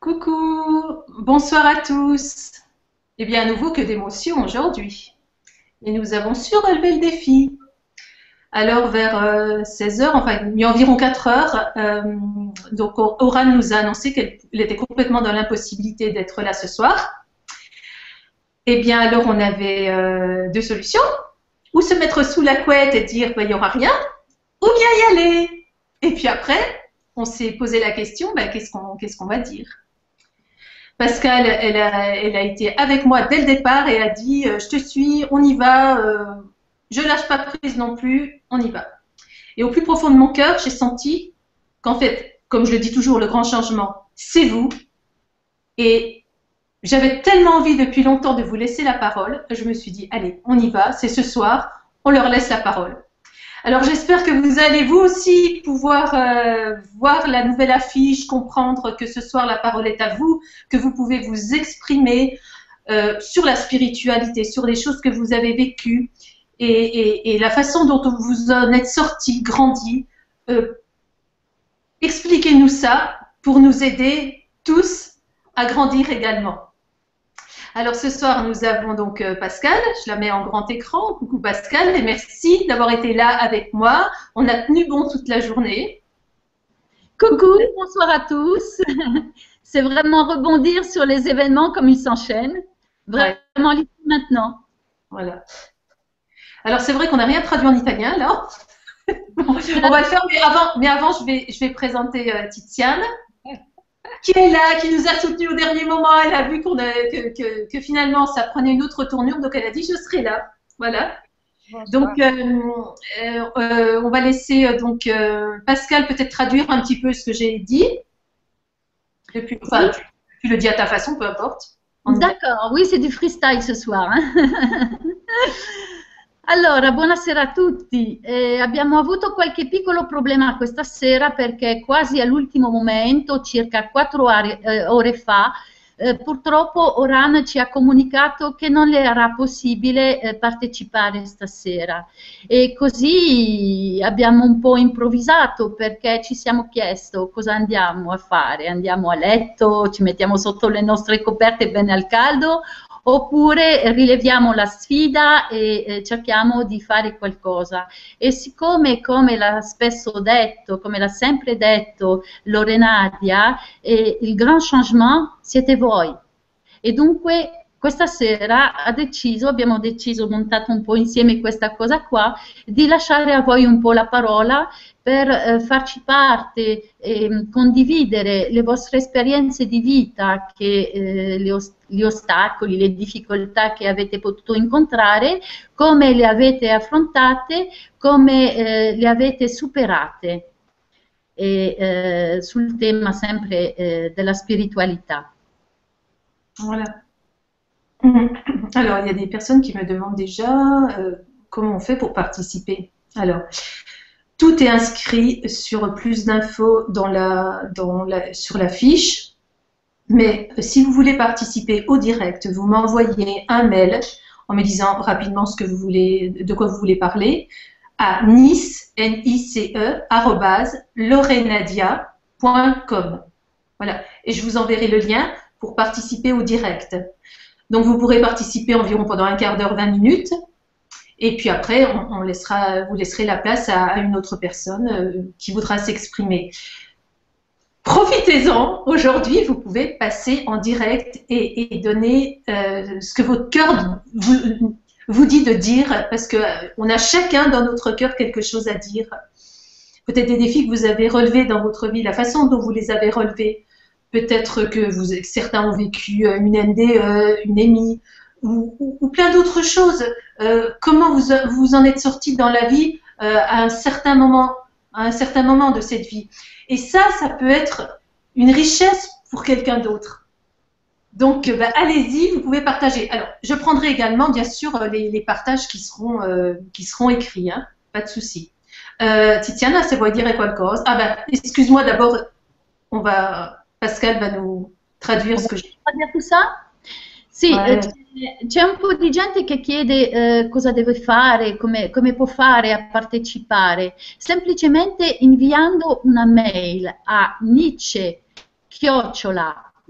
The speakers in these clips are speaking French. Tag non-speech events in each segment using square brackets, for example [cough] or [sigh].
Coucou, bonsoir à tous. Eh bien, à nouveau que d'émotions aujourd'hui. Et nous avons su relever le défi. Alors, vers 16 euh, enfin, il environ 4 heures, euh, donc Oran nous a annoncé qu'elle était complètement dans l'impossibilité d'être là ce soir. Eh bien, alors, on avait euh, deux solutions. Ou se mettre sous la couette et dire, ben, il n'y aura rien, ou bien y aller. Et puis après, on s'est posé la question, ben, qu'est-ce qu'on va dire? Pascal, elle a, été avec moi dès le départ et a dit Je te suis, on y va, je lâche pas prise non plus, on y va. Et au plus profond de mon cœur, j'ai senti qu'en fait, comme je le dis toujours, le grand changement, c'est vous. Et j'avais tellement envie depuis longtemps de vous laisser la parole, je me suis dit, allez, on y va, c'est ce soir, on leur laisse la parole. Alors j'espère que vous allez vous aussi pouvoir euh, voir la nouvelle affiche, comprendre que ce soir la parole est à vous, que vous pouvez vous exprimer euh, sur la spiritualité, sur les choses que vous avez vécues et, la façon dont vous en êtes sorti, grandi. Euh, expliquez-nous ça pour nous aider tous à grandir également. Alors ce soir, nous avons donc euh, Pascal. Je la mets en grand écran. Coucou Pascal et merci d'avoir été là avec moi. On a tenu bon toute la journée. Coucou, bonsoir à tous. [laughs] C'est vraiment rebondir sur les événements comme ils s'enchaînent. Vraiment ouais. maintenant. Voilà. Alors c'est vrai qu'on n'a rien traduit en italien là. [laughs] on va le faire, mais avant, mais avant je, vais, je vais présenter euh, Tiziane, qui est là, qui nous a soutenus au dernier moment. Elle a vu qu'on que, que, finalement ça prenait une autre tournure, donc elle a dit je serai là. Voilà. Donc euh, euh, on va laisser donc Pascal peut-être traduire un petit peu ce que j'ai dit. Depuis, enfin, tu, le dis à ta façon, peu importe. D'accord, oui, c'est du freestyle ce soir. Hein. [laughs] Allora, buonasera a tutti. Eh, abbiamo avuto qualche piccolo problema questa sera perché quasi all'ultimo momento, circa quattro ore, eh, ore fa, eh, purtroppo Oran ci ha comunicato che non le era possibile eh, partecipare stasera. E così abbiamo un po' improvvisato perché ci siamo chiesto cosa andiamo a fare, andiamo a letto, ci mettiamo sotto le nostre coperte bene al caldo oppure rileviamo la sfida e eh, cerchiamo di fare qualcosa. E siccome, come l'ha spesso detto, come l'ha sempre detto Lorenadia, eh, il grand changement siete voi. E dunque questa sera ha deciso, abbiamo deciso, montato un po' insieme questa cosa qua, di lasciare a voi un po' la parola per eh, farci parte e condividere le vostre esperienze di vita, che, eh, le gli ostacoli, le difficoltà che avete potuto incontrare, come le avete affrontate, come eh, le avete superate e, eh, sul tema sempre eh, della spiritualità. Voilà. Alors, il y a des personnes qui me demandent déjà euh, comment on fait pour participer. Alors, tout est inscrit sur plus d'infos dans la, dans la, sur la fiche. Mais si vous voulez participer au direct, vous m'envoyez un mail en me disant rapidement ce que vous voulez, de quoi vous voulez parler à nice, n i c e Voilà. Et je vous enverrai le lien pour participer au direct. Donc vous pourrez participer environ pendant un quart d'heure, 20 minutes. Et puis après, on, laissera, vous laisserez la place à, une autre personne euh, qui voudra s'exprimer. Profitez-en. Aujourd'hui, vous pouvez passer en direct et, donner euh, ce que votre cœur vous, dit de dire, parce que euh, a chacun dans notre cœur quelque chose à dire. Peut-être des défis que vous avez relevés dans votre vie, la façon dont vous les avez relevés. Peut-être que certains ont vécu euh, une NDE, une EMI, ou, plein d'autres choses. comment vous, vous en êtes sorti dans la vie à un certain moment, à un certain moment de cette vie. Et ça, ça peut être une richesse pour quelqu'un d'autre. Donc, euh, bah, allez-y, vous pouvez partager. Alors, je prendrai également, bien sûr, euh, les, partages qui seront, euh, qui seront écrits, hein, pas de souci. Euh, Tiziana, se vuoi dire qualcosa Ah ben, excuse-moi d'abord, on va, Pascal va nous traduire ce que j'ai. Traduire tout ça? Sì, eh, c'è un po' di gente che chiede eh, cosa deve fare, come, come, può fare a partecipare. Semplicemente inviando una mail a nietzsche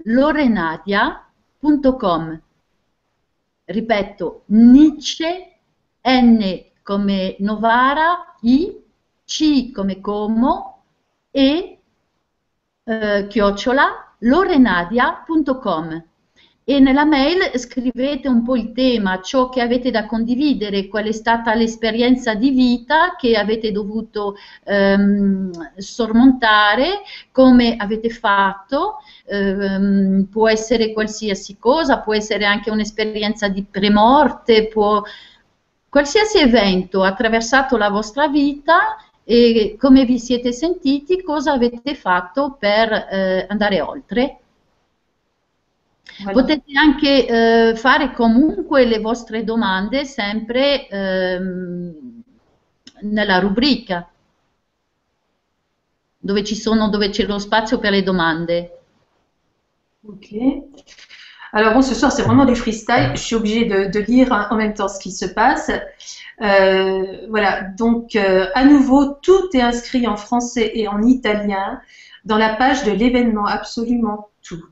lorenadia.com Ripeto, Nietzsche, N come Novara, I, C come Como e eh, chiocciola lorenadia.com e nella mail scrivete un po' il tema, ciò che avete da condividere, qual è stata l'esperienza di vita che avete dovuto ehm, sormontare, come avete fatto, ehm, può essere qualsiasi cosa, può essere anche un'esperienza di premorte, può... qualsiasi evento attraversato la vostra vita e come vi siete sentiti, cosa avete fatto per eh, andare oltre. Potete anche eh, fare comunque le vostre domande sempre ehm, nella rubrica dove ci sono, dove c'è lo spazio per le domande. Ok. Alors bon, ce soir c'est vraiment du freestyle. Je suis obligée de, de, lire en même temps ce qui se passe. Euh, voilà, donc euh, à nouveau, tout est inscrit en français et en italien dans la page de l'événement, absolument tout.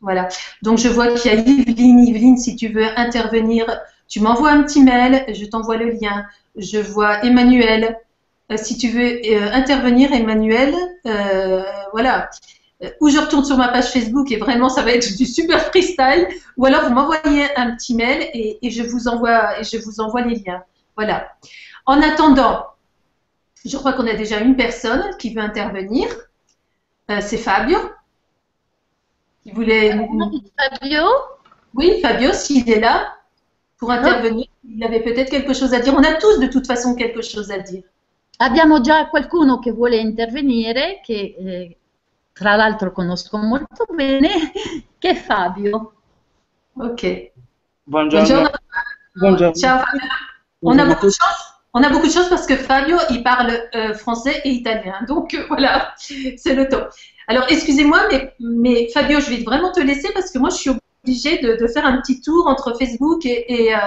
Voilà. Donc je vois qu'il y a Yveline. Yveline, si tu veux intervenir, tu m'envoies un petit mail, je t'envoie le lien. Je vois Emmanuel. Euh, si tu veux euh, intervenir, Emmanuel, euh, voilà. Ou je retourne sur ma page Facebook et vraiment ça va être du super freestyle. Ou alors vous m'envoyez un petit mail et, je vous envoie et je vous envoie les liens. Voilà. En attendant, je crois qu'on a déjà une personne qui veut intervenir. C'est Fabio. Il voulait... Fabio? Oui, Fabio, s'il est là pour intervenir, il avait peut-être quelque chose à dire. On a tous de toute façon quelque chose à dire. Abbiamo già qualcuno che vuole intervenire, che eh, tra l'altro conosco molto bene, [laughs] che è Fabio. Ok. Buongiorno. Buongiorno. Buongiorno. Ciao Fabio. On a beaucoup de chance. On a beaucoup de chance parce que Fabio, il parle euh, français et italien. Donc euh, voilà, [laughs] c'est le top. Alors, excusez-moi, mais, Fabio, je vais vraiment te laisser parce que moi, je suis obligée de, faire un petit tour entre Facebook et, et, euh,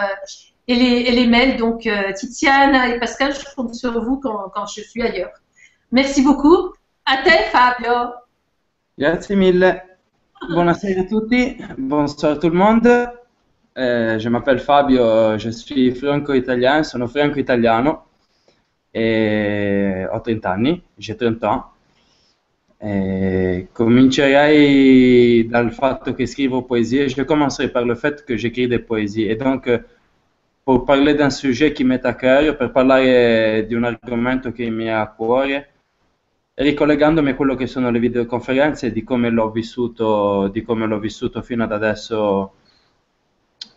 et, les, et mails. Donc, euh, Tiziana et Pascal, je compte sur vous quand, je suis ailleurs. Merci beaucoup. A te, Fabio. Grazie mille. Buonasera a tutti, bonsoir tout le monde. Eh, je m'appelle Fabio, je suis franco-italien, sono franco-italiano e ho 30 anni, j'ai 30 ans. Et comincerei dal fatto che scrivo poesie. Je commencerai par le fait que j'écris des poésies. Et donc, euh, pour parler d'un sujet qui m'est à cœur, per parlare di un argomento che mi a cuore, ricollegandomi a quello che sono le videoconferenze e di come l'ho vissuto, di fino ad adesso,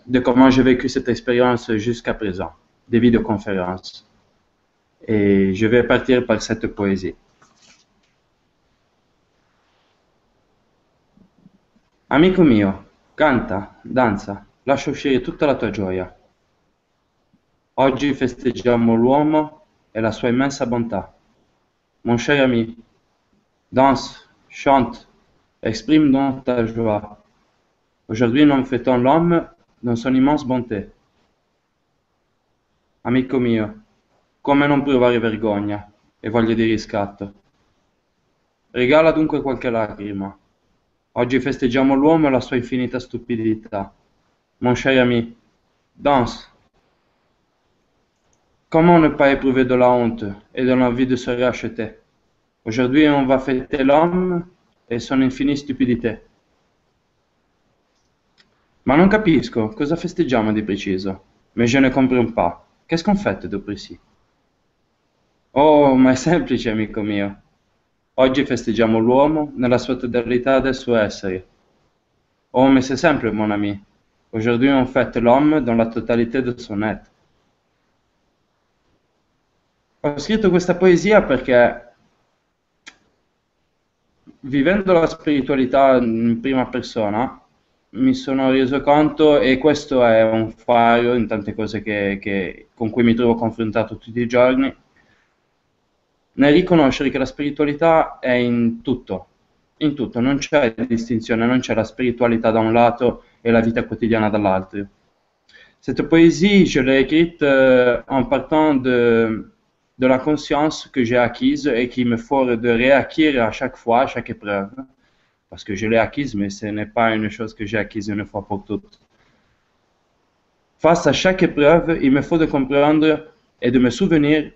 de comment j'ai vécu cette expérience jusqu'à présent, des vidéoconférences. Et je vais partir par cette poésie. Amico mio, canta, danza, lascia uscire tutta la tua gioia. Oggi festeggiamo l'uomo e la sua immensa bontà. Mon cher ami, danse, chante, exprime donc ta joie. Aujourd'hui, nous fêtons l'homme dans son immense bonté. Amico mio, come non provare vergogna e voglia di riscatto? Regala dunque qualche lacrima Oggi festeggiamo l'uomo e la sua infinita stupidità. Mon cher ami, danse. Comment ne pas éprouver de la honte et de l'envie de se racheter Aujourd'hui, on va fêter l'homme e son infinita stupidità. Ma non capisco, cosa festeggiamo di preciso? Mais je ne comprends pas. Qu'est-ce qu'on fête de précis? Oh, ma è semplice, amico mio. Oggi festeggiamo l'uomo nella sua totalità del suo essere. Mais c'est simple, mon ami. Aujourd'hui, on fête l'homme dans la totalité de son être. Ho scritto questa poesia perché vivendo la spiritualità in prima persona mi sono reso conto, e questo è un faro in tante cose che, che, con cui mi trovo confrontato tutti i giorni, nel riconoscere che la spiritualità è in tutto, in tutto, non c'è distinzione, non c'è la spiritualità da un lato e la vita quotidiana dall'altro. Cette poésie, je l'ai écrite euh, en partant de, de la conscience que j'ai acquise et qu'il me faut de réacquérir à chaque fois, à chaque épreuve. Parce que je l'ai acquise, mais ce n'est pas une chose que j'ai acquise une fois pour toutes. Face à chaque épreuve, il me faut de comprendre et de me souvenir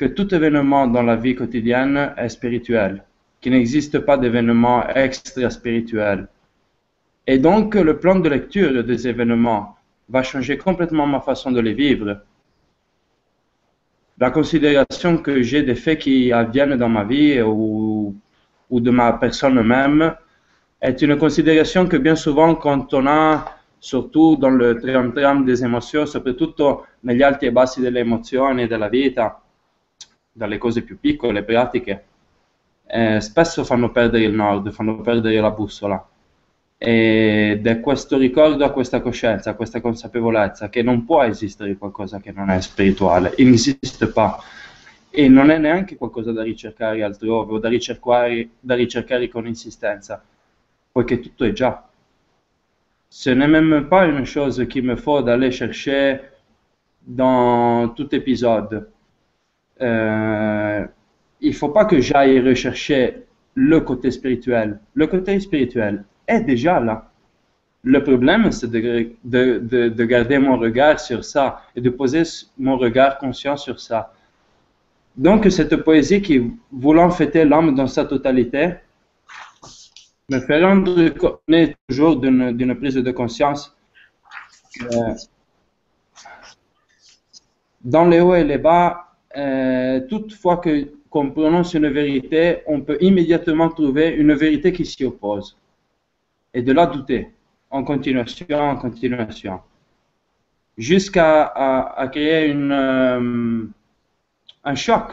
que tout événement dans la vie quotidienne est spirituel, qu'il n'existe pas d'événement extra-spirituel. Et donc, le plan de lecture des événements va changer complètement ma façon de les vivre. La considération que j'ai des faits qui adviennent dans ma vie ou, de ma personne même est une considération que bien souvent, quand on a surtout dans le tram tram des emozioni, soprattutto negli alti e bassi delle emozioni della vita, dalle cose più piccole, pratiche, eh, spesso fanno perdere il nord, fanno perdere la bussola. Ed è questo ricordo a questa coscienza, a questa consapevolezza che non può esistere qualcosa che non è spirituale, il n'esiste pas. E non è neanche qualcosa da ricercare altrove o da ricercare, da ricercare con insistenza, poiché tutto è già. Ce n'est même pas une chose qu'il me faut d'aller chercher dans tout épisode. Euh, il faut pas que j'aille rechercher le côté spirituel. Le côté spirituel est déjà là. Le problème, c'est de, de, de, de, garder mon regard sur ça et de poser mon regard conscient sur ça. Donc, cette poésie qui, voulant fêter l'homme dans sa totalité, me fait rendre compte toujours d'une prise de conscience euh, dans les hauts et les bas, euh, toutefois que qu'on prononce une vérité, on peut immédiatement trouver une vérité qui s'y oppose. Et de la douter, en continuation, en continuation. Jusqu'à créer euh, un choc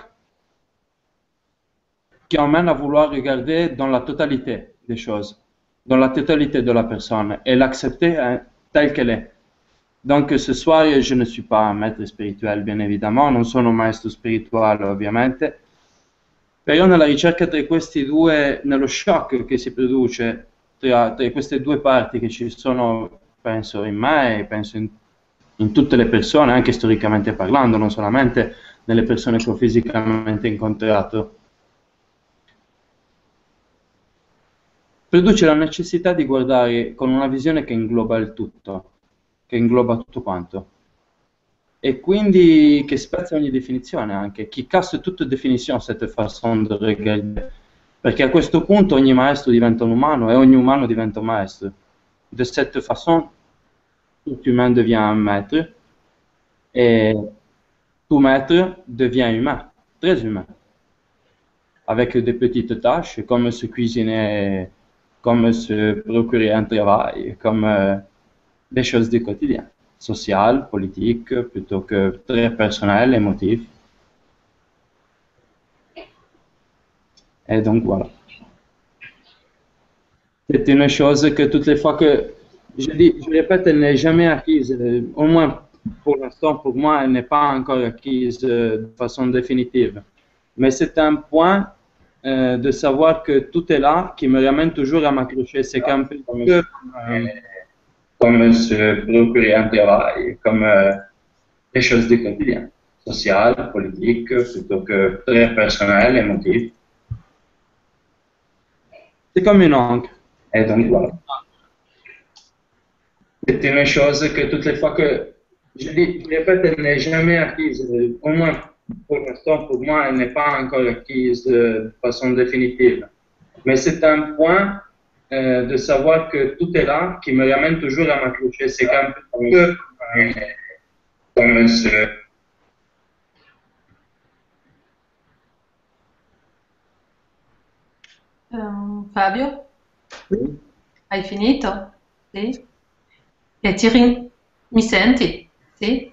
qui emmène à vouloir regarder dans la totalité des choses, dans la totalité de la personne et l'accepter hein, telle qu'elle est. Donc ce soir, je ne suis pas un maître spirituel, bien évidemment, non sono un maestro spirituale, ovviamente, però nella ricerca tra questi due, nello shock che si produce tra, tra queste due parti che ci sono, penso in me e penso in, in tutte le persone, anche storicamente parlando, non solamente nelle persone che ho fisicamente incontrato, produce la necessità di guardare con una visione che ingloba il tutto, che ingloba tutto quanto. E quindi che spezza ogni definizione anche, chi casse toute définition cette façon de regarder. Perché a questo punto ogni maestro diventa un umano e ogni umano diventa un maestro. De cette façon, tout humain devient un maître et tout maître devient humain, très humain. Avec des petites tâches comme se cuisiner comme se procurer un travail, comme euh, des choses du quotidien, social, politique, plutôt que très personnel, émotif. Et donc voilà. C'est une chose que toutes les fois que je dis, je répète, elle n'est jamais acquise. Au moins pour l'instant, pour moi, elle n'est pas encore acquise euh, de façon définitive. Mais c'est un point euh, de savoir que tout est là, qui me ramène toujours à m'accrocher. C'est qu'un peu comme, euh, comme se procurer un travail, comme euh, des choses du quotidien, social, politique, plutôt que très personnel, émotif. C'est comme une encre. Et donc voilà. C'est une chose que toutes les fois que je dis, je répète, elle n'est jamais acquise, au moins pour l'instant, pour moi, elle n'est pas encore acquise de façon définitive. Mais c'est un point euh, de savoir que tout est là qui me ramène toujours à m'accrocher. C'est qu'un peu euh, comme ce. Um, Fabio? Oui. Hai finito? Sì? E ti rin... Mi senti? Sì?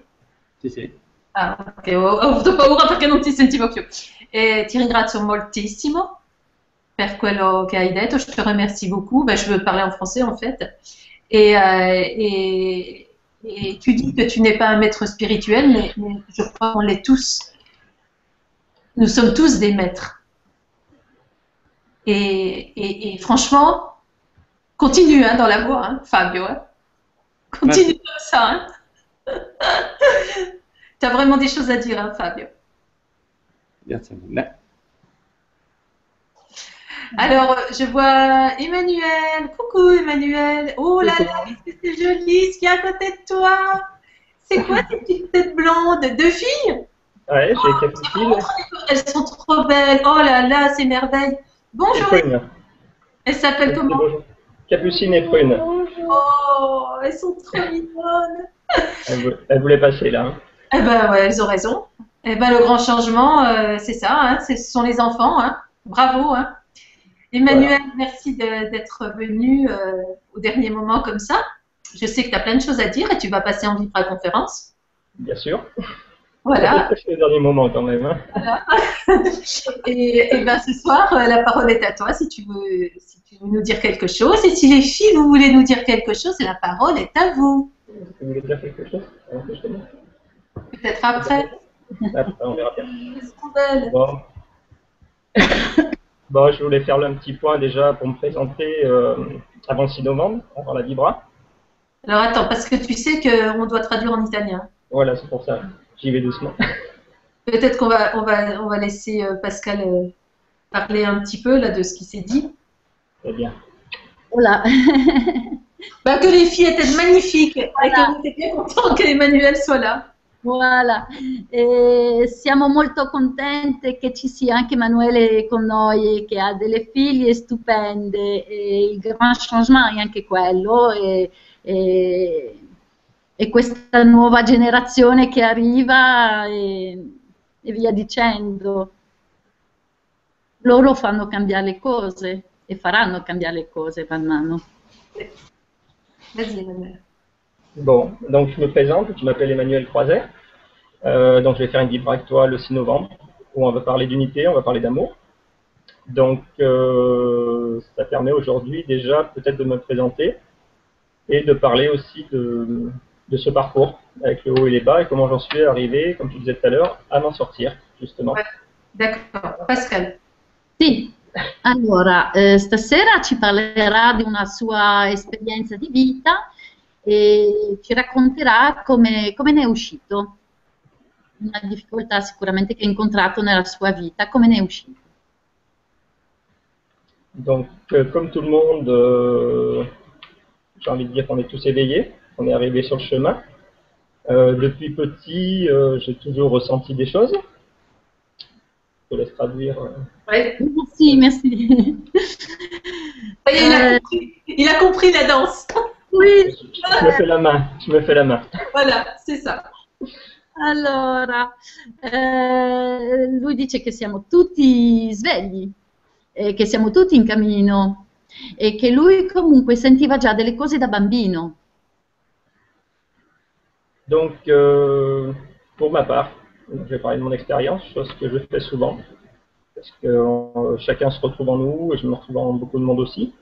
Sì, sì. Ah, ok, ho, ho avuto paura perché non ti sentivo più. E ti ringrazio moltissimo per quello che hai detto, je te remercie beaucoup. Ben, je veux parler en français en fait. Et, euh, et, et, tu dis que tu n'es pas un maître spirituel, mais, mais je crois qu'on l'est tous. Nous sommes tous des maîtres. Et, et franchement, continue hein, dans la voie, hein, Fabio. Hein. Continue comme ça. [laughs] Tu as vraiment des choses à dire, Fabio. Mille. Alors, je vois Emmanuel. Coucou Emmanuel. Oh là là, qu'est-ce que c'est joli ce qu'il y a à côté de toi? C'est quoi ces petites têtes blondes Deux filles? Ouais, j'ai quatre filles. Elles sont trop belles. Oh là là, c'est merveille. Bonjour. Prune. Elles s'appellent comment? Capucine et Prune. Oh, elles sont trop [laughs] mignonnes. Elle, vou- elle voulait passer là. hein. Eh ben ouais, elles ont raison. Eh ben le grand changement, euh, c'est ça, hein, ce sont les enfants. Hein. Bravo. Hein. Emmanuel, merci d'être venu euh, au dernier moment comme ça. Je sais que tu as plein de choses à dire et tu vas passer en vibra-conférence. Bien sûr. Voilà. [laughs] C'est le dernier moment quand même. hein. [laughs] Et, et ben ce soir, euh, la parole est à toi si tu veux, si tu veux nous dire quelque chose. Et si les filles, vous voulez nous dire quelque chose, la parole est à vous. Vous voulez dire quelque chose? Peut-être après. Après, on verra bien. Bon. Bon, je voulais faire un petit point déjà pour me présenter euh, avant le 6 novembre, avant la Vibra. Alors attends, parce que tu sais qu'on doit traduire en italien. Voilà, c'est pour ça. J'y vais doucement. [laughs] Peut-être qu'on va, on va, on va laisser euh, Pascal euh, parler un petit peu là de ce qui s'est dit. Très bien. Voilà. [laughs] Bah, que les filles étaient magnifiques et qu'on était bien content que Emmanuel soit là. Voilà, Eh, siamo molto contente che ci sia anche Emanuele con noi che ha delle figlie stupende e il grand changement è anche quello e, e- e questa nuova generazione che arriva e, e via dicendo. Loro fanno cambiare le cose e faranno cambiare le cose man mano. Emmanuel. Bon, donc je me présente, je m'appelle Emmanuel Croiset. Euh, donc je vais faire une Vibra avec toi le 6 novembre où on va parler d'unité, on va parler d'amour. Donc euh, ça permet aujourd'hui déjà peut-être de me présenter et de parler aussi de, de ce parcours avec le haut et les bas et comment j'en suis arrivé, comme tu disais tout à l'heure, à m'en sortir justement. Ouais. D'accord. Pascal. Sì, allora, eh, stasera ci parlerà di una sua esperienza di vita e ci racconterà come, come ne è uscito. Una difficoltà sicuramente che ha incontrato nella sua vita, come ne è uscito. Donc, euh, comme tout le monde, euh, j'ai envie de dire qu'on est tous éveillés, on est arrivé sur le chemin. Euh, depuis petit, euh, j'ai toujours ressenti des choses. Je te laisse traduire. euh. Ouais. Merci, merci. Il, a Euh. compris. il a compris la danse. Oui, Je me fais la main, je me fais la main. Voilà, c'est ça. allora, eh, lui dice che siamo tutti svegli, e che siamo tutti in cammino e che lui comunque sentiva già delle cose da bambino. Donc, euh, pour ma part, je vais parler de mon expérience, chose que je fais souvent, parce que euh, chacun se retrouve en nous, et je me retrouve en beaucoup de monde aussi.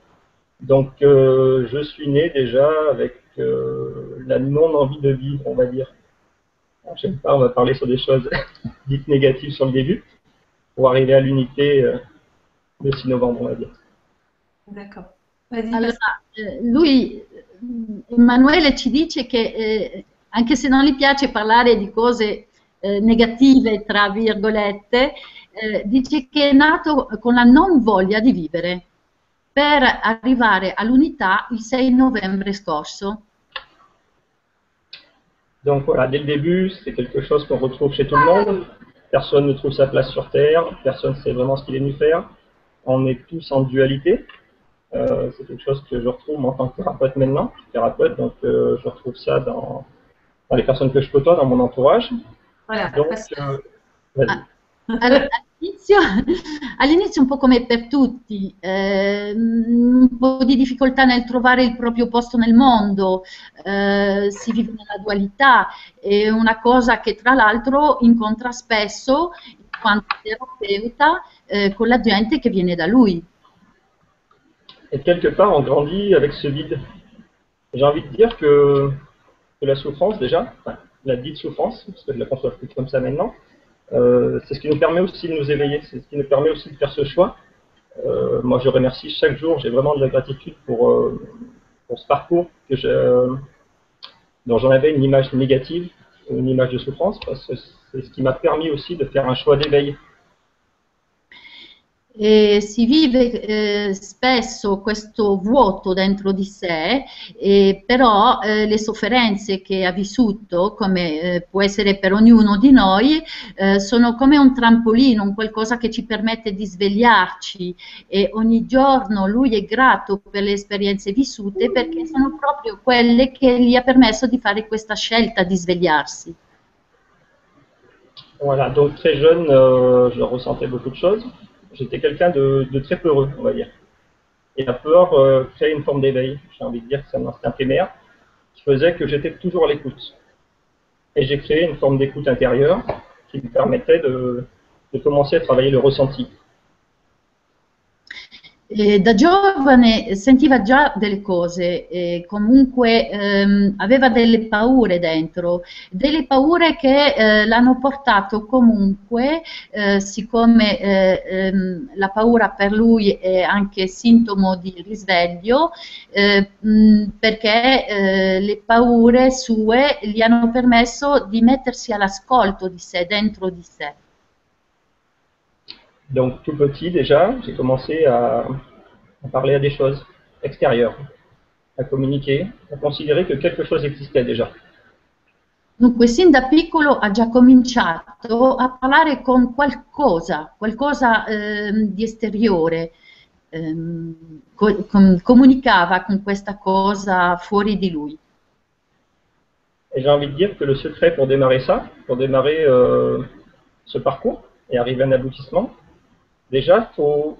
Donc, euh, je suis né déjà avec euh, la non-envie de vivre, on va dire. Alors, J'aime pas, on va parler sur des choses [laughs] dites négatives sur le début, pour arriver à l'unité euh, le 6 novembre, on va dire. D'accord. Vas-y. Allora, eh, lui, Emanuele ci dice che eh, anche se non gli piace parlare di cose eh, negative, tra virgolette, eh, dice che è nato con la non voglia di vivere per arrivare all'unità il 6 novembre scorso. Donc voilà, dès le début, c'est quelque chose qu'on retrouve chez tout le monde. Personne ne trouve sa place sur Terre, personne ne sait vraiment ce qu'il est venu faire. On est tous en dualité. Euh, c'est quelque chose que je retrouve moi, en tant que thérapeute maintenant. Je suis thérapeute, donc euh, je retrouve ça dans, dans les personnes que je côtoie, dans mon entourage. Voilà. Donc, Pascal. euh. Ah. All'inizio, all'inizio un po' come per tutti, eh, un po' di difficoltà nel trovare il proprio posto nel mondo, eh, si vive nella dualità, è una cosa che tra l'altro incontra spesso in quanto terapeuta eh, con la gente che viene da lui. Et quelque part, on grandit avec ce vide. J'ai envie de dire que, que la souffrance, déjà, enfin, la dite souffrance, parce que je la conçois plus comme ça maintenant, c'est ce qui nous permet aussi de nous éveiller, c'est ce qui nous permet aussi de faire ce choix. Euh, moi, je remercie chaque jour, j'ai vraiment de la gratitude pour, euh, ce parcours que dont j'en avais une image négative, une image de souffrance, parce que c'est ce qui m'a permis aussi de faire un choix d'éveil. E si vive eh, spesso questo vuoto dentro di sé, eh, però eh, le sofferenze che ha vissuto, come eh, può essere per ognuno di noi, eh, sono come un trampolino, un qualcosa che ci permette di svegliarci e ogni giorno lui è grato per le esperienze vissute perché sono proprio quelle che gli ha permesso di fare questa scelta di svegliarsi. Voilà, donc très jeune, euh, je ressentais beaucoup de choses. J'étais quelqu'un de, très peureux, on va dire. Et la peur euh, crée une forme d'éveil. J'ai envie de dire que c'est un instinct primaire qui faisait que j'étais toujours à l'écoute. Et j'ai créé une forme d'écoute intérieure qui me permettait de commencer à travailler le ressenti. E da giovane sentiva già delle cose, e comunque ehm, aveva delle paure dentro, delle paure che eh, l'hanno portato comunque, eh, siccome eh, ehm, la paura per lui è anche sintomo di risveglio, eh, mh, perché eh, le paure sue gli hanno permesso di mettersi all'ascolto di sé, dentro di sé. Donc tout petit déjà, j'ai commencé à, à, parler à des choses extérieures, à communiquer, à considérer que quelque chose existait déjà. Dunque, sin da piccolo ha già cominciato a parlare con qualcosa, qualcosa eh, di esteriore, eh, co com comunicava con questa cosa fuori di lui. Et j'ai envie de dire que le secret pour démarrer ça, pour démarrer euh, ce parcours et arriver à un aboutissement, déjà, il faut,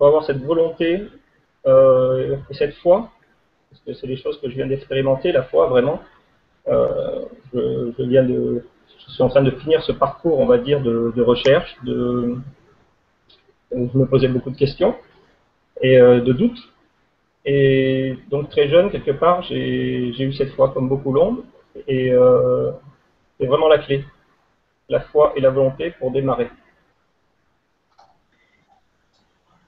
avoir cette volonté euh, et cette foi, parce que c'est des choses que je viens d'expérimenter, la foi vraiment. Euh, je, viens de, je suis en train de finir ce parcours, on va dire, de, recherche, de, je me posais beaucoup de questions et euh, de doutes. Et donc très jeune, quelque part, j'ai eu cette foi comme beaucoup l'ont, et c'est vraiment la clé, la foi et la volonté pour démarrer.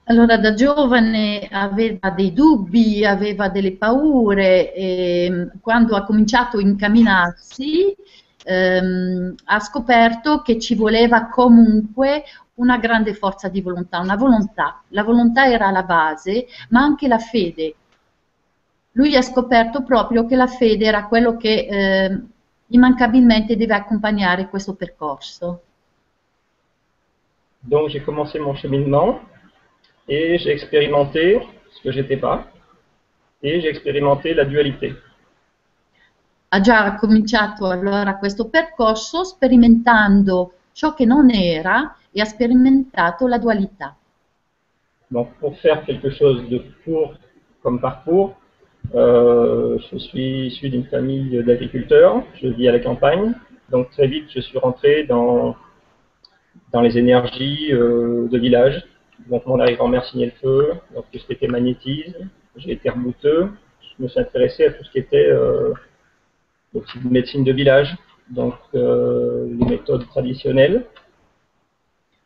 Allora, da giovane aveva dei dubbi, aveva delle paure e quando ha cominciato a incamminarsi ehm, ha scoperto che ci voleva comunque una grande forza di volontà, una volontà. La volontà era la base, ma anche la fede. Lui ha scoperto proprio che la fede era quello che eh, immancabilmente deve accompagnare questo percorso. Donc j'ai commencé mon cheminement et j'ai expérimenté ce que j'étais pas et j'ai expérimenté la dualité. Ha già cominciato allora questo percorso sperimentando ciò che non era e ha sperimentato la dualità. Donc pour faire quelque chose de court comme parcours, euh, je suis issu d'une famille d'agriculteurs, je vis à la campagne, donc très vite je suis rentré dans, dans les énergies euh, de village, donc mon arrière-grand-mère signait le feu, donc tout ce qui était magnétisme, j'ai été rebouteux, je me suis intéressé à tout ce qui était euh, aussi médecine de village, donc euh, les méthodes traditionnelles.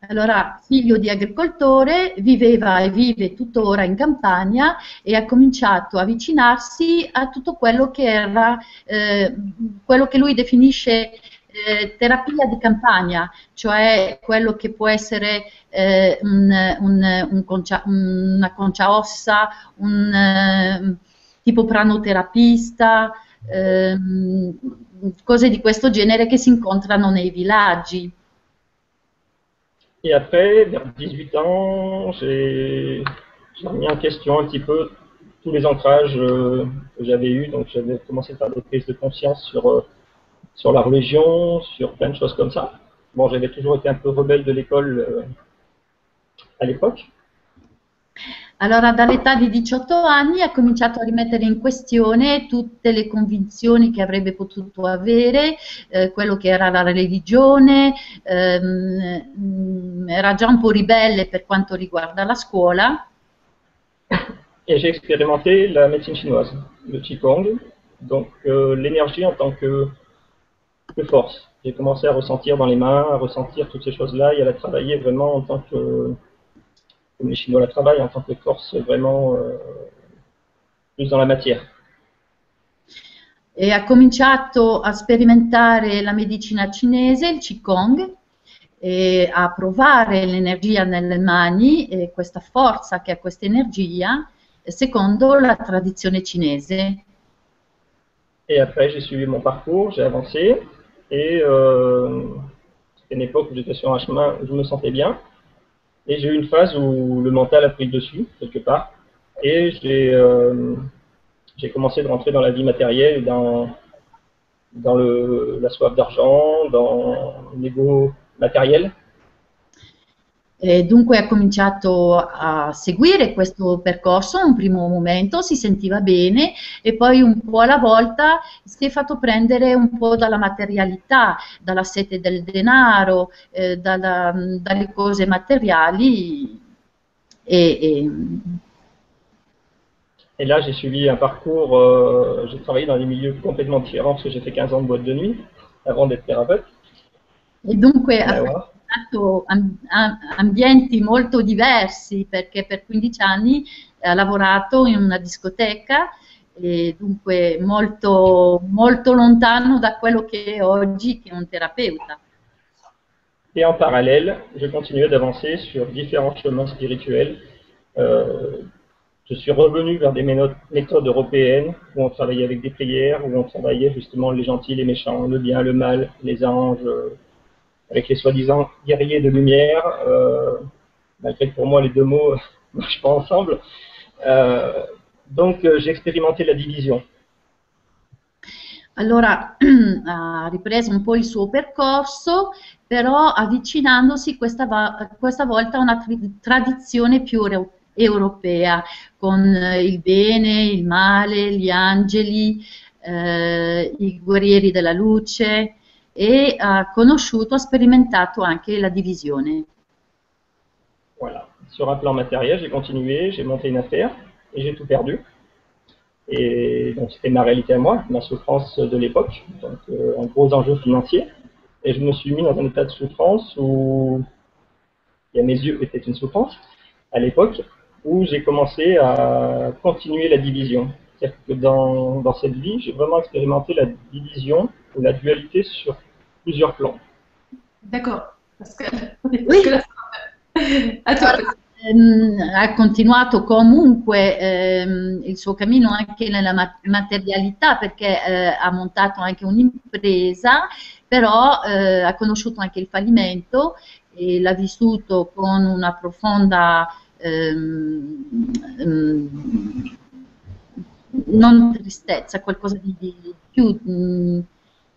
Allora, figlio di agricoltore, viveva e vive tuttora in campagna e ha cominciato a avvicinarsi a tutto quello che era eh, quello che lui definisce eh, terapia di campagna, cioè quello che può essere eh, un, un, un concia, una concia ossa, un eh, tipo pranoterapista, ehm, cose di questo genere che si incontrano nei villaggi. Et après, vers 18 ans, j'ai remis en question un petit peu tous les ancrages euh, que j'avais eus. Donc j'avais commencé à faire des prises de conscience sur, euh, sur la religion, sur plein de choses comme ça. Bon, j'avais toujours été un peu rebelle de l'école euh, à l'époque. Allora, dall'età di 18 anni ha cominciato a rimettere in questione tutte le convinzioni che avrebbe potuto avere, eh, quello che era la religione, ehm, era già un po' ribelle per quanto riguarda la scuola. Et j'ai expérimenté la médecine chinoise, le Qigong, donc euh, l'énergie en tant que, que force. J'ai commencé à ressentir dans les mains, à ressentir toutes ces choses-là et à la travailler vraiment en tant que comme les Chinois la travaillent, en tant que force vraiment euh, plus dans la matière. e ha cominciato a sperimentare la medicina cinese, il Qigong, e a provare l'energia nelle mani, e questa forza che ha questa energia, secondo la tradizione cinese. Et après, j'ai suivi mon parcours, j'ai avancé, et euh, c'était une époque où j'étais sur un chemin où je me sentais bien, et j'ai eu une phase où le mental a pris le dessus, quelque part, et j'ai euh, commencé de rentrer dans la vie matérielle, dans, dans le, la soif d'argent, dans l'ego matériel. E dunque ha cominciato a seguire questo percorso, un primo momento si sentiva bene e poi un po' alla volta si è fatto prendere un po' dalla materialità, dalla sete del denaro, eh, dalla, dalle cose materiali e, e Et là, j'ai suivi un parcours, euh, j'ai travaillé dans des milieux complètement différents parce que j'ai fait 15 ans de boîte de nuit avant d'être thérapeute. E dunque ha Eh, am- ambienti molto diversi perché per 15 anni ha lavorato in una discoteca e dunque molto, molto lontano da quello che è oggi che è un terapeuta. Et en parallèle, je continuais d'avancer sur différents chemins spirituels. Euh, je suis revenu vers des méthodes européennes où on travaillait avec des prières, où on travaillait justement les gentils, les méchants, le bien, le mal, les anges, euh, avec les soi-disant guerriers de lumière, euh, malgré que pour moi les deux mots ne [laughs] marchent pas ensemble. Euh, donc euh, j'ai expérimenté la division. Allora [clears throat] ha ripreso un po' il suo percorso, però avvicinandosi questa, va- questa volta a una tradizione più euro- europea, con eh, il bene, il male, gli angeli, eh, i guerrieri della luce e ha conosciuto, ha sperimentato anche la divisione. Voilà. Sur un plan matériel, j'ai continué, j'ai monté une affaire et j'ai tout perdu. Et donc c'était ma réalité à moi, ma souffrance de l'époque, donc euh, un gros enjeu financier. Et je me suis mis dans un état de souffrance où, et à mes yeux, était une souffrance à l'époque, où j'ai commencé à continuer la division. C'est-à-dire que dans, dans cette vie, j'ai vraiment expérimenté la division ou la dualité sur plusieurs plans. D'accord. Parce que, Oui. à toi. Ehm, ha continuato comunque ehm, il suo cammino anche nella ma- materialità perché eh, ha montato anche un'impresa, però eh, ha conosciuto anche il fallimento e l'ha vissuto con una profonda ehm, ehm, non tristezza, qualcosa di, di più. mm,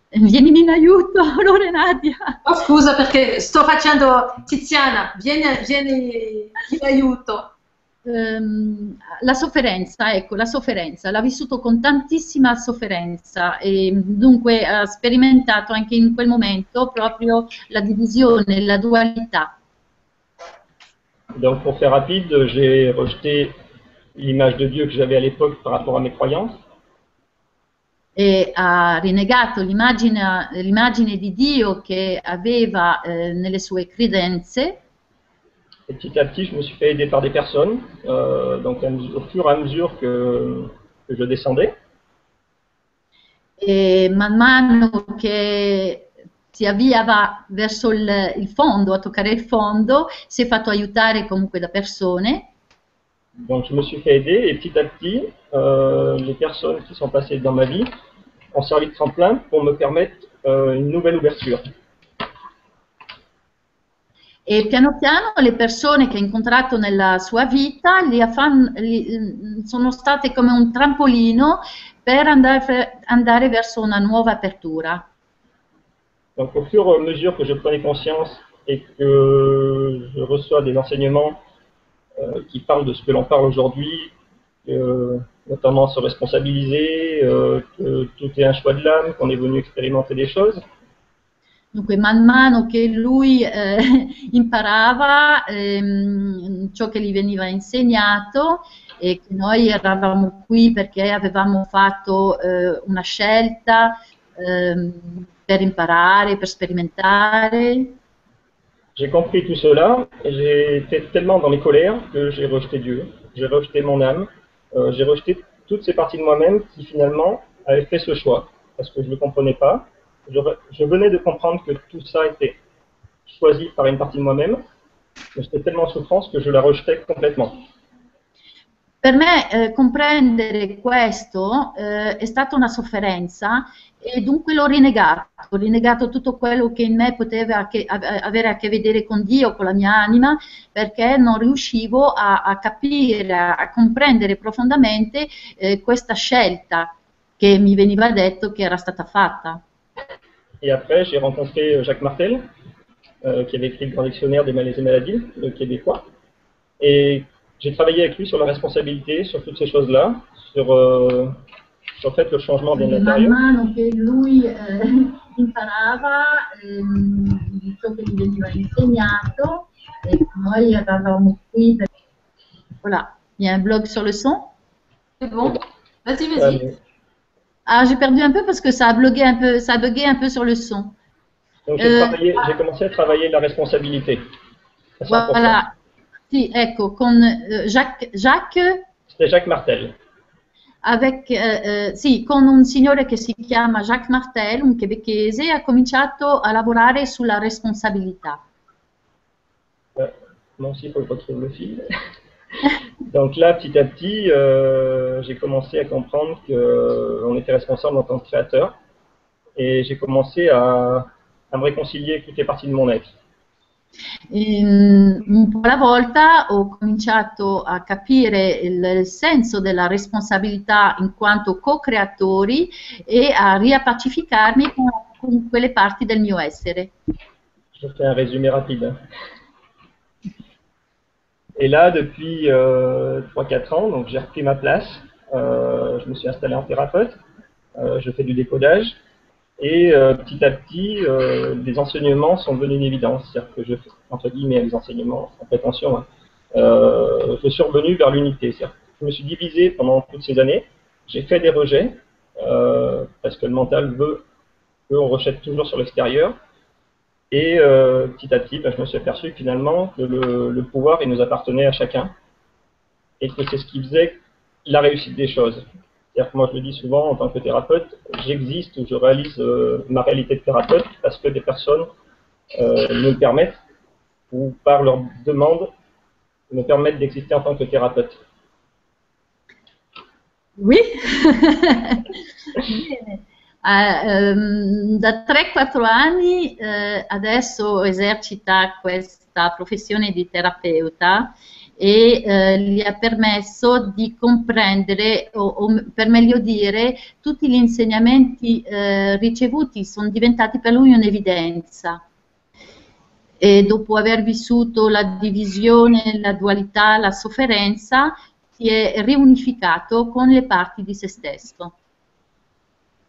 Vienimi in aiuto, [laughs] Lorenadia. Oh, scusa perché sto facendo Tiziana, vieni, vieni in aiuto. Ehm, la sofferenza, ecco, la sofferenza, l'ha vissuto con tantissima sofferenza e dunque ha sperimentato anche in quel momento proprio la divisione, la dualità. Donc pour faire rapide, j'ai rejeté l'image de Dieu que j'avais à l'époque par rapport à mes croyances. E ha rinnegato l'immagine, l'immagine di Dio che aveva eh, nelle sue credenze Et petit à petit, je me suis fait aider par des personnes, euh, donc au fur et à mesure que, que je descendais. e man mano che si avviava verso il, il fondo, a toccare il fondo, si è fatto aiutare comunque da persone Donc je me suis fait aider et petit à petit, euh, les personnes qui sont passées dans ma vie ont servi de tremplin pour me permettre euh, une nouvelle ouverture. E piano piano le persone che ha incontrato nella sua vita li ha fan- li- sono state come un trampolino per andare, andare verso una nuova apertura. Donc au fur et à mesure que je prenais conscience et que je reçois des enseignements qui parlent de ce que l'on parle aujourd'hui, euh, notamment se responsabiliser, euh, que tout est un choix de l'âme, qu'on est venu expérimenter des choses, Dunque, man mano che lui eh, [laughs] imparava ehm, ciò che gli veniva insegnato e che noi eravamo qui perché avevamo fatto eh, una scelta ehm, per imparare, per sperimentare, J'ai compris tout cela. Et j'ai été tellement dans mes colères que j'ai rejeté Dieu, j'ai rejeté mon âme, euh, j'ai rejeté toutes ces parties de moi-même qui finalement avait fait ce choix. Parce que je ne comprenais pas. Je, je, venais de comprendre que tout ça était choisi par une partie de moi-même, mais j'étais tellement en souffrance que je la rejetais complètement. Per me eh, comprendere questo eh, è stata una sofferenza e dunque l'ho rinegato, ho rinegato tutto quello che in me poteva che, avere a che vedere con Dio, con la mia anima, perché non riuscivo a, a capire, a, comprendere profondamente eh, questa scelta che mi veniva detto che era stata fatta. Et après, j'ai rencontré Jacques Martel, euh, qui avait écrit le grand dictionnaire des malaises et maladies, le québécois. Et j'ai travaillé avec lui sur la responsabilité, sur toutes ces choses-là, sur, euh, sur fait, le changement des matériaux. Man mano che lui eh, [laughs] imparava ciò che gli veniva insegnato noi eravamo qui per... Voilà, il y a un blog sur le son. C'est bon Vas-y, vas-y. Ah, j'ai perdu un peu parce que ça a blogué un peu, ça a bugué un peu sur le son. Donc j'ai euh, commencé à travailler la responsabilité. Voilà. Sì, ecco, con eh, Jacques, Jacques? C'était Jacques Martel. Avec, eh, eh, sì, con un signore che si chiama Jacques Martel, un québécois, ha cominciato a lavorare sulla responsabilità. Euh, moi aussi, il faut que je retrouve le fil. [laughs] Donc là, petit à petit, euh, j'ai commencé à comprendre qu'on euh, était responsable en tant que créateur. Et j'ai commencé à, à me réconcilier avec toutes les parties de mon être. In, un po' alla volta ho cominciato a capire il, senso della responsabilità in quanto co-creatori e a riappacificarmi con, quelle parti del mio essere. Je fais un résumé rapide. Et là, depuis euh, 3-4 ans, j'ai repris ma place. Euh, je me suis installé en thérapeute. Euh, je fais du décodage. Et euh, petit à petit, euh, les enseignements sont devenus une évidence. C'est-à-dire que je entre guillemets, les enseignements, sans prétention, hein. euh, je suis revenu vers l'unité. Je me suis divisé pendant toutes ces années. J'ai fait des rejets, euh, parce que le mental veut qu'on rejette toujours sur l'extérieur. Et petit à petit, ben, je me suis aperçu finalement que le, le pouvoir, il nous appartenait à chacun. Et que c'est ce qui faisait la réussite des choses. C'est-à-dire que moi, je le dis souvent en tant que thérapeute, j'existe ou je réalise euh, ma réalité de thérapeute parce que des personnes euh, me permettent, ou par leur demande, me permettent d'exister en tant que thérapeute. Oui. Uh, [laughs] da 3-4 anni uh, adesso esercita questa professione di terapeuta e eh, gli ha permesso di comprendere, o, o, per meglio dire, tutti gli insegnamenti eh, ricevuti sono diventati per lui un'evidenza. E dopo aver vissuto la divisione, la dualità, la sofferenza, si è riunificato con le parti di se stesso.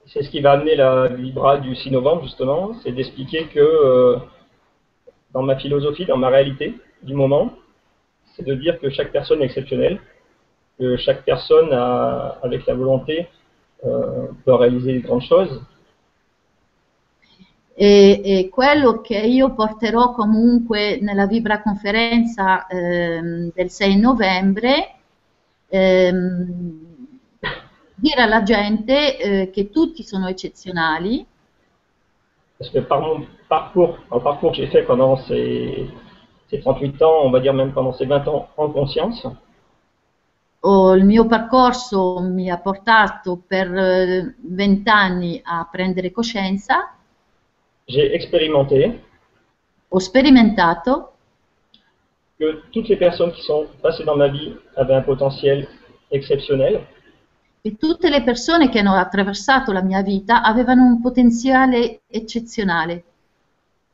C'est ce qui va amener la Libra du 6 novembre, justement, c'est d'expliquer que euh, dans ma philosophie, dans ma réalité du moment, c'est de dire que chaque personne est exceptionnelle, que chaque personne, a, avec la volonté, euh, peut réaliser de grandes choses. E, e, quello che io porterò comunque nella Vibra conferenza ehm, del 6 novembre, ehm, dire alla gente eh, che tutti sono eccezionali. Parce que par mon parcours, un parcours que j'ai fait pendant ces ces 38 ans, on va dire même pendant ces 20 ans, en conscience oh, Il mio percorso mi ha portato per 20 eh, anni a prendere coscienza. J'ai expérimenté. Ho sperimentato. Que toutes les personnes qui sont passées dans ma vie avaient un potentiel exceptionnel. E tutte le persone che hanno attraversato la mia vita avevano un potenziale eccezionale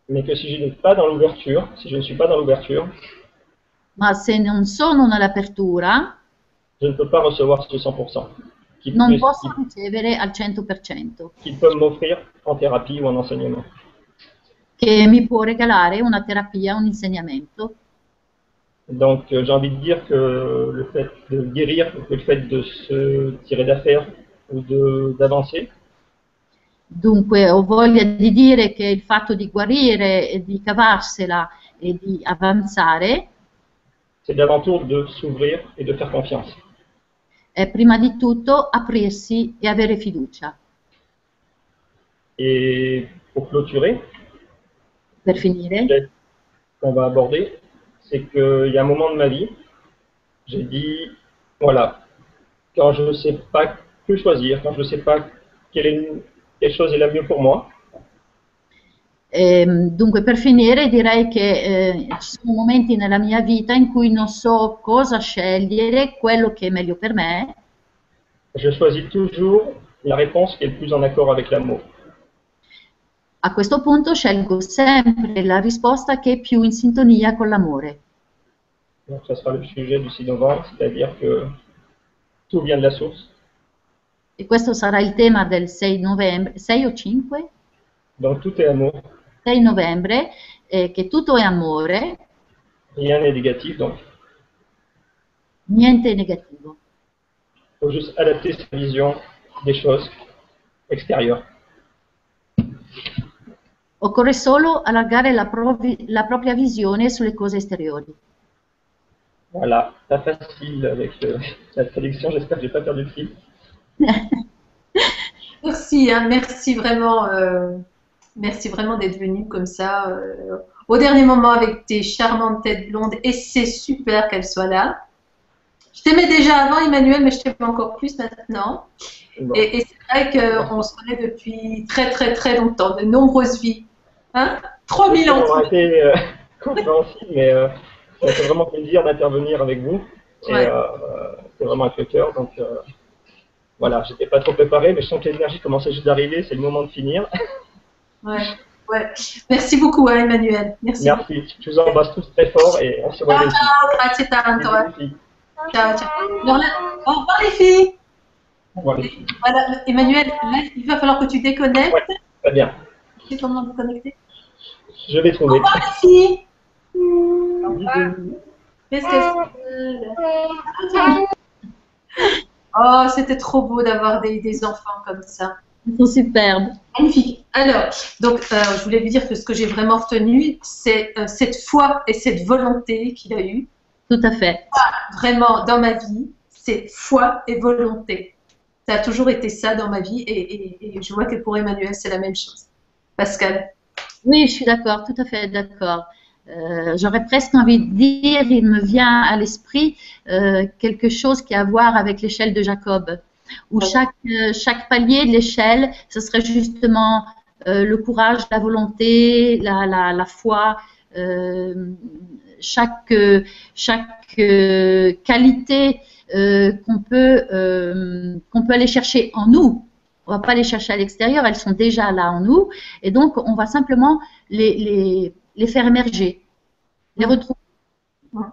mais que si je n'ai pas dans l'ouverture, si je ne suis pas dans l'ouverture, ma se non sono nell'apertura, je ne peux pas recevoir ce 100%. Non puisse, posso ricevere al 100%. Qu'il peut m'offrir en thérapie ou en enseignement. Che mi può regalare una terapia, un insegnamento. Donc euh, j'ai envie de dire que le fait de guérir, le fait de se tirer d'affaire ou d'avancer, Dunque ho voglia di dire che il fatto di guarire e di cavarsela e di avanzare c'est d'avant tout de s'ouvrir et de faire confiance. è prima di tutto aprirsi e avere fiducia. Et pour clôturer, Per finire, qu'on va aborder, c'est qu'il y a un moment de ma vie, j'ai dit, voilà, quand je ne sais pas que choisir, quand je ne sais pas quelle, est, quelle chose est la mieux pour moi, Ehm, dunque, per finire, direi che eh, ci sono momenti nella mia vita in cui non so cosa scegliere, quello che è meglio per me, je choisis toujours la réponse qui est le plus en accord avec l'amour. a questo punto scelgo sempre la risposta che è più in sintonia con l'amore. Donc ça sera le sujet du 6 novembre, c'est-à-dire que tout vient de la source. E questo sarà il tema del 6 novembre, 6 o 5? Donc tout est amour, 6 novembre, eh, che tutto è amore, négatif, donc niente è negativo. il faut juste adapter sa vision des choses extérieures. Occorre solo allargare la, la propria visione sulle cose esteriori. Voilà, pas facile avec euh, la traduction, j'espère que j'ai pas perdu le fil. [laughs] Merci, hein, merci vraiment, euh, merci vraiment d'être venu comme ça euh, au dernier moment avec tes charmantes têtes blondes et c'est super qu'elles soient là. Je t'aimais déjà avant Emmanuel, mais je t'aime encore plus maintenant. Bon. Et, et c'est vrai qu'on se connaît depuis très très très longtemps, de nombreuses vies. Hein 3000 ans. On a été euh, [laughs] compréhensible, mais euh, ça fait vraiment plaisir d'intervenir avec vous. Et Ouais. euh, c'est vraiment le cœur. Donc voilà, j'étais pas trop préparé, mais je sens que l'énergie commençait juste d'arriver, c'est le moment de finir. [laughs] Ouais, ouais. Merci beaucoup hein, Emmanuel. Merci. Merci, je vous embrasse tous très fort et on se revoit Ciao, ciao, grazie eh. Ciao, ciao. Alors là, au revoir les filles. Au revoir, les filles. Voilà, Emmanuel, là, il va falloir que tu déconnectes. Ouais. Très bien, Tu sais comment vous connecter je vais Au trouver. revoir les filles. Qu'est-ce que c'est Oh, c'était trop beau d'avoir des, des enfants comme ça. Ils sont superbes. Magnifique. Alors, donc, euh, je voulais vous dire que ce que j'ai vraiment retenu, c'est euh, cette foi et cette volonté qu'il a eue, Tout à fait. vraiment, dans ma vie. C'est foi et volonté. Ça a toujours été ça dans ma vie et, et- et je vois que pour Emmanuel, c'est la même chose. Pascal. Oui, je suis d'accord, tout à fait d'accord. Euh, J'aurais presque envie de dire, il me vient à l'esprit euh, quelque chose qui a à voir avec l'échelle de Jacob, où chaque, euh, chaque palier de l'échelle, ce serait justement le courage, la volonté, la, la, la foi, chaque, chaque qualité qu'on peut, qu'on peut aller chercher en nous. On va pas les chercher à l'extérieur, elles sont déjà là en nous. Et donc, on va simplement les, les, les faire émerger, les retrouver. Ouais.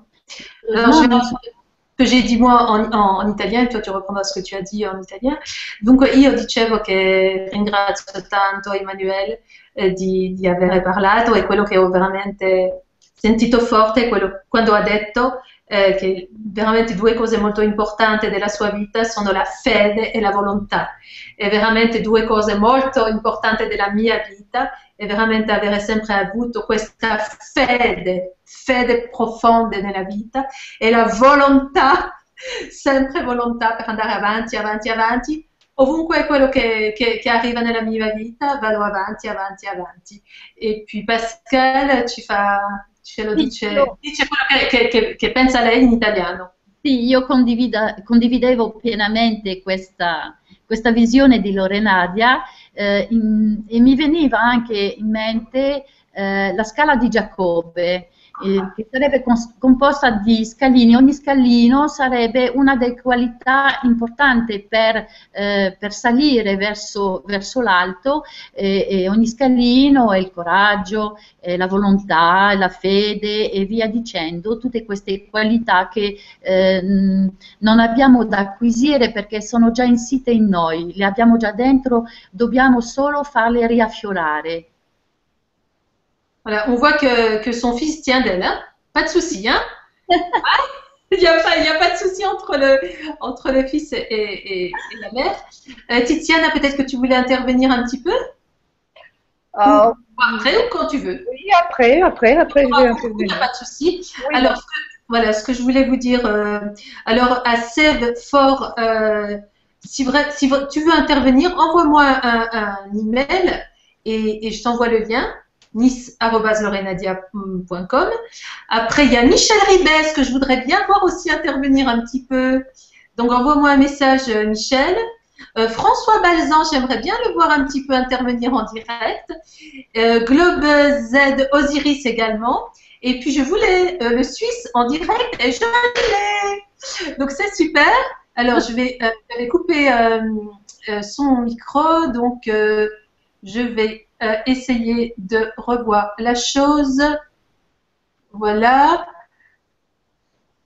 Alors, je vais reprendre ce que j'ai dit moi en, en, en italien, et toi tu reprendras ce que tu as dit en italien. Dunque io dicevo che ringrazio tanto Emanuele eh, di, di aver parlato e quello che ho veramente sentito forte è quello quando ha detto eh, che veramente due cose molto importanti della sua vita sono la fede e la volontà. E veramente due cose molto importanti della mia vita è veramente avere sempre avuto questa fede, fede profonda nella vita e la volontà, sempre volontà per andare avanti, avanti, avanti. Ovunque quello che, che, che arriva nella mia vita, vado avanti, avanti, avanti. E poi Pascal ci fa, ce lo dice, dice quello che, che- che- pensa lei in italiano. Sì, io condividevo pienamente questa, questa visione di Lorenadia eh, in- e mi veniva anche in mente eh, la scala di Giacobbe, eh, che sarebbe composta di scalini. Ogni scalino sarebbe una delle qualità importanti per, eh, per salire verso, verso l'alto e, e ogni scalino è il coraggio, è la volontà, è la fede e via dicendo, tutte queste qualità che eh, non abbiamo da acquisire perché sono già insite in noi, le abbiamo già dentro, dobbiamo solo farle riaffiorare. Voilà, on voit que, que son fils tient d'elle, hein Pas de souci, hein Ah, [laughs] Il n'y a, a pas de souci entre le, entre le fils et, et- et la mère. Euh, Tiziana, peut-être que tu voulais intervenir un petit peu? Ah, Après ou quand tu veux. oui, après, après, après, je vais Il n'y a pas de souci. Oui. Alors, ce Voilà ce que je voulais vous dire. euh, alors, à Seb Fort, euh, si, vrai, si tu veux intervenir, envoie-moi un, un email et, et je t'envoie le lien nice.lorenadia.com. Après, il y a Michel Ribès que je voudrais bien voir aussi intervenir un petit peu. Donc, envoie-moi un message, euh, Michel. Euh, François Balzan, j'aimerais bien le voir un petit peu intervenir en direct. Euh, Globe Z Osiris également. Et puis je voulais le Suisse en direct et je l'ai. Donc c'est super. Alors je vais, couper son micro. Donc je vais euh, essayer de revoir la chose. Voilà.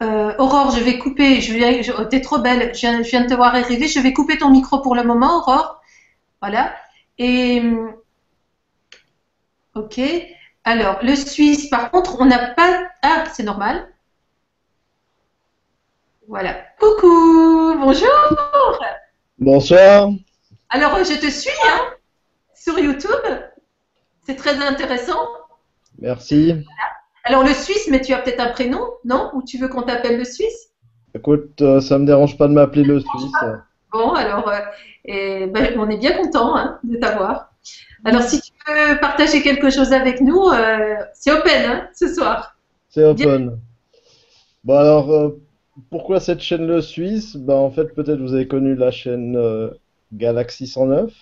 Euh, Aurore, je vais couper. Je je- oh, t'es trop belle. Je viens, je viens de te voir arriver. Je vais couper ton micro pour le moment, Aurore. Voilà. Et hum, ok. Alors, le Suisse, par contre, on n'a pas. Ah, c'est normal. Voilà. Coucou, bonjour. Bonsoir. Alors, je te suis hein, sur YouTube. C'est très intéressant. Merci. Alors, le Suisse, mais tu as peut-être un prénom, non? Ou tu veux qu'on t'appelle le Suisse? Écoute, euh, ça me dérange pas de m'appeler le Suisse. Bon, alors, euh, et, ben, on est bien content hein, de t'avoir. Alors, si tu veux partager quelque chose avec nous, euh, c'est open hein, ce soir. C'est open. Bon alors, pourquoi cette chaîne le Suisse? Ben, en fait, peut-être vous avez connu la chaîne Galaxy 109,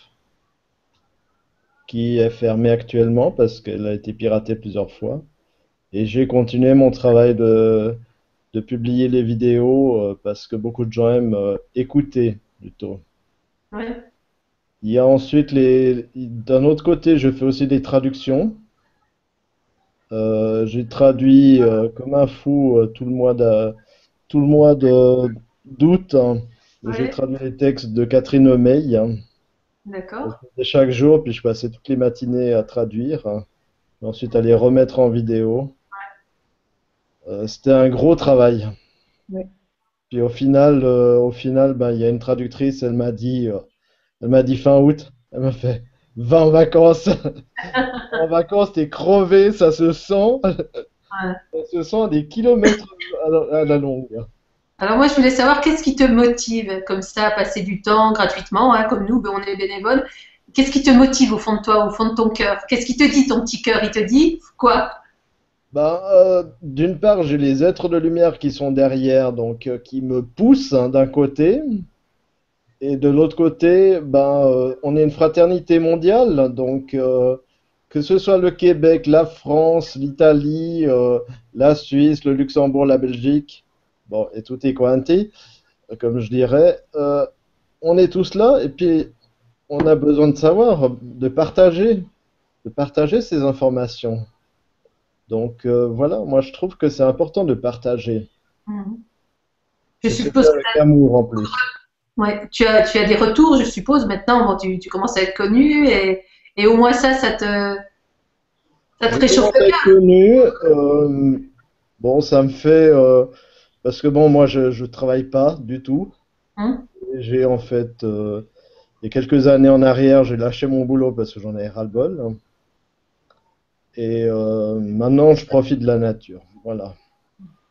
qui est fermée actuellement parce qu'elle a été piratée plusieurs fois. Et j'ai continué mon travail de, de publier les vidéos euh, parce que beaucoup de gens aiment euh, écouter plutôt. Ouais. Il y a ensuite les. D'un autre côté, je fais aussi des traductions. Euh, j'ai traduit euh, comme un fou euh, tout le mois de, tout le mois de d'août. hein. J'ai traduit les textes de Catherine hein. D'accord. Chaque jour, puis je passais toutes les matinées à traduire. hein. Et ensuite, à les remettre en vidéo. Euh, c'était un gros travail. Ouais. Puis au final, euh, au final, ben, il y a une traductrice, elle m'a dit, euh, elle m'a dit fin août, elle m'a fait, va en vacances. [laughs] En vacances, t'es crevé, ça se sent. Ça se sent à des kilomètres à la, à la longue. Alors moi, je voulais savoir qu'est-ce qui te motive comme ça à passer du temps gratuitement, hein, comme nous, ben, on est bénévoles. Qu'est-ce qui te motive au fond de toi, au fond de ton cœur? Qu'est-ce qui te dit ton petit cœur? Il te dit quoi? Ben, euh, d'une part, j'ai les êtres de lumière qui sont derrière, donc euh, qui me poussent hein, d'un côté. Et de l'autre côté, ben, euh, on est une fraternité mondiale, donc que ce soit le Québec, la France, l'Italie, la Suisse, le Luxembourg, la Belgique, bon, et tout est quanti, comme je dirais, euh, on est tous là, et puis on a besoin de savoir, de partager, de partager ces informations. Donc euh, voilà, moi je trouve que c'est important de partager. Mhm. Je Et suppose avec amour en plus. Ouais, tu as, tu as des retours, je suppose, maintenant, bon, tu, tu commences à être connu et, et au moins ça, ça te, ça te réchauffe le cœur. connu, euh, bon, ça me fait euh, parce que bon, moi je je travaille pas du tout. Et J'ai en fait euh, il y a quelques années en arrière, j'ai lâché mon boulot parce que j'en ai ras-le-bol. Et euh, maintenant, je profite de la nature. Voilà.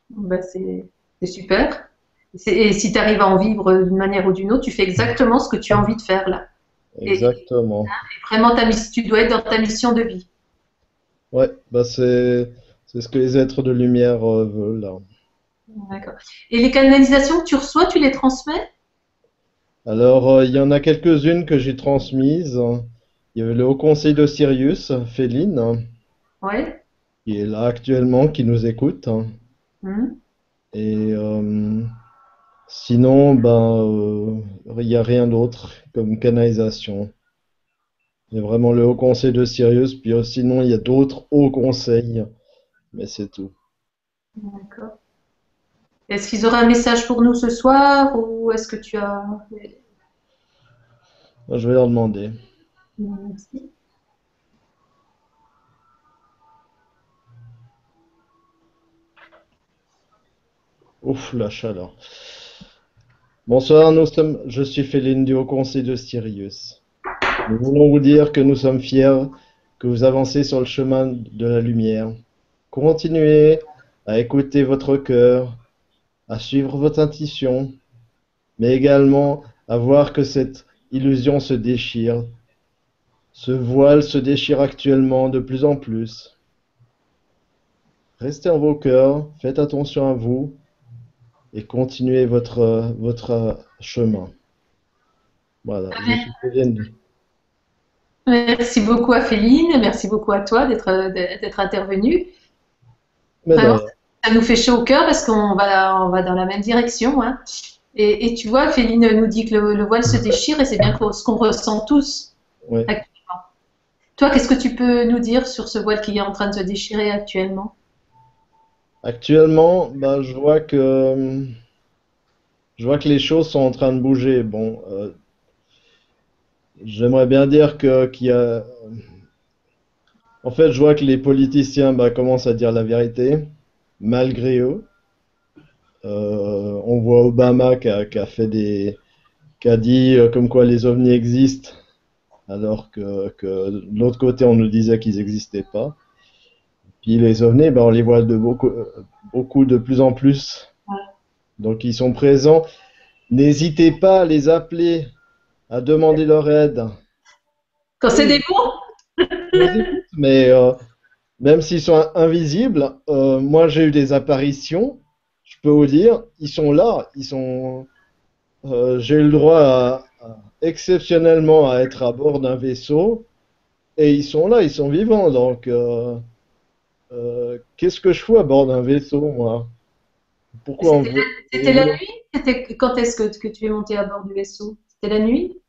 Bah, c'est super. Et si tu arrives à en vivre d'une manière ou d'une autre, tu fais exactement ce que tu as envie de faire là. Exactement. Et vraiment, ta, tu dois être dans ta mission de vie. Ouais, bah c'est c'est ce que les êtres de lumière euh, veulent. là. D'accord. Et les canalisations que tu reçois, tu les transmets? Alors, euh, il y en a quelques-unes que j'ai transmises. Il y avait le Haut Conseil de Sirius, Féline, Ouais. qui est là actuellement, qui nous écoute. Hum. Et euh, sinon, ben, euh, il n'y a rien d'autre comme canalisation. Il y a vraiment le Haut Conseil de Sirius, puis sinon, il y a d'autres hauts conseils, mais c'est tout. D'accord. Est-ce qu'ils auraient un message pour nous ce soir ou est-ce que tu as... Je vais leur demander. Merci. Ouf, la chaleur. Bonsoir, nous sommes, je suis Féline du Haut Conseil de Sirius. Nous voulons vous dire que nous sommes fiers que vous avancez sur le chemin de la lumière. Continuez à écouter votre cœur, à suivre votre intuition, mais également à voir que cette illusion se déchire. Ce voile se déchire actuellement de plus en plus. Restez en vos cœurs, faites attention à vous et continuez votre, votre chemin. Voilà. Merci beaucoup à Féline, merci beaucoup à toi d'être intervenu. Non, ça nous fait chaud au cœur parce qu'on va, on va dans la même direction. hein. Et, et tu vois, Féline nous dit que le, le voile se déchire et c'est bien ce qu'on ressent tous Ouais. actuellement. Toi, qu'est-ce que tu peux nous dire sur ce voile qui est en train de se déchirer actuellement? Actuellement, bah, je vois que je vois que les choses sont en train de bouger. Bon, euh, j'aimerais bien dire que qu'il y a. En fait, je vois que les politiciens bah, commencent à dire la vérité, malgré eux. Euh, on voit Obama qui a, qui a fait des, qui a dit euh, comme quoi les ovnis existent, alors que, que de l'autre côté on nous disait qu'ils n'existaient pas. Puis les ovnis, ben, on les voit de beaucoup, beaucoup de plus en plus. Donc ils sont présents. N'hésitez pas à les appeler, à demander leur aide. Quand c'est des bons Mais euh, même s'ils sont invisibles, euh, moi j'ai eu des apparitions. Je peux vous dire, ils sont là. Ils sont. euh, j'ai eu le droit à- à- exceptionnellement à être à bord d'un vaisseau et ils sont là, ils sont vivants. Donc, euh, qu'est-ce que je fous à bord d'un vaisseau, moi? Pourquoi on C'était veut- C'était la nuit? Quand est-ce que, que tu es monté à bord du vaisseau? C'était la nuit?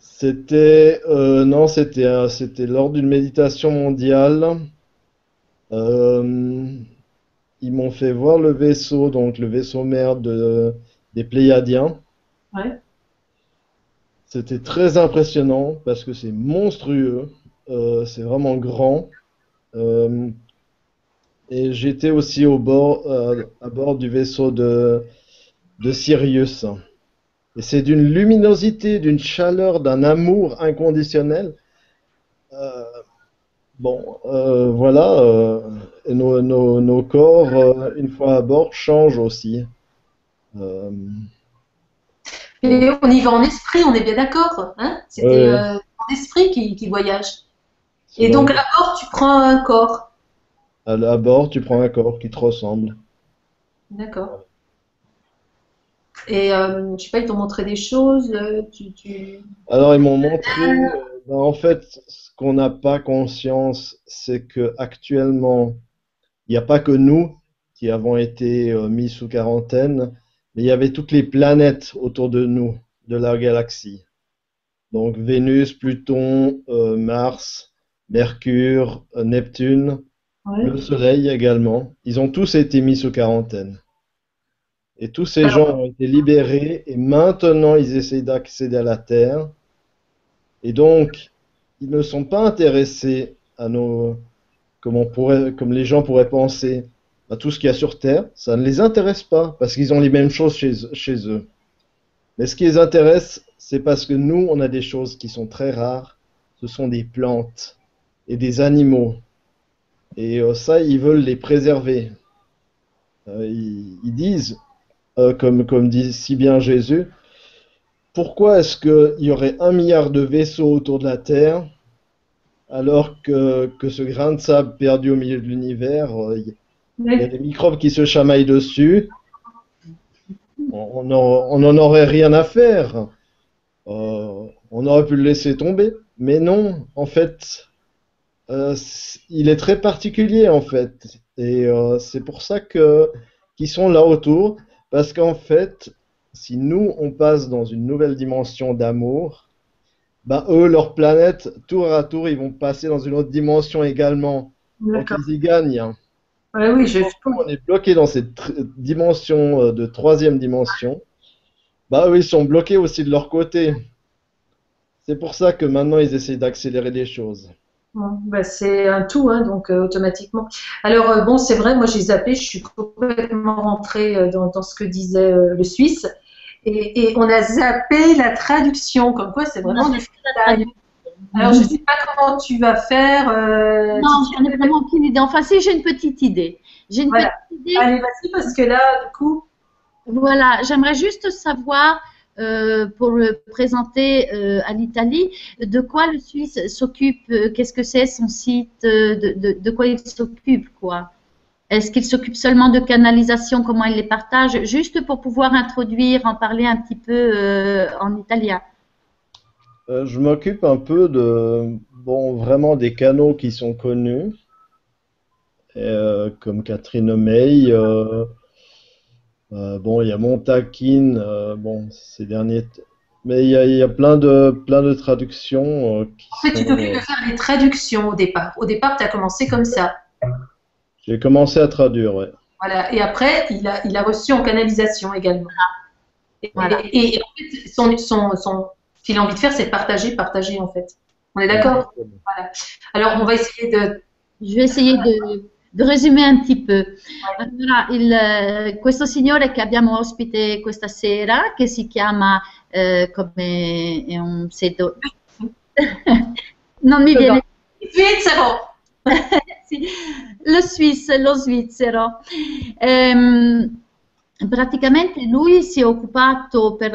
C'était euh, non, c'était euh, c'était lors d'une méditation mondiale. Euh, ils m'ont fait voir le vaisseau, donc le vaisseau mère de, des Pléiadiens. Ouais. C'était très impressionnant parce que c'est monstrueux, euh, c'est vraiment grand. Euh, et j'étais aussi au bord, euh, à bord du vaisseau de, de Sirius. Et c'est d'une luminosité, d'une chaleur, d'un amour inconditionnel. Euh, bon, euh, voilà, euh, nos, nos, nos corps, une fois à bord, changent aussi. Et on y va en esprit, on est bien d'accord hein? C'était en esprit qui, qui voyage. Et donc à bord, tu prends un corps. à, à bord, tu prends un corps qui te ressemble. D'accord. Et euh, je sais pas, ils t'ont montré des choses. euh, Tu, tu... Alors, ils m'ont montré, euh, ben, en fait, ce qu'on n'a pas conscience, c'est que actuellement, il n'y a pas que nous qui avons été euh, mis sous quarantaine, mais il y avait toutes les planètes autour de nous, de la galaxie. Donc, Vénus, Pluton, euh, Mars, Mercure, Neptune, Ouais. le Soleil également. Ils ont tous été mis sous quarantaine. Et tous ces gens ont été libérés et maintenant ils essayent d'accéder à la Terre. Et donc, ils ne sont pas intéressés à nos, comme on pourrait, comme les gens pourraient penser, à tout ce qu'il y a sur Terre. Ça ne les intéresse pas parce qu'ils ont les mêmes choses chez, chez eux. Mais ce qui les intéresse, c'est parce que nous, on a des choses qui sont très rares. Ce sont des plantes et des animaux. Et euh, ça, ils veulent les préserver. Euh, ils, ils disent, euh, comme, comme dit si bien Jésus, pourquoi est-ce qu'il y aurait un milliard de vaisseaux autour de la Terre alors que, que ce grain de sable perdu au milieu de l'univers, euh, il y a des microbes qui se chamaillent dessus, on on en- on n'en aurait rien à faire. Euh, on aurait pu le laisser tomber. Mais non, en fait, euh, il est très particulier en fait. Et euh, c'est pour ça que qu'ils sont là autour. Parce qu'en fait, si nous, on passe dans une nouvelle dimension d'amour, bah eux, leur planète, tour à tour, ils vont passer dans une autre dimension également. Donc ils y gagnent. Ouais, oui, je. On est bloqué dans cette dimension euh, de troisième dimension, bah eux, ils sont bloqués aussi de leur côté. C'est pour ça que maintenant ils essayent d'accélérer les choses. Bon, bah, c'est un tout, hein, donc euh, automatiquement. Alors, euh, bon, c'est vrai, moi j'ai zappé, je suis complètement rentrée euh, dans, dans ce que disait le Suisse. Et, et on a zappé la traduction, comme quoi c'est vraiment du freestyle. Alors, je ne sais pas comment tu vas faire. Non, j'en ai vraiment aucune idée. Enfin, si, j'ai une petite idée. J'ai une Voilà. petite idée. Allez, vas-y, parce que là, du coup, Voilà, j'aimerais juste savoir, euh, pour le présenter euh, à l'Italie, de quoi le Suisse s'occupe, euh, qu'est-ce que c'est son site, de, quoi il s'occupe, quoi? Est-ce qu'il s'occupe seulement de canalisation, comment il les partage, juste pour pouvoir introduire, en parler un petit peu en italien. Je m'occupe un peu de, bon, vraiment des canaux qui sont connus, comme Catherine May. Euh, bon, il y a Montaquin, euh, bon, ces derniers. t- Mais il y a, il y a plein de, plein de traductions euh, qui en fait, tu sont, t'occupes euh, de faire les traductions au départ. Au départ, tu as commencé comme ça. J'ai commencé à traduire, ouais. Voilà. Et après, il a, il a reçu en canalisation également. Et, Voilà. et- et en fait, son, son, son, ce qu'il a envie de faire, c'est de partager, partager, en fait. On est d'accord? Alors, on va essayer de. Je vais essayer de, di resumere un petit peu. Allora, il, eh, questo signore che abbiamo ospite questa sera, che si chiama eh, come è un sito... non mi viene... Svizzero! [laughs] Sì, lo Swiss, lo svizzero. Ehm, praticamente lui si è occupato per,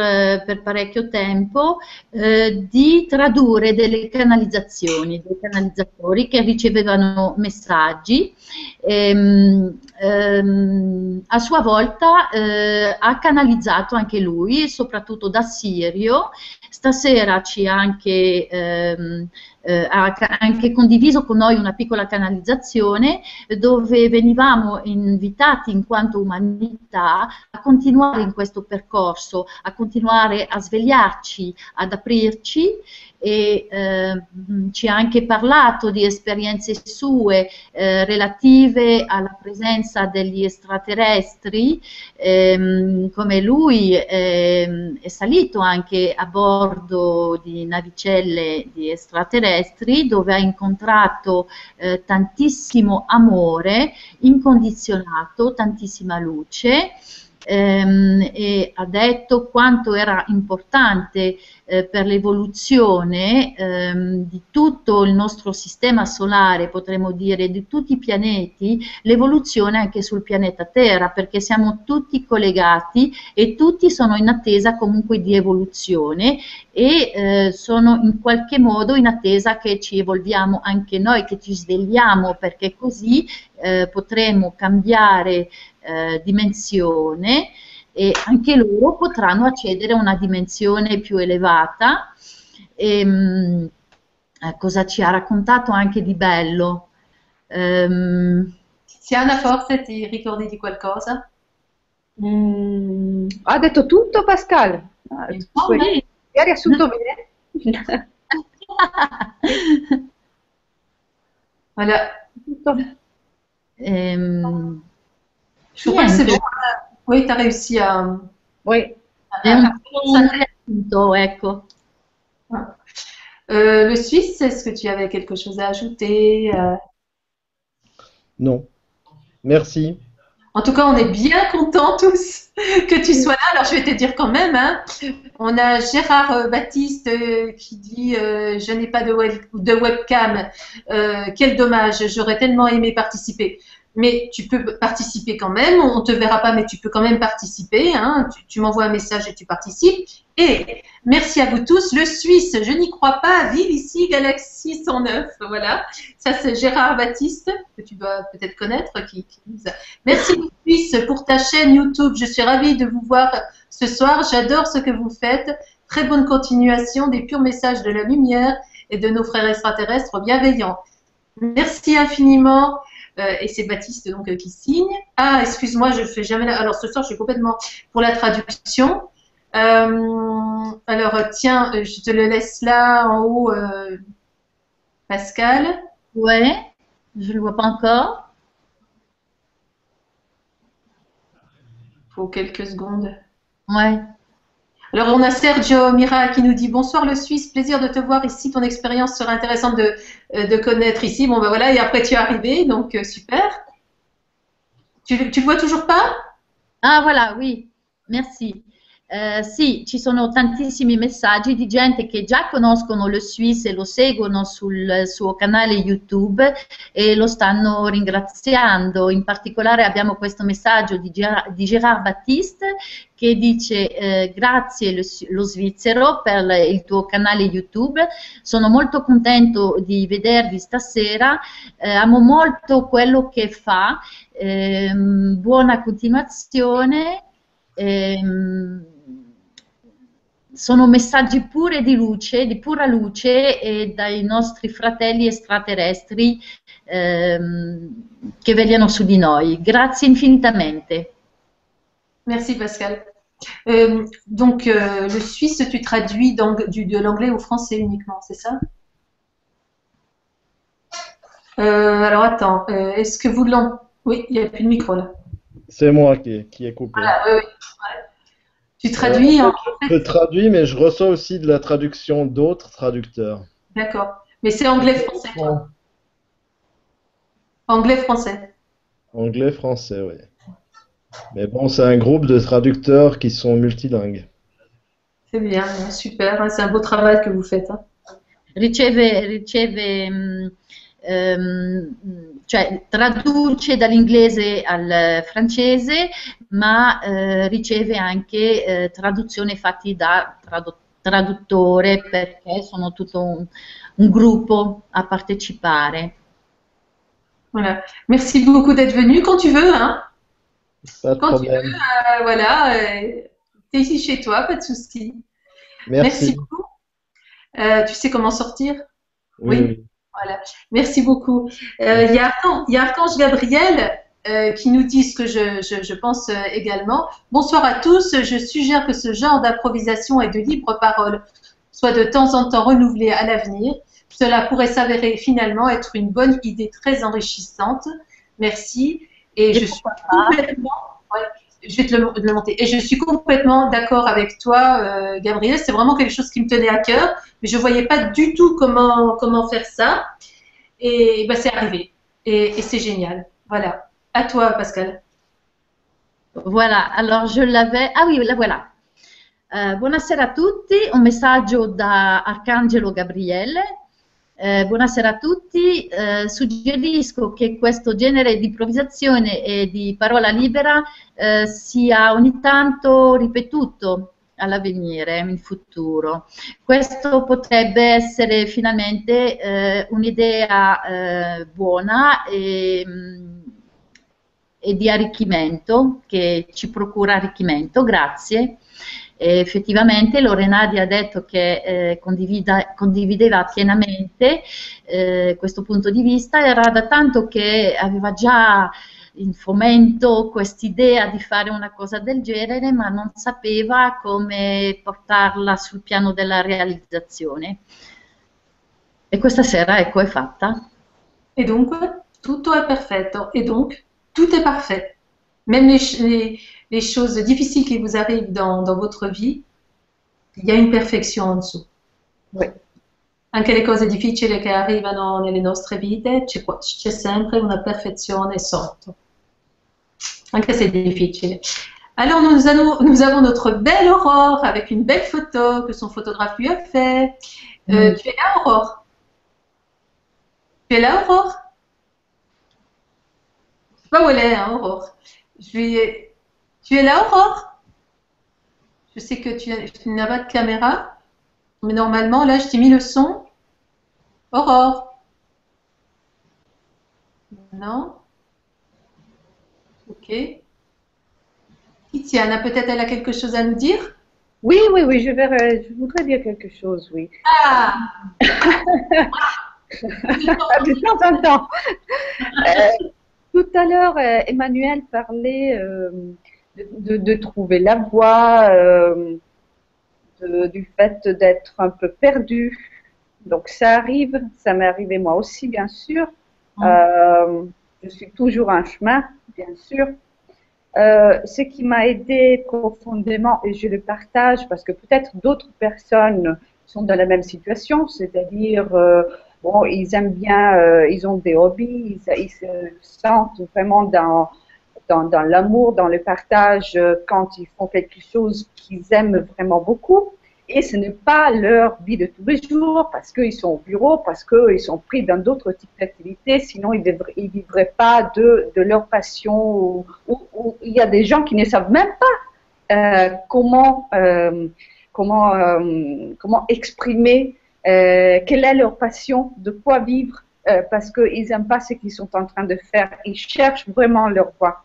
per parecchio tempo eh, di tradurre delle canalizzazioni, dei canalizzatori che ricevevano messaggi. Ehm, ehm, a sua volta eh, ha canalizzato anche lui, soprattutto da Sirio. Stasera ci ha anche ehm, eh, ha anche condiviso con noi una piccola canalizzazione dove venivamo invitati in quanto umanità a continuare in questo percorso, a continuare a svegliarci, ad aprirci e eh, ci ha anche parlato di esperienze sue eh, relative alla presenza degli extraterrestri, ehm, come lui ehm, è salito anche a bordo di navicelle di extraterrestri dove ha incontrato eh, tantissimo amore incondizionato, tantissima luce ehm, e ha detto quanto era importante eh, per l'evoluzione ehm, di tutto il nostro sistema solare, potremmo dire, di tutti i pianeti, l'evoluzione anche sul pianeta Terra, perché siamo tutti collegati e tutti sono in attesa comunque di evoluzione e eh, sono in qualche modo in attesa che ci evolviamo anche noi, che ci svegliamo, perché così eh, potremo cambiare eh, dimensione e anche loro potranno accedere a una dimensione più elevata. E, mh, eh, cosa ci ha raccontato anche di bello? Ehm, Tiziana, forse ti ricordi di qualcosa? Mm, ha detto tutto Pascal. Ah, Oh, bene. ha riassunto bene. Voilà. Tutto. ehm, Je crois que c'est bon. Oui, tu as réussi à. Oui. un ecco. Euh, le Suisse, est-ce que tu avais quelque chose à ajouter euh, Non. Merci. En tout cas, on est bien contents [laughs] tous que tu sois là. Alors, je vais te dire quand même, hein, on a Gérard euh, Baptiste euh, qui dit euh, Je n'ai pas de, web- de webcam. Euh, quel dommage, j'aurais tellement aimé participer. Mais tu peux participer quand même. On te verra pas, mais tu peux quand même participer. hein. Tu, m'envoies un message et tu participes. Et merci à vous tous. Le Suisse, je n'y crois pas, vive ici, Galaxie 109. Voilà. Ça, c'est Gérard Baptiste, que tu dois peut-être connaître, qui, qui Merci Suisse pour ta chaîne YouTube. Je suis ravie de vous voir ce soir. J'adore ce que vous faites. Très bonne continuation des purs messages de la lumière et de nos frères extraterrestres bienveillants. Merci infiniment. Euh, et c'est Baptiste donc euh, qui signe. Ah, excuse-moi, je fais jamais. La... Alors ce soir, je suis complètement pour la traduction. Euh, alors tiens, je te le laisse là en haut, Pascal. Ouais, je ne le vois pas encore. Faut quelques secondes. Ouais. Alors, on a Sergio Mira qui nous dit Bonsoir le Suisse, plaisir de te voir ici. Ton expérience sera intéressante de, euh, connaître ici. Bon, ben voilà, et après tu es arrivé, donc euh, super. Tu, tu le vois toujours pas? Ah voilà, oui, merci. Eh, sì, ci sono tantissimi messaggi di gente che già conoscono lo Swiss e lo seguono sul suo canale YouTube e lo stanno ringraziando. In particolare abbiamo questo messaggio di, Ger- di Gérard Battiste che dice eh, grazie lo, lo, svizzero per il tuo canale YouTube, sono molto contento di vedervi stasera, eh, amo molto quello che fa, ehm, buona continuazione. Ehm, sono messaggi pure di luce, di pura luce e dai nostri fratelli extraterrestri ehm, che vegliano su di noi. Grazie infinitamente. Merci Pascal. Euh, donc euh, le suisse, tu traduis du, de l'anglais au français uniquement, c'est ça euh, Alors attends, euh, est-ce que vous l'entendez Oui, il n'y a plus de micro là. C'est moi qui, qui ai coupé. Ah, oui, oui. Tu traduis en Je traduis, mais je reçois aussi de la traduction d'autres traducteurs. D'accord. Mais c'est anglais-français, toi Anglais-français. Anglais-français, oui. Mais bon, c'est un groupe de traducteurs qui sont multilingues. C'est bien, super. Hein, c'est un beau travail que vous faites. Hein. Riceve, riceve ehm, cioè traduce dall'inglese al francese, ma eh, riceve anche eh, traduzioni fatte da tradu- traduttore perché sono tutto un, un gruppo a partecipare. Voilà. Merci beaucoup d'être venu quand tu veux. Hein. Pas de quand problème. tu veux, euh, voilà, euh, t'es ici chez toi, pas de souci. Merci. Merci beaucoup. Euh, tu sais comment sortir? Oui, Oui. Voilà, merci beaucoup. Euh, il y a Archange Gabriel euh, qui nous dit ce que je, je- je pense euh, également. Bonsoir à tous. Je suggère que ce genre d'improvisation et de libre parole soit de temps en temps renouvelé à l'avenir. Cela pourrait s'avérer finalement être une bonne idée très enrichissante. Merci. Et, Et je suis complètement. ouais, je vais te le, le monter. Et je suis complètement d'accord avec toi, euh, Gabriel. C'est vraiment quelque chose qui me tenait à cœur, mais je voyais pas du tout comment comment faire ça. Et ben, c'est arrivé. Et, et c'est génial. Voilà. À toi, Pascal. Voilà, alors je l'avais. Ah oui, la voilà. Eh, buonasera a tutti, un messaggio da Arcangelo Gabriele. Eh, buonasera a tutti, Eh, suggerisco che questo genere di improvvisazione e di parola libera eh, sia ogni tanto ripetuto all'avvenire, in futuro. Questo potrebbe essere finalmente eh, un'idea eh, buona e, mm, e di arricchimento che ci procura arricchimento. Grazie. E effettivamente Lorenadi ha detto che eh, condivideva pienamente eh, questo punto di vista, era da tanto che aveva già in fomento quest'idea di fare una cosa del genere, ma non sapeva come portarla sul piano della realizzazione. E questa sera, ecco, è fatta. Et donc, tutto è perfetto. Et donc, tout est parfait. Même les, ch- les, les choses difficiles qui vous arrivent dans, dans votre vie, il y a une perfection en dessous. Oui. Anche le cose difficili che arrivano nelle nostre vite, c'è, sempre una perfezione sotto. Anche se è difficile. Alors, nous, allons- nous avons notre belle Aurore avec une belle photo que son photographe lui a fait. Euh, Tu es là, Aurore? Tu es là, Aurore? Sais pas où elle est, hein, Aurore. Je. Tu es là, Aurore? Je sais que tu, tu n'as pas de caméra, mais normalement, là, je t'ai mis le son. Aurore Non Ok. Tiziana, peut-être elle a quelque chose à nous dire? Oui, oui, oui, je, je voudrais dire quelque chose, oui. Ah [laughs] de temps en temps. Tout à l'heure, euh, Emmanuel parlait euh, de, de- de trouver la voie, euh, de- du fait d'être un peu perdu. Donc ça arrive, ça m'est arrivé moi aussi, bien sûr. Euh, je suis toujours en chemin, bien sûr. Ce qui m'a aidé profondément, et je le partage parce que peut-être d'autres personnes sont dans la même situation, c'est-à-dire ils aiment bien, euh, ils ont des hobbies, ils, se sentent vraiment dans dans, l'amour, dans le partage, euh, quand ils font quelque chose qu'ils aiment vraiment beaucoup. Et ce n'est pas leur vie de tous les jours parce qu'ils sont au bureau, parce qu'ils sont pris dans d'autres types d'activités, sinon ils ne vivraient pas de, de leur passion. Il y a des gens qui ne savent même pas euh, comment, comment, comment exprimer quelle est leur passion, de quoi vivre, euh, parce qu'ils n'aiment pas ce qu'ils sont en train de faire. Ils cherchent vraiment leur voie.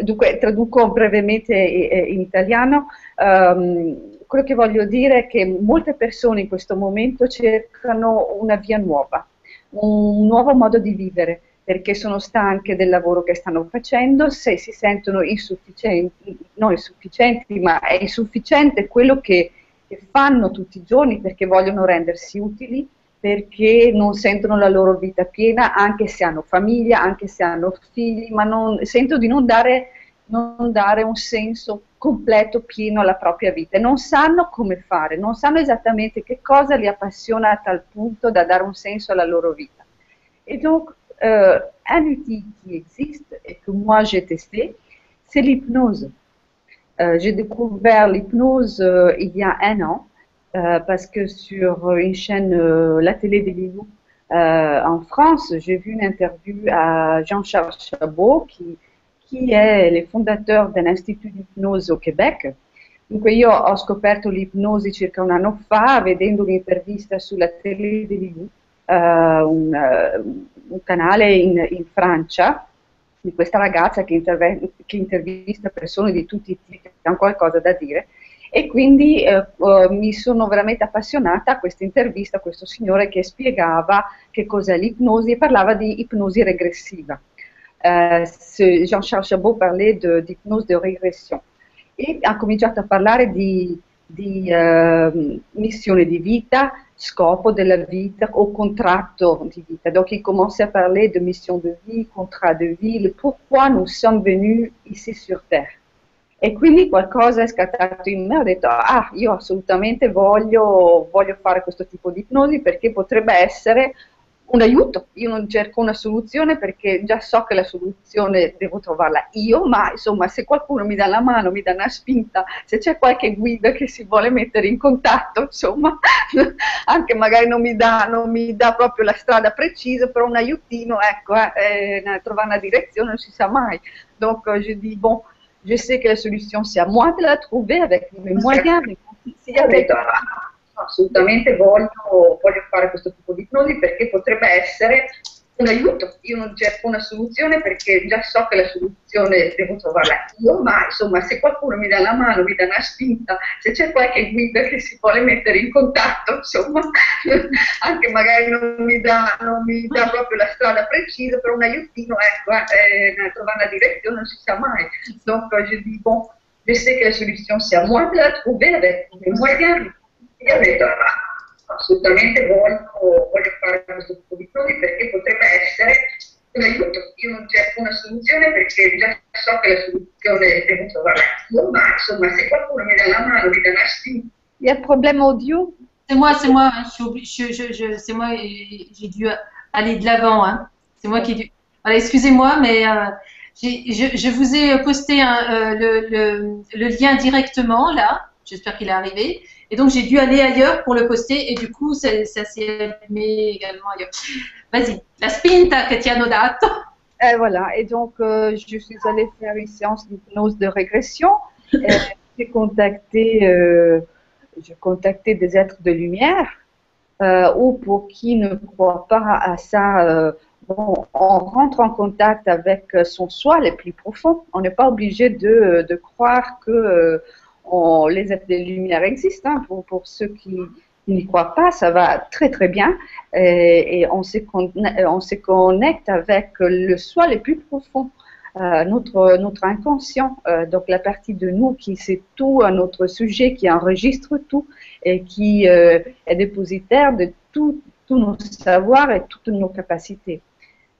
Dunque, traduco brevemente in italiano. Ehm, quello che voglio dire è che molte persone in questo momento cercano una via nuova, un nuovo modo di vivere, perché sono stanche del lavoro che stanno facendo, se si sentono insufficienti, non insufficienti, ma è insufficiente quello che, che fanno tutti i giorni perché vogliono rendersi utili, perché non sentono la loro vita piena, anche se hanno famiglia, anche se hanno figli, ma non, sentono di non dare, non dare un senso completo, pieno alla propria vita. E non sanno come fare, non sanno esattamente che cosa li appassiona a tal punto da dare un senso alla loro vita. Et donc, euh, un outil qui existe et que moi j'ai testé, c'est l'hypnose. Euh, j'ai découvert l'hypnose euh, il y a un an euh, parce que sur une chaîne, la télé des Lilou, en France, j'ai vu une interview à Jean-Charles Chabot, qui, qui è il fondatore dell'Istituto di Ipnosi au Québec. Dunque io ho scoperto l'ipnosi circa un anno fa vedendo un'intervista sulla tele di Lilou, un, un canale in, in Francia di questa ragazza che, interve- che intervista persone di tutti i tipi che hanno qualcosa da dire e quindi eh, eh, mi sono veramente appassionata a questa intervista a questo signore che spiegava che cos'è l'ipnosi e parlava di ipnosi regressiva. Ce- Jean-Charles Chabot parlait de- d'hypnose de, régression e ha cominciato a parlare di, di eh, missione di vita, scopo della vita o contratto di vita. Donc il commençait à parler de mission de vie, contrat de vie, pourquoi nous sommes venus ici sur Terre. E quindi qualcosa è scattato in me, ho detto, ah, io assolutamente voglio, voglio fare questo tipo di ipnosi perché potrebbe essere un aiuto. Io non cerco una soluzione perché già so che la soluzione devo trovarla io, ma insomma se qualcuno mi dà la mano, mi dà una spinta, se c'è qualche guida che si vuole mettere in contatto, insomma, [laughs] anche magari non mi dà, non mi dà proprio la strada precisa, però un aiutino, ecco, eh, eh, trovare una direzione non si sa mai. Donc euh, je dis, bon, je sais que la solution c'est à moi de la trouver avec mes moyens, detto, ah, assolutamente voglio, voglio fare questo tipo di ipnosi perché potrebbe essere un aiuto. Io non cerco una soluzione perché già so che la soluzione devo trovarla io, ma insomma se qualcuno mi dà la mano, mi dà una spinta, se c'è qualche guida che si vuole mettere in contatto, insomma, [laughs] anche magari non mi dà, non mi dà proprio la strada precisa, però un aiutino, ecco, eh, trovare una direzione non si sa mai. Donc je dis, bon, je sais que la solution c'est à moi de la trouver avec. Io ho detto, "Ah, assolutamente voglio, voglio fare questo tipo di ipnosi perché potrebbe essere un aiuto. Io non cerco una soluzione perché già so che la soluzione devo trovarla io, ma insomma se qualcuno mi dà la mano, mi dà una spinta. Il y a un problème audio C'est moi, c'est moi. Je je, je, c'est moi. J'ai dû aller de l'avant. Hein. C'est moi qui ai dû. Voilà, excusez-moi, mais euh, je, je vous ai posté un, euh, le, le, le lien directement là. J'espère qu'il est arrivé. Et donc j'ai dû aller ailleurs pour le poster et du coup ça, s'est allumé également ailleurs. Vas-y, la spinta che ti hanno dato. Et voilà, et donc euh, je suis allée faire une séance d'hypnose de régression. Et J'ai contacté, euh, contacté des êtres de lumière, euh, ou pour qui ne croient pas à ça, euh, on rentre en contact avec euh, son soi le plus profond. On n'est pas obligé de, croire que euh, on- les êtres de lumière existent. hein. Pour, ceux qui n'y croient pas, ça va très très bien et, et on, se con- on se connecte avec le soi le plus profond, euh, notre, inconscient, euh, donc la partie de nous qui sait tout à notre sujet, qui enregistre tout et qui euh, est dépositaire de tous nos savoirs et toutes nos capacités.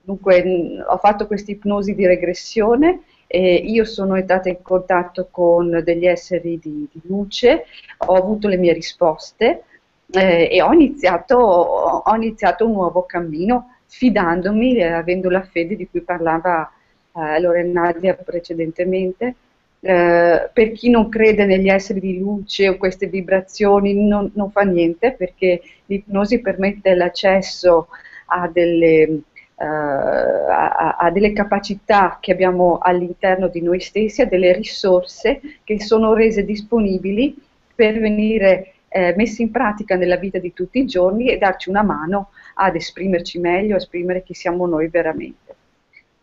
Dunque ho fatto questa ipnosi di regressione e io sono entrata in contatto con degli esseri di, di luce, ho avuto le mie risposte eh, e ho iniziato, ho iniziato un nuovo cammino fidandomi, eh, avendo la fede di cui parlava eh, Lorenadia precedentemente. Eh, per chi non crede negli esseri di luce o queste vibrazioni non, non fa niente perché l'ipnosi permette l'accesso a delle, a, a delle capacità che abbiamo all'interno di noi stessi, a delle risorse che sono rese disponibili per venire eh, messe in pratica nella vita di tutti i giorni e darci una mano ad esprimerci meglio, a esprimere chi siamo noi veramente.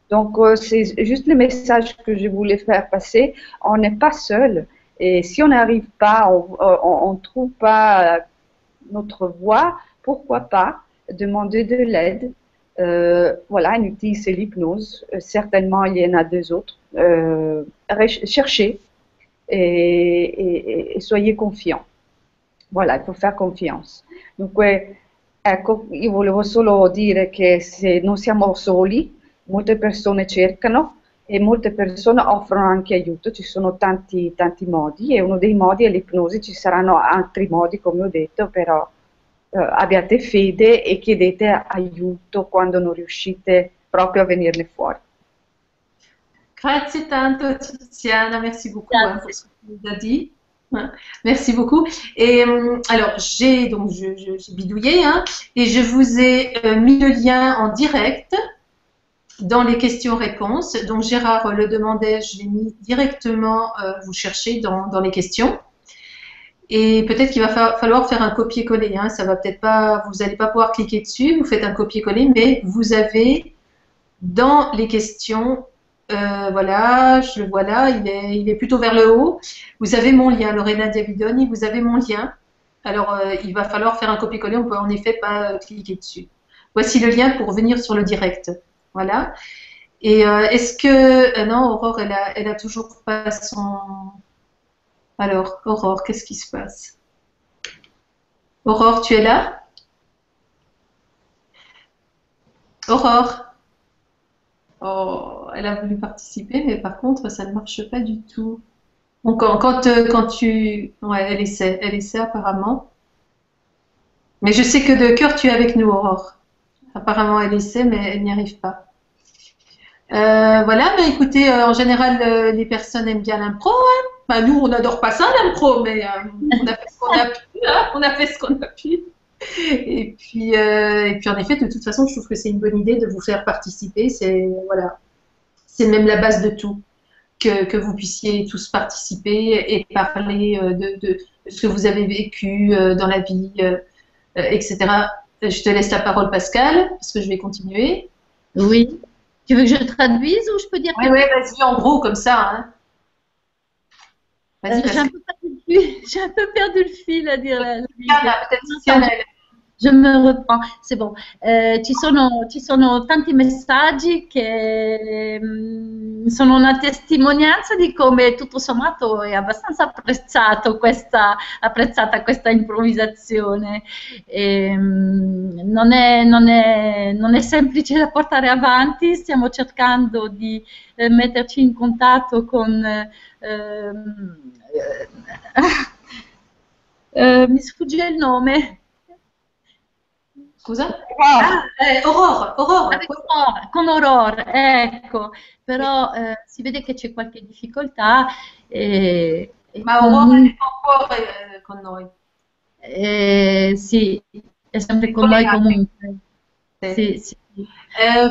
Donc, euh, c'est juste le message que je voulais faire passer. On n'est pas seul. Et si on n'arrive pas, on ne trouve pas notre voie, pourquoi pas demander de l'aide. Euh, voilà, un outil, c'est l'hypnose. Euh, certainement, il y en a deux autres. Euh, cherchez et, et, soyez confiants. Voilà, il faut faire confiance. Dunque, ecco, io volevo solo dire che se non siamo soli, molte persone cercano e molte persone offrono anche aiuto, ci sono tanti, tanti modi e uno dei modi è l'ipnosi, ci saranno altri modi come ho detto, però abbiate fede e chiedete aiuto quando non riuscite proprio a venirne fuori. Grazie tanto Tiziana, merci beaucoup hein, pour ce que tu nous as dit. [laughs] Merci beaucoup. Et euh, alors, j'ai donc j'ai bidouillé hein, et je vous ai euh, mis le lien en direct dans les questions-réponses. Donc Gérard le demandait, je l'ai mis directement euh, vous chercher dans, dans les questions. Et peut-être qu'il va falloir faire un copier-coller. Hein. Ça va peut-être pas, vous n'allez pas pouvoir cliquer dessus. Vous faites un copier-coller, mais vous avez dans les questions, euh, voilà, je le vois là, il est, plutôt vers le haut. Vous avez mon lien, Lorena Diavidoni, vous avez mon lien. Alors, euh, il va falloir faire un copier-coller. On peut en effet pas cliquer dessus. Voici le lien pour venir sur le direct. Voilà. Et euh, est-ce que non, Aurore, elle a, elle a toujours pas son alors, Aurore, qu'est-ce qui se passe? Aurore, tu es là? Aurore Oh, elle a voulu participer, mais par contre, ça ne marche pas du tout. Donc, quand, euh, quand, tu... Ouais, elle essaie, elle essaie apparemment. Mais je sais que de cœur, tu es avec nous, Aurore. Apparemment, elle essaie, mais elle n'y arrive pas. Euh, voilà, mais écoutez, euh, en général, les personnes aiment bien l'impro. Hein bah, nous, on n'adore pas ça, l'impro, mais euh, on a fait ce qu'on a pu. Hein, on a fait ce qu'on a pu. Et puis, euh, et puis, en effet, de toute façon, je trouve que c'est une bonne idée de vous faire participer. C'est voilà, c'est même la base de tout. Que, que, vous puissiez tous participer et parler euh, de, de, ce que vous avez vécu dans la vie, etc. Je te laisse la parole, Pascal, parce que je vais continuer. Oui. Tu veux que je traduise ou je peux dire Oui, oui, vas-y, en gros, comme ça. Hein. Euh, [laughs] j'ai, un peu perdu le fil a dire la, la je me reprends, c'est bon. Eh, ci, sono, ci, sono, tanti messaggi che mh, mm, sono una testimonianza di come tutto sommato è abbastanza questa, apprezzata questa improvvisazione. E, mh, non, è, non, è, non, è, semplice da portare avanti, stiamo cercando di eh, metterci in contatto con... Ehm, eh, [laughs] mi sfugge il nome. Scusa? Ah, eh, Aurora, Aurora. Ah, con Aurora, ecco, però eh, si vede che c'è qualche difficoltà. Ma Aurora con... è ancora con noi. Eh, sì, è sempre con noi comunque. Sì, sì.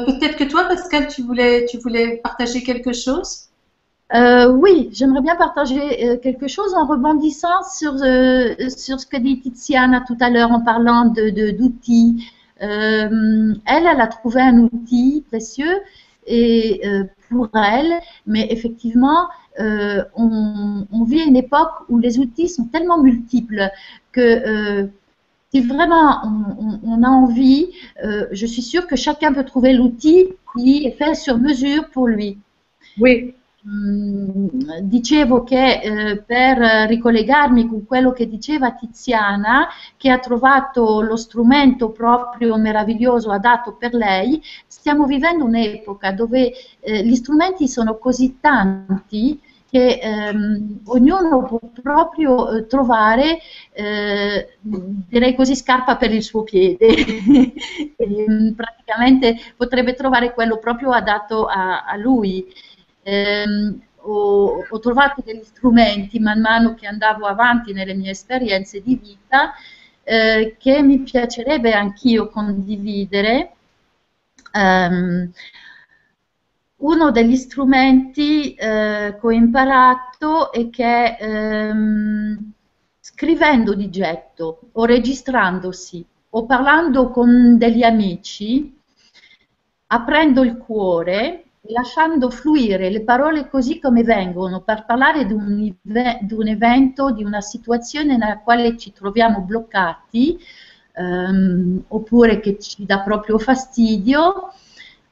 Peut-être que toi, Pascal, tu voulais, tu voulais partager quelque chose? Euh, oui, j'aimerais bien partager euh, quelque chose en rebondissant sur, euh, sur ce que dit Tiziana tout à l'heure en parlant d'outils. Euh, elle, elle a trouvé un outil précieux et pour elle, mais effectivement, on, on, vit une époque où les outils sont tellement multiples que si vraiment on, on a envie, je suis sûre que chacun peut trouver l'outil qui est fait sur mesure pour lui. Oui. Dicevo che eh, per ricollegarmi con quello che diceva Tiziana, che ha trovato lo strumento proprio meraviglioso adatto per lei, stiamo vivendo un'epoca dove eh, gli strumenti sono così tanti che ehm, ognuno può proprio eh, trovare, eh, direi così, scarpa per il suo piede. [laughs] e, praticamente potrebbe trovare quello proprio adatto a, a lui. Ehm, ho, ho, trovato degli strumenti man mano che andavo avanti nelle mie esperienze di vita eh, che mi piacerebbe anch'io condividere. Um, uno degli strumenti eh, che ho imparato è che ehm, scrivendo di getto o registrandosi o parlando con degli amici, aprendo il cuore lasciando fluire le parole così come vengono per parlare di un, di un evento, di una situazione nella quale ci troviamo bloccati ehm, oppure che ci dà proprio fastidio,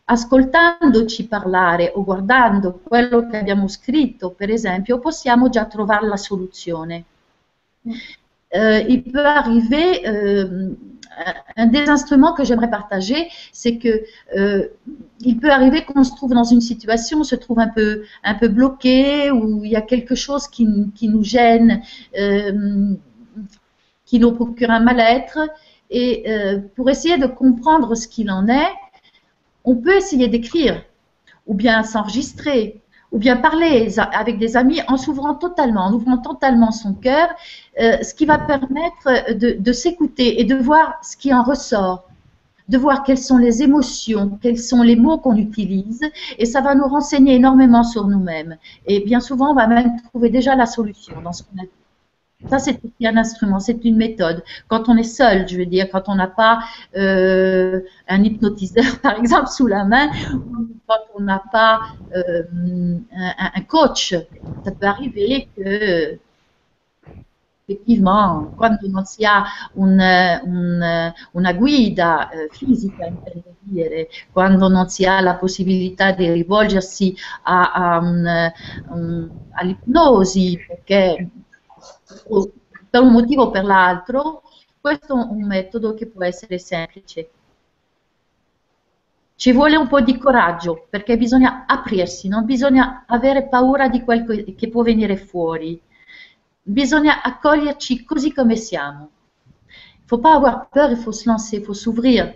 ascoltandoci parlare o guardando quello che abbiamo scritto, per esempio, possiamo già trovare la soluzione. Euh, il peut arriver, euh, un des instruments que j'aimerais partager, c'est que euh, il peut arriver qu'on se trouve dans une situation, on se trouve un peu, bloqué, ou il y a quelque chose qui, qui nous gêne, euh, qui nous procure un mal-être, et euh, pour essayer de comprendre ce qu'il en est, on peut essayer d'écrire, ou bien s'enregistrer, ou bien parler avec des amis en s'ouvrant totalement, en ouvrant totalement son cœur, euh, ce qui va permettre de, s'écouter et de voir ce qui en ressort, de voir quelles sont les émotions, quels sont les mots qu'on utilise, et ça va nous renseigner énormément sur nous-mêmes. Et bien souvent, on va même trouver déjà la solution dans ce qu'on a dit. Ça, c'est un instrument, c'est une méthode. Quand on est seul, je veux dire, quand on n'a pas euh, un hypnotiseur, [laughs] par exemple, sous la main, ou quand on n'a pas euh, un, coach, ça peut arriver que effettivement, quando non si ha un, un, una guida fisica, dire, quando non si ha la possibilità di rivolgersi all'ipnosi, perché per un motivo o per l'altro, questo è un metodo che può essere semplice. Ci vuole un po' di coraggio perché bisogna aprirsi, non bisogna avere paura di quel che può venire fuori. Bisogna accoglierci così come siamo. Il faut pas avoir peur, il faut se lancer, il faut s'ouvrir.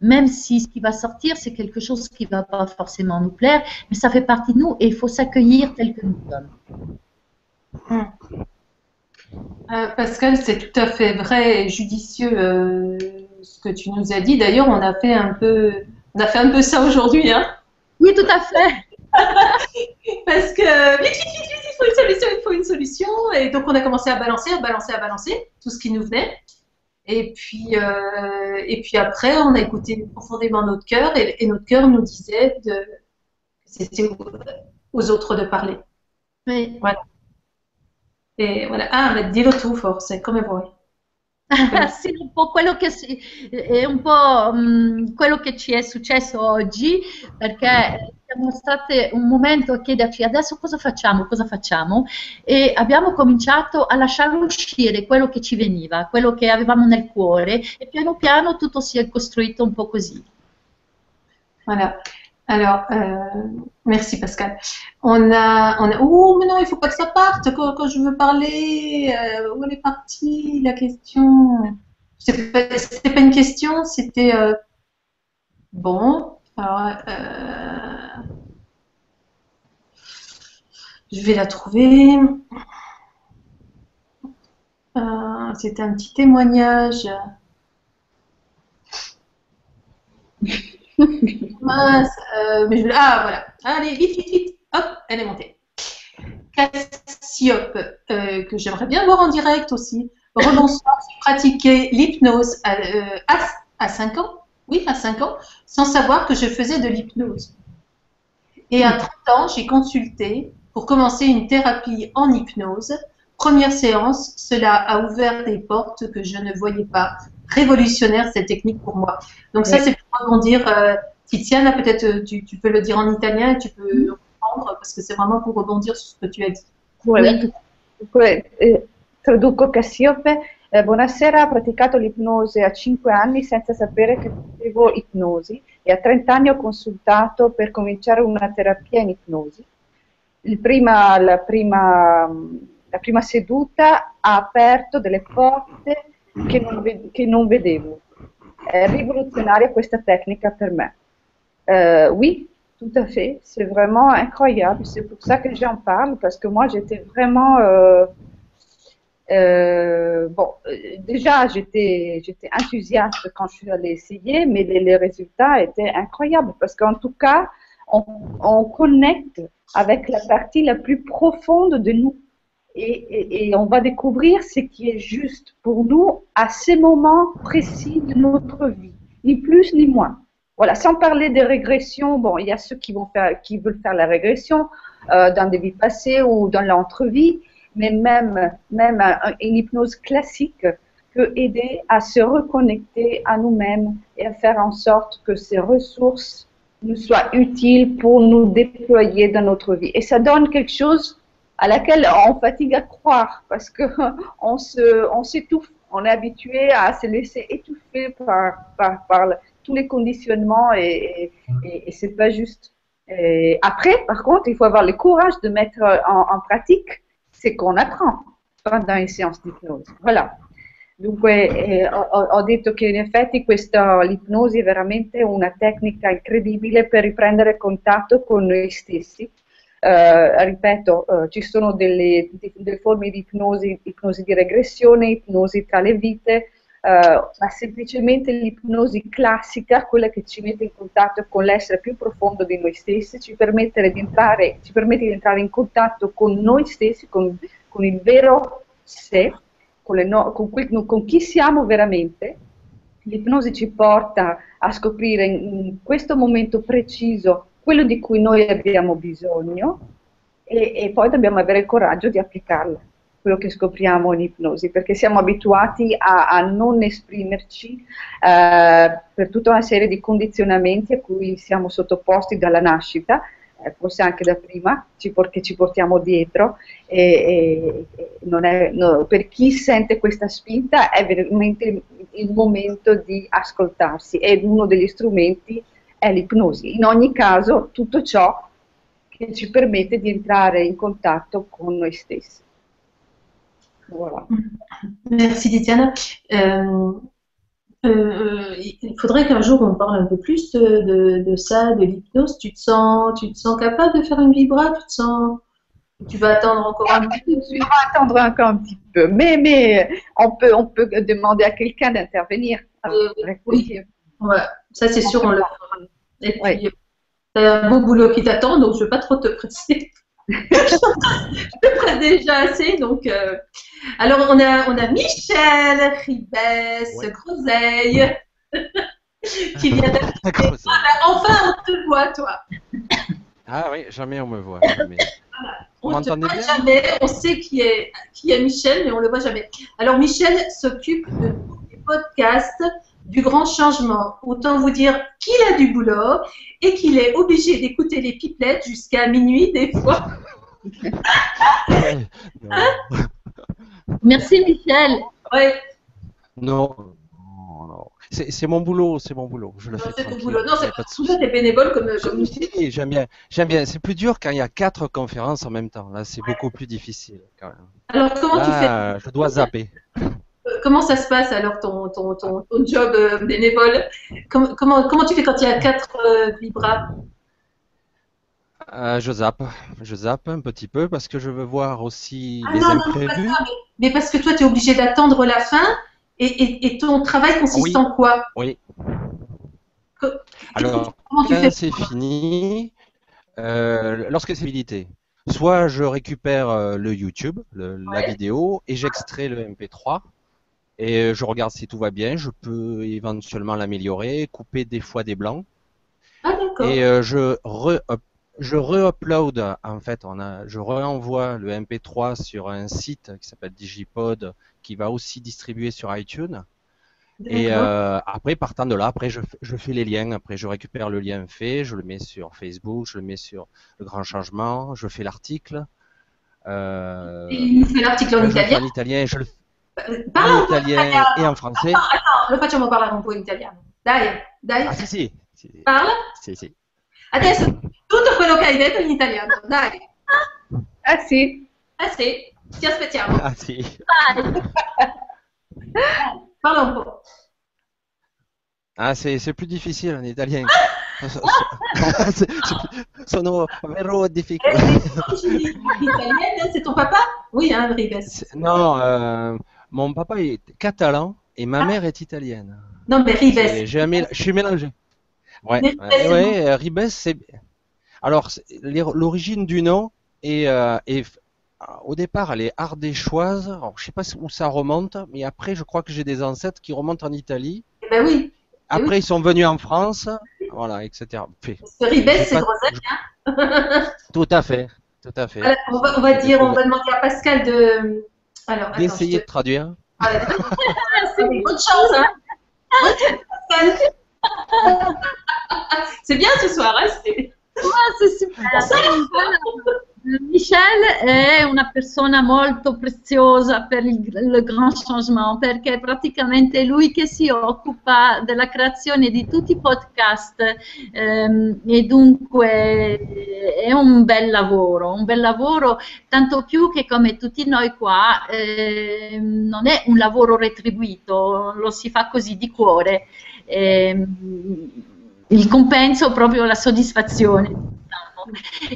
Même si ce qui va sortir, c'est quelque chose qui va pas forcément nous plaire, mais ça fait partie de nous et il faut s'accueillir tel que nous sommes. Euh, Pascal, c'est tout à fait vrai et judicieux euh, ce que tu nous as dit. D'ailleurs, on a fait un peu, on a fait un peu ça aujourd'hui, hein Oui, tout à fait. [laughs] Parce que vite, vite, vite, vite, il faut une solution, il faut une solution. Et donc, on a commencé à balancer, à balancer, à balancer tout ce qui nous venait. Et puis, euh, et puis après, on a écouté profondément notre cœur et, notre cœur nous disait de, que c'était aux autres de parler. Oui. Voilà. E, ah, ma dillo tu forse, come vuoi. [laughs] sì, un po' quello che, si, è un po' um, quello che ci è successo oggi, perché siamo state un momento a chiederci adesso cosa facciamo, cosa facciamo, e abbiamo cominciato a lasciare uscire quello che ci veniva, quello che avevamo nel cuore, e piano piano tutto si è costruito un po' così. Voilà. Alors, euh, merci Pascal. On a, on a, oh, mais non, il faut pas que ça parte quand, je veux parler. Euh, où elle est partie la question? C'était pas, pas une question, c'était euh, bon. Alors, je vais la trouver. c'était un petit témoignage. Euh. Ah, voilà. Allez, vite, vite, vite. Hop, elle est montée. Cassiope, euh, que j'aimerais bien voir en direct aussi. Rebonsoir, j'ai pratiqué l'hypnose à, euh, à, 5 ans. Oui, à 5 ans, sans savoir que je faisais de l'hypnose. Et à 30 ans, j'ai consulté pour commencer une thérapie en hypnose. Première séance, cela a ouvert des portes que je ne voyais pas. Révolutionnaire cette technique pour moi. Donc ça, c'est pour rebondir. Euh, Tiziana, peut-être euh, tu, tu, peux le dire en italien et tu peux reprendre parce que c'est vraiment pour rebondir sur ce que tu as dit. Oui. Eh, traduco Cassiope. Eh, buonasera, ho praticato l'ipnosi a 5 anni senza sapere che facevo ipnosi e a 30 anni ho consultato per cominciare una terapia in ipnosi. il prima, la, prima, la prima seduta ha aperto delle porte che non, ve- che non vedevo. È rivoluzionaria questa tecnica per me. Euh, oui, tout à fait. C'est vraiment incroyable. C'est pour ça que j'en parle, parce que moi, j'étais vraiment... euh, euh, bon, euh, déjà, j'étais j'étais enthousiaste quand je suis allée essayer, mais les, les résultats étaient incroyables, parce qu'en tout cas, on, on connecte avec la partie la plus profonde de nous. Et, on va découvrir ce qui est juste pour nous à ces moments précis de notre vie, ni plus ni moins. Voilà, sans parler des régressions, bon, il y a ceux qui, vont qui veulent faire la régression euh, dans des vies passées ou dans l'entrevie, mais même, même un- un- une hypnose classique peut aider à se reconnecter à nous-mêmes et à faire en sorte que ces ressources nous soient utiles pour nous déployer dans notre vie. Et ça donne quelque chose à laquelle on fatigue à croire parce que [laughs] on se, on s'étouffe, on est habitué à se laisser étouffer par, par, par tous les conditionnements et, et, et- c'est pas juste. Après, par contre, il faut avoir le courage de mettre en, pratique ce qu'on apprend pendant une séance d'ipnose. Voilà. Dunque, eh, ho- ho detto che in effetti questa, l'ipnosi è veramente una tecnica incredibile per riprendere contatto con noi stessi. Eh, ripeto, eh, ci sono delle, delle forme di ipnosi, ipnosi di regressione, ipnosi tra le vite, eh, ma semplicemente l'ipnosi classica, quella che ci mette in contatto con l'essere più profondo di noi stessi, ci permette di entrare, permette di entrare in contatto con noi stessi, con, con il vero sé, con, no- con quel- con chi siamo veramente. L'ipnosi ci porta a scoprire in questo momento preciso quello di cui noi abbiamo bisogno e, e poi dobbiamo avere il coraggio di applicarla, quello che scopriamo in ipnosi, perché siamo abituati a, a non esprimerci eh, per tutta una serie di condizionamenti a cui siamo sottoposti dalla nascita, eh, forse anche da prima, ci che ci portiamo dietro. E, e- è- no, per chi sente questa spinta è veramente il, momento di ascoltarsi e uno degli strumenti è l'ipnosi. In ogni caso, tutto ciò che ci permette di entrare in contatto con noi stessi. Voilà. Merci Diana. Euh, euh, il faudrait qu'un jour on parle un peu plus de, de, de ça, de l'hypnose. Tu te sens, tu te sens capable de faire une vibra? Tu te sens, tu vas attendre encore un petit peu? On va attendre encore un petit peu, mais, mais on, peut, on peut demander à quelqu'un d'intervenir. Avec oui. Ça c'est sûr, on le fera. Et puis, Ouais. tu as un beau boulot qui t'attend, donc je ne vais pas trop te presser. [laughs] je te presse déjà assez, donc. euh, Alors, on a, on a Michel Ribes, Ouais. Groseille, [laughs] qui vient d'arriver. [laughs] Enfin, on te voit, toi. Ah oui, jamais on me voit. jamais. On ne te voit bien? jamais. On sait qui est, qui est Michel, mais on ne le voit jamais. Alors, Michel s'occupe de tous les podcasts du grand changement. Autant vous dire qu'il a du boulot et qu'il est obligé d'écouter les pipelettes jusqu'à minuit des fois. [laughs] Merci Michel. Ouais, Non, non, non. C'est c'est mon boulot, c'est mon boulot. Je le non, fais c'est ton boulot. Non, c'est pas de tout souci. ça, t'es bénévole comme, comme. Oui, J'aime bien, j'aime bien. C'est plus dur quand il y a quatre conférences en même temps. Là, c'est beaucoup plus difficile quand même. Alors, comment tu fais je dois zapper. Comment ça se passe alors ton, ton, ton, ton job euh, bénévole? Comment, comment, comment tu fais quand il y a quatre euh, vibras Euh, je zappe, je zappe un petit peu parce que je veux voir aussi Ah les non, non, non, pas imprévus. ça, mais, mais parce que toi, tu es obligé d'attendre la fin et, et, et ton travail consiste Oui. en quoi? Oui. Que- Alors, quand c'est fini, euh, lorsque c'est habilité, soit je récupère le YouTube, le- la vidéo, et j'extrais le MP3, et je regarde si tout va bien. Je peux éventuellement l'améliorer, couper des fois des blancs, Ah d'accord. et euh, je re je re-upload. En fait, on a, je renvoie le MP3 sur un site qui s'appelle Digipod, qui va aussi distribuer sur iTunes. Et D'accord. euh, après, partant de là, après, je, fais les liens. Après, je récupère le lien fait, je le mets sur Facebook, je le mets sur le Grand Changement, je fais l'article. Euh, Et il nous fait l'article en italien. en italien, je le fais Parla italien italiano. et en français. No, lo facciamo parlare un po' in italiano. Dai, dai, Ah, si, si. si, parla. si, si. Adesso tutto quello che hai detto in italiano, dai. Ah si. Assez. Ti aspettiamo. Ah si. Parla un po'. Ah, c'est c'est plus difficile en italien. C'est- c'est- Sono vero Eh, difficile. italienne, c'est ton papa Oui, hein, Ribes. C'est- Non, euh, mon papa est catalan et ma mère est italienne. Non, mais Ribes. Je suis mélangé. Ouais, Ribes, ouais, euh, Ribes, c'est. Alors, l'origine du nom est, euh, est- au départ, elle est ardéchoise. Alors, je sais pas où ça remonte, mais après, je crois que j'ai des ancêtres qui remontent en Italie. Eh Ben oui, Après, ils sont venus en France, voilà, etc. Parce que Ribes, c'est groseille. [laughs] Tout à fait, tout à fait. Voilà, on, va, on va dire, on va demander à Pascal de. D'essayer je de te- traduire. [laughs] Bonne chance, hein. Bonne chance, Pascal. C'est bien ce soir, hein c'est- Ah, sì, sì. Michel è una persona molto preziosa per il, il Grand Changement perché è praticamente lui che si occupa della creazione di tutti i podcast ehm, e dunque è un bel lavoro, un bel lavoro tanto più che come tutti noi qua ehm, non è un lavoro retribuito, lo si fa così di cuore. Ehm, il compenso proprio la soddisfazione.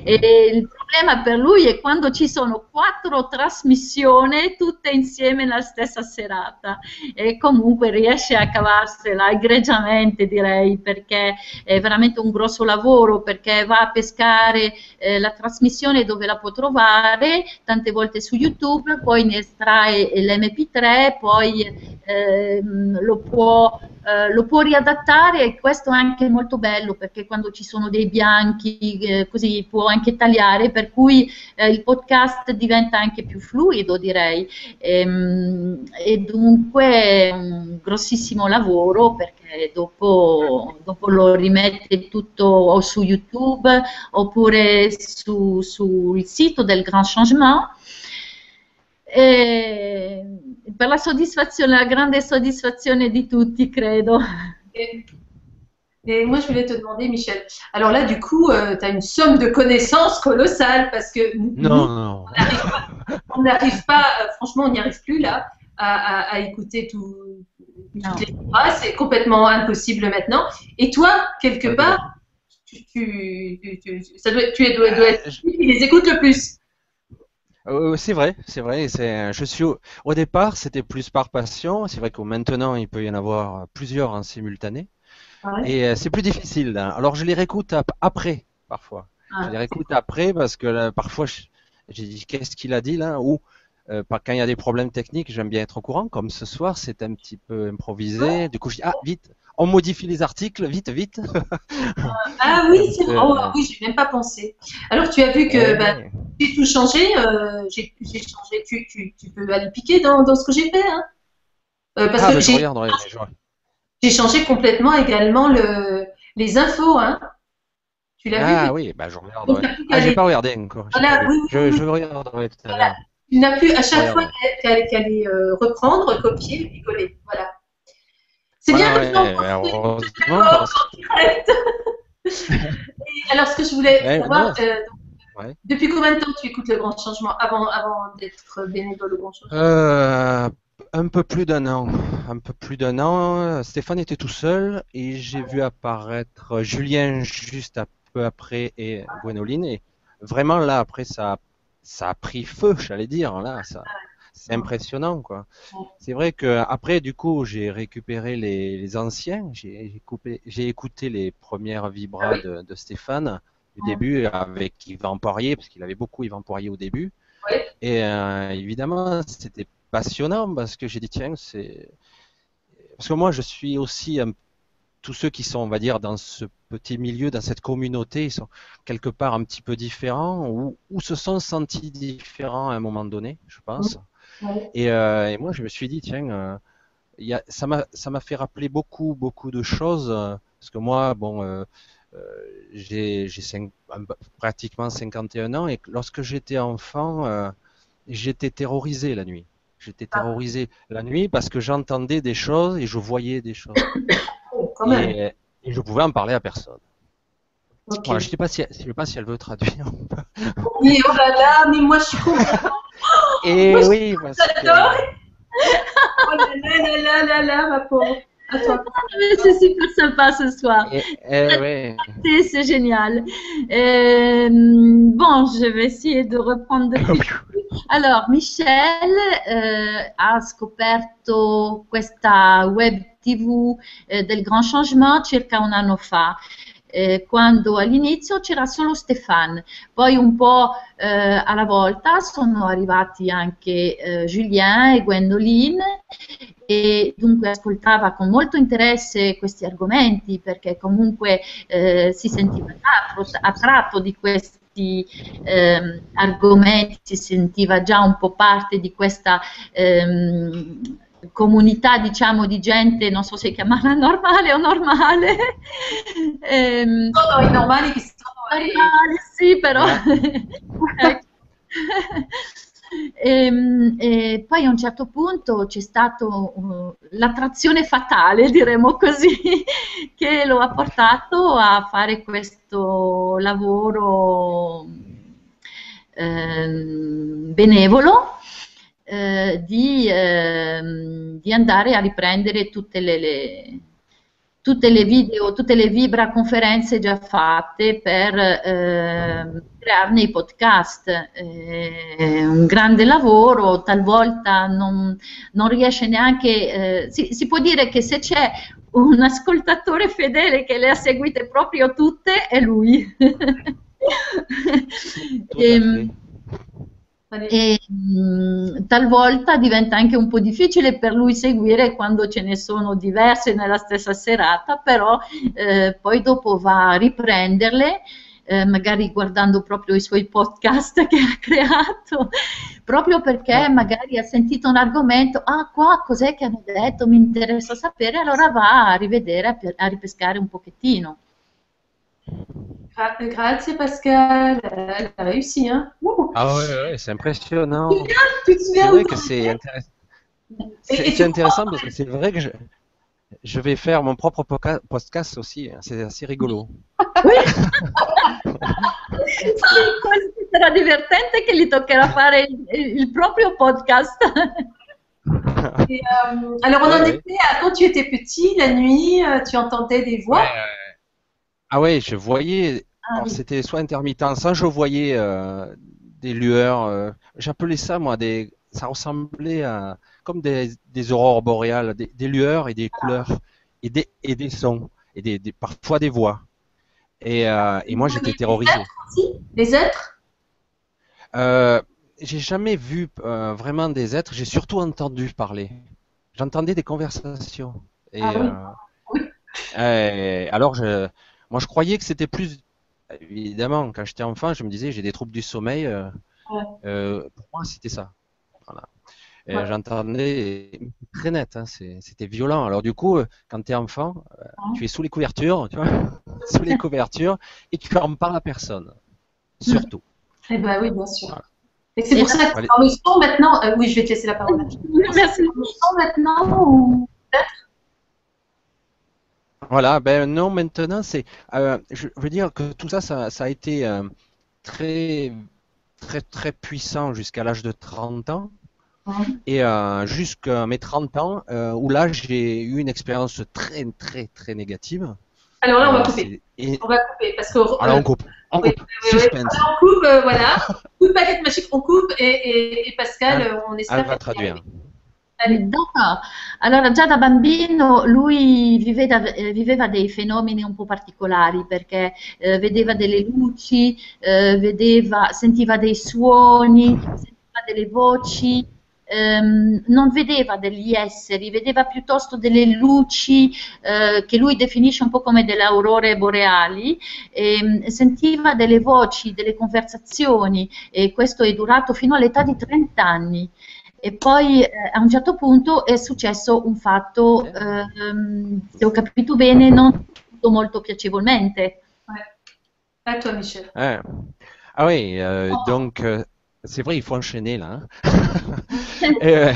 E il problema per lui è quando ci sono quattro trasmissioni tutte insieme nella stessa serata. E comunque riesce a cavarsela egregiamente direi perché è veramente un grosso lavoro perché va a pescare eh, la trasmissione dove la può trovare tante volte su YouTube poi ne estrae l'MP3 poi ehm, lo può eh, lo può riadattare e questo è anche molto bello perché quando ci sono dei bianchi eh, così può anche tagliare per cui eh, il podcast diventa anche più fluido direi. Ehm, e dunque un grossissimo lavoro perché dopo, dopo lo rimette tutto o su YouTube oppure su- sul sito del Grand Changement. E per la soddisfazione, la grande soddisfazione di tutti, credo. Et, et moi, je voulais te demander, Michel. Alors là, du coup, tu as une somme de connaissances colossale parce que nous, Non, non. on n'arrive pas, euh, franchement, on n'y arrive plus là à, à- à écouter tout, toutes les phrases. C'est complètement impossible maintenant. Et toi, quelque part, tu, tu, tu, tu- ça doit, tu es- dois, dois être Euh, je- celui qui les écoute le plus. Euh, c'est vrai, c'est vrai. C'est, je suis au, au départ, c'était plus par passion. C'est vrai que maintenant, il peut y en avoir plusieurs en simultané. Ouais? Et euh, c'est plus difficile. hein. Alors, je les réécoute ap- après, parfois. Ah. Je les réécoute après parce que là, parfois, je- j'ai dit qu'est-ce qu'il a dit là? Ou euh, quand il y a des problèmes techniques, j'aime bien être au courant. Comme ce soir, c'est un petit peu improvisé. Du coup, je dis ah vite, on modifie les articles, vite, vite. [laughs] Ah oui, c'est vrai. Oh, euh, oui, j'ai même pas pensé. Alors, tu as vu que Ouais. bah, j'ai tout changé. euh, j'ai changé. Tu, tu, tu peux aller piquer dans, dans ce que j'ai fait. Hein. Euh, parce ah, que bah, je j'ai je- changé complètement également le, les infos. Hein. Tu l'as Ah vu oui, bah je plus qu'à Ah, j'ai pas regardé encore. Voilà, pas oui, oui, Je, oui. je tout à Voilà. Tu n'as plus à chaque fois qu'à aller, euh, reprendre, copier coller. Voilà. C'est bien ouais, comme ouais, alors, ce que je voulais Ouais, savoir, euh, Ouais. depuis combien de temps tu écoutes le Grand Changement avant, avant d'être bénévole au Grand Changement? Euh, un peu plus d'un an. Un peu plus d'un an. Stéphane était tout seul et j'ai vu apparaître Julien juste un peu après et Gwénoline. Et vraiment là, après, ça, ça a pris feu, j'allais dire. Là, ça, c'est impressionnant, quoi. C'est vrai que après, du coup, j'ai récupéré les, les anciens. J'ai j'ai coupé- j'ai écouté les premières vibras de, de Stéphane du début avec Yvan Poirier, parce qu'il avait beaucoup Yvan Poirier au début. Et euh, évidemment, c'était passionnant parce que j'ai dit, tiens, c'est. Parce que moi, je suis aussi. un- Tous ceux qui sont, on va dire, dans ce petit milieu, dans cette communauté, ils sont quelque part un petit peu différents ou, ou se sont sentis différents à un moment donné, je pense. Ouais. Et, euh, et moi, je me suis dit, tiens, euh, il y a, ça m'a, fait rappeler beaucoup, beaucoup de choses. euh, parce que moi, bon, euh, j'ai, pratiquement 51 ans et lorsque j'étais enfant, j'étais terrorisé la nuit. J'étais terrorisé la nuit parce que j'entendais des choses et je voyais des choses. [coughs] Quand même. Et, et je pouvais en parler à personne. Ok. Voilà, je sais pas si, je sais pas si elle veut traduire. Oui, oh là là, mais moi je suis complètement. [laughs] Et Moi, je- oui, parce que- J'adore. Oh là là là là là ma pauvre. À toi. Mais c'est super sympa ce soir. Et- eh ouais. C'est- génial. Euh, bon, je vais essayer de reprendre depuis. [laughs] Allora, Michelle eh, ha scoperto questa web TV eh, del Grand Changement circa un anno fa. eh, quando all'inizio c'era solo Stéphane, poi un po' eh, alla volta sono arrivati anche eh, Julien e Gwendoline e dunque ascoltava con molto interesse questi argomenti perché comunque eh, si sentiva attratto di questi ehm, argomenti, si sentiva già un po' parte di questa ehm, comunità diciamo di gente, non so se chiamarla [laughs] normale o normale. [laughs] Ehm, Sono i normali che sono. normale, sì, però. [laughs] Ecco. Ehm, E, poi a un certo punto c'è stata l'attrazione fatale, diremmo così, che lo ha portato a fare questo lavoro ehm, benevolo eh, di, ehm, di andare a riprendere tutte le, le- tutte le video, tutte le Vibra conferenze già fatte per ehm, crearne i podcast. È un grande lavoro, talvolta non, non riesce neanche, eh, si, si può dire che se c'è un ascoltatore fedele che le ha seguite proprio tutte è lui. [laughs] Tout e mh, talvolta diventa anche un po' difficile per lui seguire quando ce ne sono diverse nella stessa serata, però eh, poi dopo va a riprenderle, eh, magari guardando proprio i suoi podcast [laughs] che ha creato, proprio perché magari ha sentito un argomento, ah qua cos'è che hanno detto, mi interessa sapere, allora va a rivedere, a, a ripescare un pochettino. Gra- Grazie Pascal. Elle a réussi, hein. Ouh. Ah ouais, ouais, c'est impressionnant. Tu te C'est souviens vrai où que c'est intéressant. C'est intéressant parce que c'est vrai que je, je vais faire mon propre podcast aussi. hein. C'est assez rigolo. Questo [laughs] sarà divertente che gli toccherà fare il, il proprio podcast. [laughs] Et, euh, alors on en était à quand tu étais petit, la nuit, euh, tu entendais des voix? Ouais, Ah ouais, je voyais. Ah Alors oui. c'était soit intermittent, soit je voyais euh, des lueurs. euh, J'appelais ça moi des. Ça ressemblait à comme des, des aurores boréales, des, des lueurs et des couleurs et des et des sons et des, des- parfois des voix. Et, euh, et moi j'étais terrorisé. les êtres? J'ai jamais vu vraiment des êtres, j'ai surtout entendu parler. J'entendais des conversations. Et, Ah oui. alors, je, moi, je croyais que c'était plus. Évidemment, quand j'étais enfant, je me disais, j'ai des troubles du sommeil. euh, Ouais. euh, pour moi, c'était ça. Voilà. Ouais. J'entendais très net, hein, c'est- c'était violent. Alors, du coup, euh, quand tu es enfant, Ouais. tu es sous les couvertures, tu vois, [laughs] sous les couvertures, et tu en parles à personne. Surtout. [laughs] Eh ben oui, bien sûr. Voilà. Et c'est pour ça que dans le son maintenant. euh, oui, je vais te laisser la parole. [laughs] Merci. Dans le son maintenant ou Voilà, ben non, maintenant, c'est. euh, je veux dire que tout ça, ça, ça a été euh, très, très, très puissant jusqu'à l'âge de 30 ans. Et euh, jusqu'à mes 30 ans, où là, j'ai eu une expérience très, très, très négative. Alors là, on va couper. et- On va couper parce que. Alors, on coupe. On coupe. oui, oui. Suspense. On coupe, voilà. Coup de baguette magique, on coupe et, et, et Pascal, euh, on espère. Elle va traduire. D'accordo. Allora, già da bambino lui viveva, eh, viveva dei fenomeni un po' particolari perché eh, vedeva delle luci, eh, vedeva, sentiva dei suoni, sentiva delle voci, ehm, non vedeva degli esseri, vedeva piuttosto delle luci eh, che lui definisce un po' come delle aurore boreali, e, sentiva delle voci, delle conversazioni e questo è durato fino all'età di 30 anni. E poi eh, a un certo punto è successo un fatto, ehm, se ho capito bene, non molto piacevolmente. À toi, Michel. Ouais. Ah oui, euh, donc euh, c'est vrai, il faut enchaîner là. hein. [laughs] Et, euh,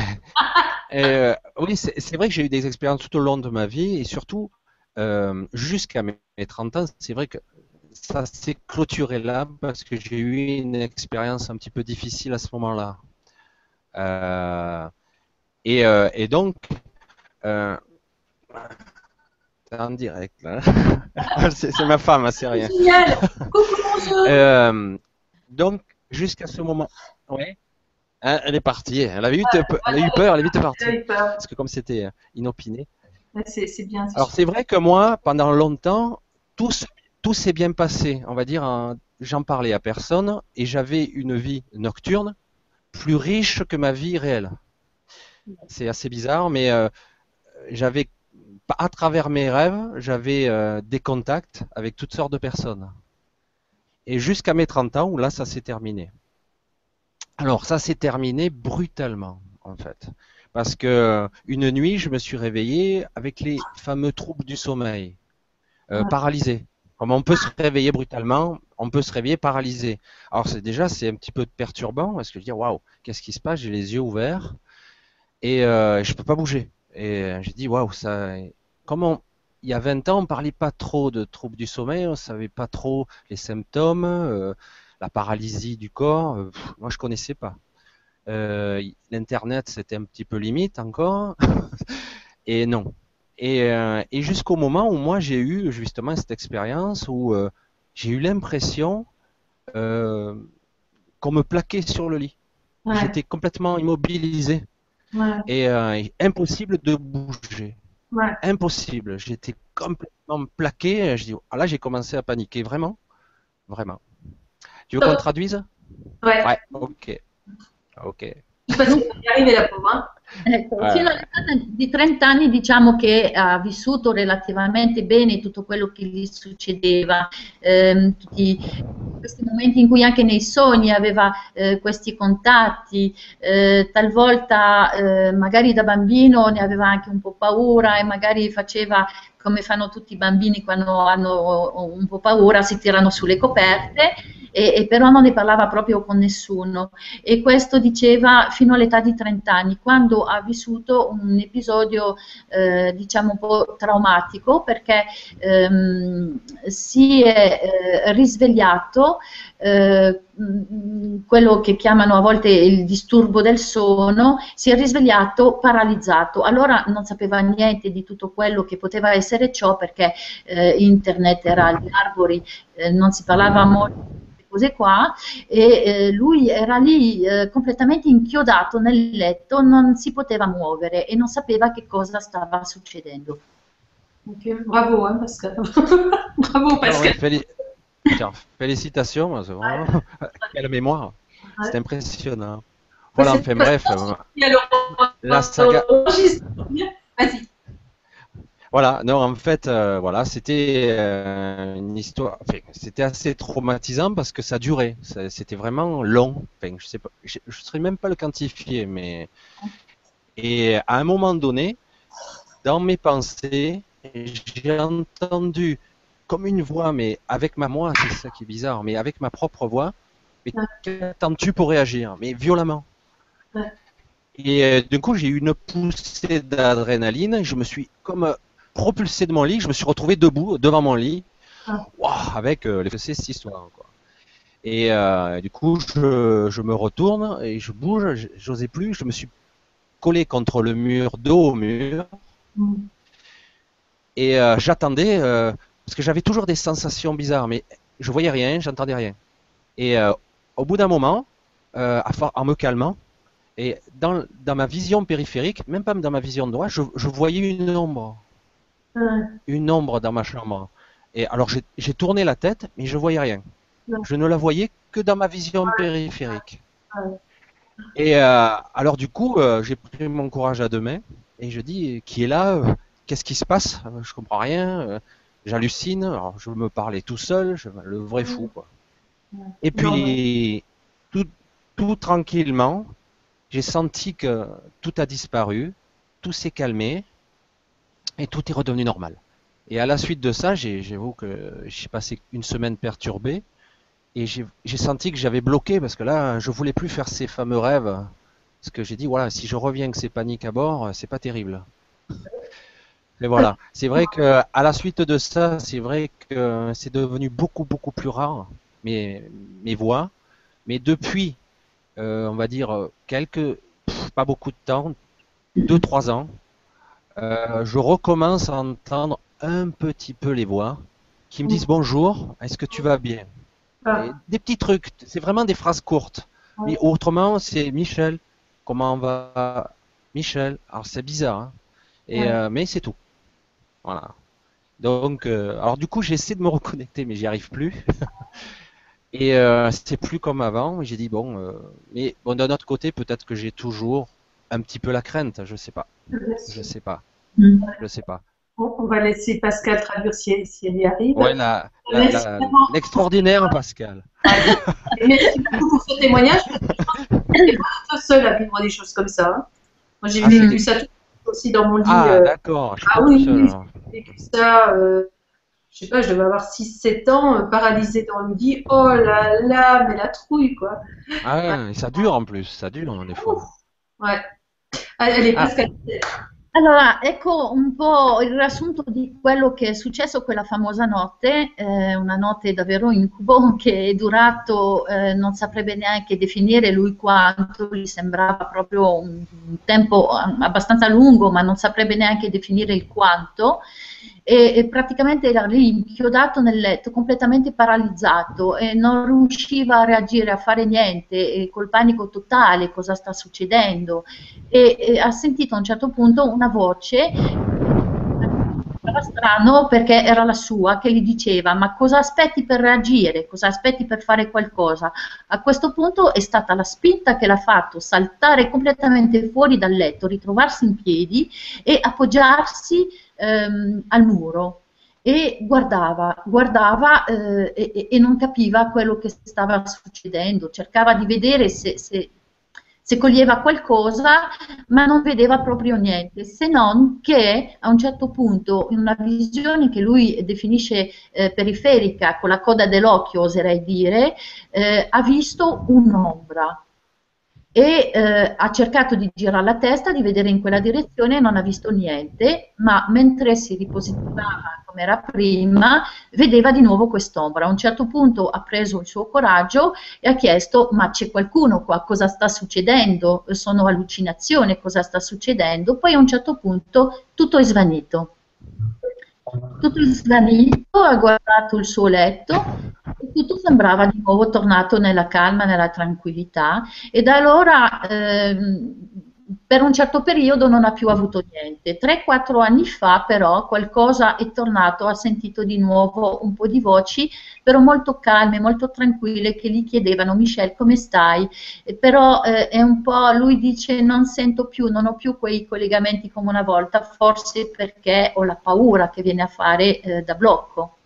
et, euh, oui, c'est vrai que j'ai eu des expériences tout au long de ma vie et surtout euh, jusqu'à mes mes 30 ans, c'est vrai que ça s'est clôturé là parce que j'ai eu une expérience un petit peu difficile à ce moment-là. Euh, et, euh, et, donc, euh, en direct là. [laughs] c'est ma femme, hein, c'est rien. Génial. Euh, donc, jusqu'à ce moment, ouais. Hein, elle est partie. Elle avait eu, elle a eu peur. Elle est vite partie. Parce que comme c'était inopiné. C'est bien. Alors c'est vrai que moi, pendant longtemps, tout, tout s'est bien passé. On va dire, j'en parlais à personne et j'avais une vie nocturne plus riche que ma vie réelle. C'est assez bizarre, mais euh, j'avais, à travers mes rêves, j'avais euh, des contacts avec toutes sortes de personnes. Et jusqu'à mes 30 ans, où là, ça s'est terminé. Alors, ça s'est terminé brutalement, en fait. Parce que une nuit, je me suis réveillé avec les fameux troubles du sommeil, euh, paralysé. Comme on peut se réveiller brutalement, on peut se réveiller paralysé. Alors c'est déjà c'est un petit peu perturbant parce que je dis waouh, qu'est-ce qui se passe? J'ai les yeux ouverts et euh, je peux pas bouger. Et j'ai dit waouh, ça. Comment il y a 20 ans, on parlait pas trop de troubles du sommeil, on savait pas trop les symptômes, euh, la paralysie du corps. Euh, moi, je connaissais pas. Euh, L'internet, c'était un petit peu limite encore. [laughs] et non. Et, euh, jusqu'au moment où moi j'ai eu justement cette expérience où euh, j'ai eu l'impression euh, qu'on me plaquait sur le lit. Ouais. J'étais complètement immobilisé ouais. et, et, impossible de bouger. Ouais. Impossible. J'étais complètement plaqué. Je dis, ah là j'ai commencé à paniquer vraiment, vraiment. Tu veux qu'on traduise? Ouais. Ouais. Ok. Ok. Arrivi la prova. Ecco, fino all'età di 30 anni diciamo che ha vissuto relativamente bene tutto quello che gli succedeva, ehm, tutti questi momenti in cui anche nei sogni aveva eh, questi contatti, eh, talvolta eh, magari da bambino ne aveva anche un po' paura e magari faceva come fanno tutti i bambini quando hanno un po' paura, si tirano sulle coperte e, e, però non ne parlava proprio con nessuno. E questo diceva fino all'età di 30 anni quando ha vissuto un episodio eh, diciamo un po' traumatico perché ehm, si è eh, risvegliato eh, quello che chiamano a volte il disturbo del sonno, si è risvegliato paralizzato. Allora non sapeva niente di tutto quello che poteva essere ciò perché eh, internet era agli arbori, eh, non si parlava molto cose qua e eh, lui era lì eh, completamente inchiodato nel letto, non si poteva muovere e non sapeva che cosa stava succedendo. Okay. Bravo hein, Pascal. [laughs] Bravo Pascal. Féli Tiens, félicitations, c'est vraiment [laughs] quelle mémoire. Ouais. C'est impressionnant. Voilà, enfin bref. La saga. Vas-y. Voilà, non, en fait, euh, voilà, c'était euh, une histoire. Enfin, c'était assez traumatisant parce que ça durait. C'était vraiment long. Enfin, je sais pas, je, ne saurais même pas le quantifier, mais et à un moment donné, dans mes pensées, j'ai entendu comme une voix, mais avec ma voix, c'est ça qui est bizarre, mais avec ma propre voix. Mais qu'attends-tu pour réagir? Mais violemment. Ouais. Et euh, du coup, j'ai eu une poussée d'adrénaline. Je me suis comme propulsé de mon lit, je me suis retrouvé debout devant mon lit, wow, avec euh, les cette histoire. Quoi. Et euh, du coup, je, je, me retourne et je bouge, j'osais plus, je me suis collé contre le mur, dos au mur, mm. et euh, j'attendais, euh, parce que j'avais toujours des sensations bizarres, mais je voyais rien, j'entendais rien. Et euh, au bout d'un moment, euh, en me calmant, et dans, dans, ma vision périphérique, même pas dans ma vision de droite, je, je voyais une ombre une ombre dans ma chambre. Et alors j'ai tourné la tête, mais je voyais rien. Je ne la voyais que dans ma vision périphérique. Et euh, alors du coup, euh, j'ai pris mon courage à deux mains et je dis qui est là? Qu'est-ce qui se passe? Je comprends rien. J'hallucine. Alors je me parlais tout seul, je, le vrai fou quoi. Et puis tout, tout tranquillement, j'ai senti que tout a disparu, tout s'est calmé et tout est redevenu normal. Et à la suite de ça, j'avoue que j'ai passé une semaine perturbée et j'ai senti que j'avais bloqué parce que là, je voulais plus faire ces fameux rêves. Parce que j'ai dit, voilà, si je reviens que c'est panique à bord, c'est pas terrible. Mais voilà, c'est vrai que à la suite de ça, c'est vrai que c'est devenu beaucoup beaucoup plus rare mes mes voix. Mais depuis, euh, on va dire quelques, pff, pas beaucoup de temps, deux trois ans, euh, je recommence à entendre un petit peu les voix qui me disent bonjour, est-ce que tu vas bien? Ah. Et des petits trucs, c'est vraiment des phrases courtes. Mais autrement, c'est Michel, comment va? Michel? Alors c'est bizarre, hein. Et, euh, mais c'est tout. Voilà. Donc, euh, alors du coup, j'essaie de me reconnecter, mais j'y arrive plus. [laughs] Et euh, c'est plus comme avant. J'ai dit bon, euh, mais bon, d'un autre côté, peut-être que j'ai toujours un petit peu la crainte. Je sais pas. Je sais pas. Mm. Je sais pas. Bon, on va laisser Pascal traduire si elle, si elle y arrive. Ouais, l'extraordinaire Pascal. Et merci beaucoup pour ce témoignage. je pense que pas seul à vivre des choses comme ça. hein. Moi, j'ai Ah, vécu ça tout- aussi dans mon lit. Ah, euh, d'accord. Ah oui, j'ai vécu ça, euh, je sais pas, je devais avoir 6-7 ans, euh, paralysée dans le lit. Oh là là, mais la trouille, quoi. Ah, ouais, et ça dure en plus. Ça dure des fois. Ouais. Ah, Elle est Ah. Allora, ecco un po' il riassunto di quello che è successo quella famosa notte, eh, una notte davvero incubo [laughs] che è durato, eh, non saprebbe neanche definire lui quanto, gli sembrava proprio un, un tempo abbastanza lungo, ma non saprebbe neanche definire il quanto. E, e praticamente era lì inchiodato nel letto, completamente paralizzato e non riusciva a reagire, a fare niente, col panico totale, cosa sta succedendo? E, e ha sentito a un certo punto una voce era strano perché era la sua che gli diceva ma cosa aspetti per reagire, cosa aspetti per fare qualcosa. A questo punto è stata la spinta che l'ha fatto saltare completamente fuori dal letto, ritrovarsi in piedi e appoggiarsi ehm, al muro e guardava, guardava eh, e, e non capiva quello che stava succedendo, cercava di vedere se, se se coglieva qualcosa, ma non vedeva proprio niente, se non che a un certo punto, in una visione che lui definisce eh, periferica, con la coda dell'occhio, oserei dire, eh, ha visto un'ombra e eh, ha cercato di girare la testa, di vedere in quella direzione e non ha visto niente, ma mentre si ripositivava come era prima, vedeva di nuovo quest'ombra. A un certo punto ha preso il suo coraggio e ha chiesto: Ma c'è qualcuno qua? Cosa sta succedendo? Sono allucinazioni? Cosa sta succedendo? Poi a un certo punto tutto è svanito. Tutto è svanito, ha guardato il suo letto e tutto sembrava di nuovo tornato nella calma, nella tranquillità e da allora ehm, per un certo periodo non ha più avuto niente. 3-4 anni fa però qualcosa è tornato, ha sentito di nuovo un po' di voci, però molto calme, molto tranquille, che gli chiedevano Michelle come stai? E però eh, è un po', lui dice non sento più, non ho più quei collegamenti come una volta, forse perché ho la paura che viene a fare eh, da blocco.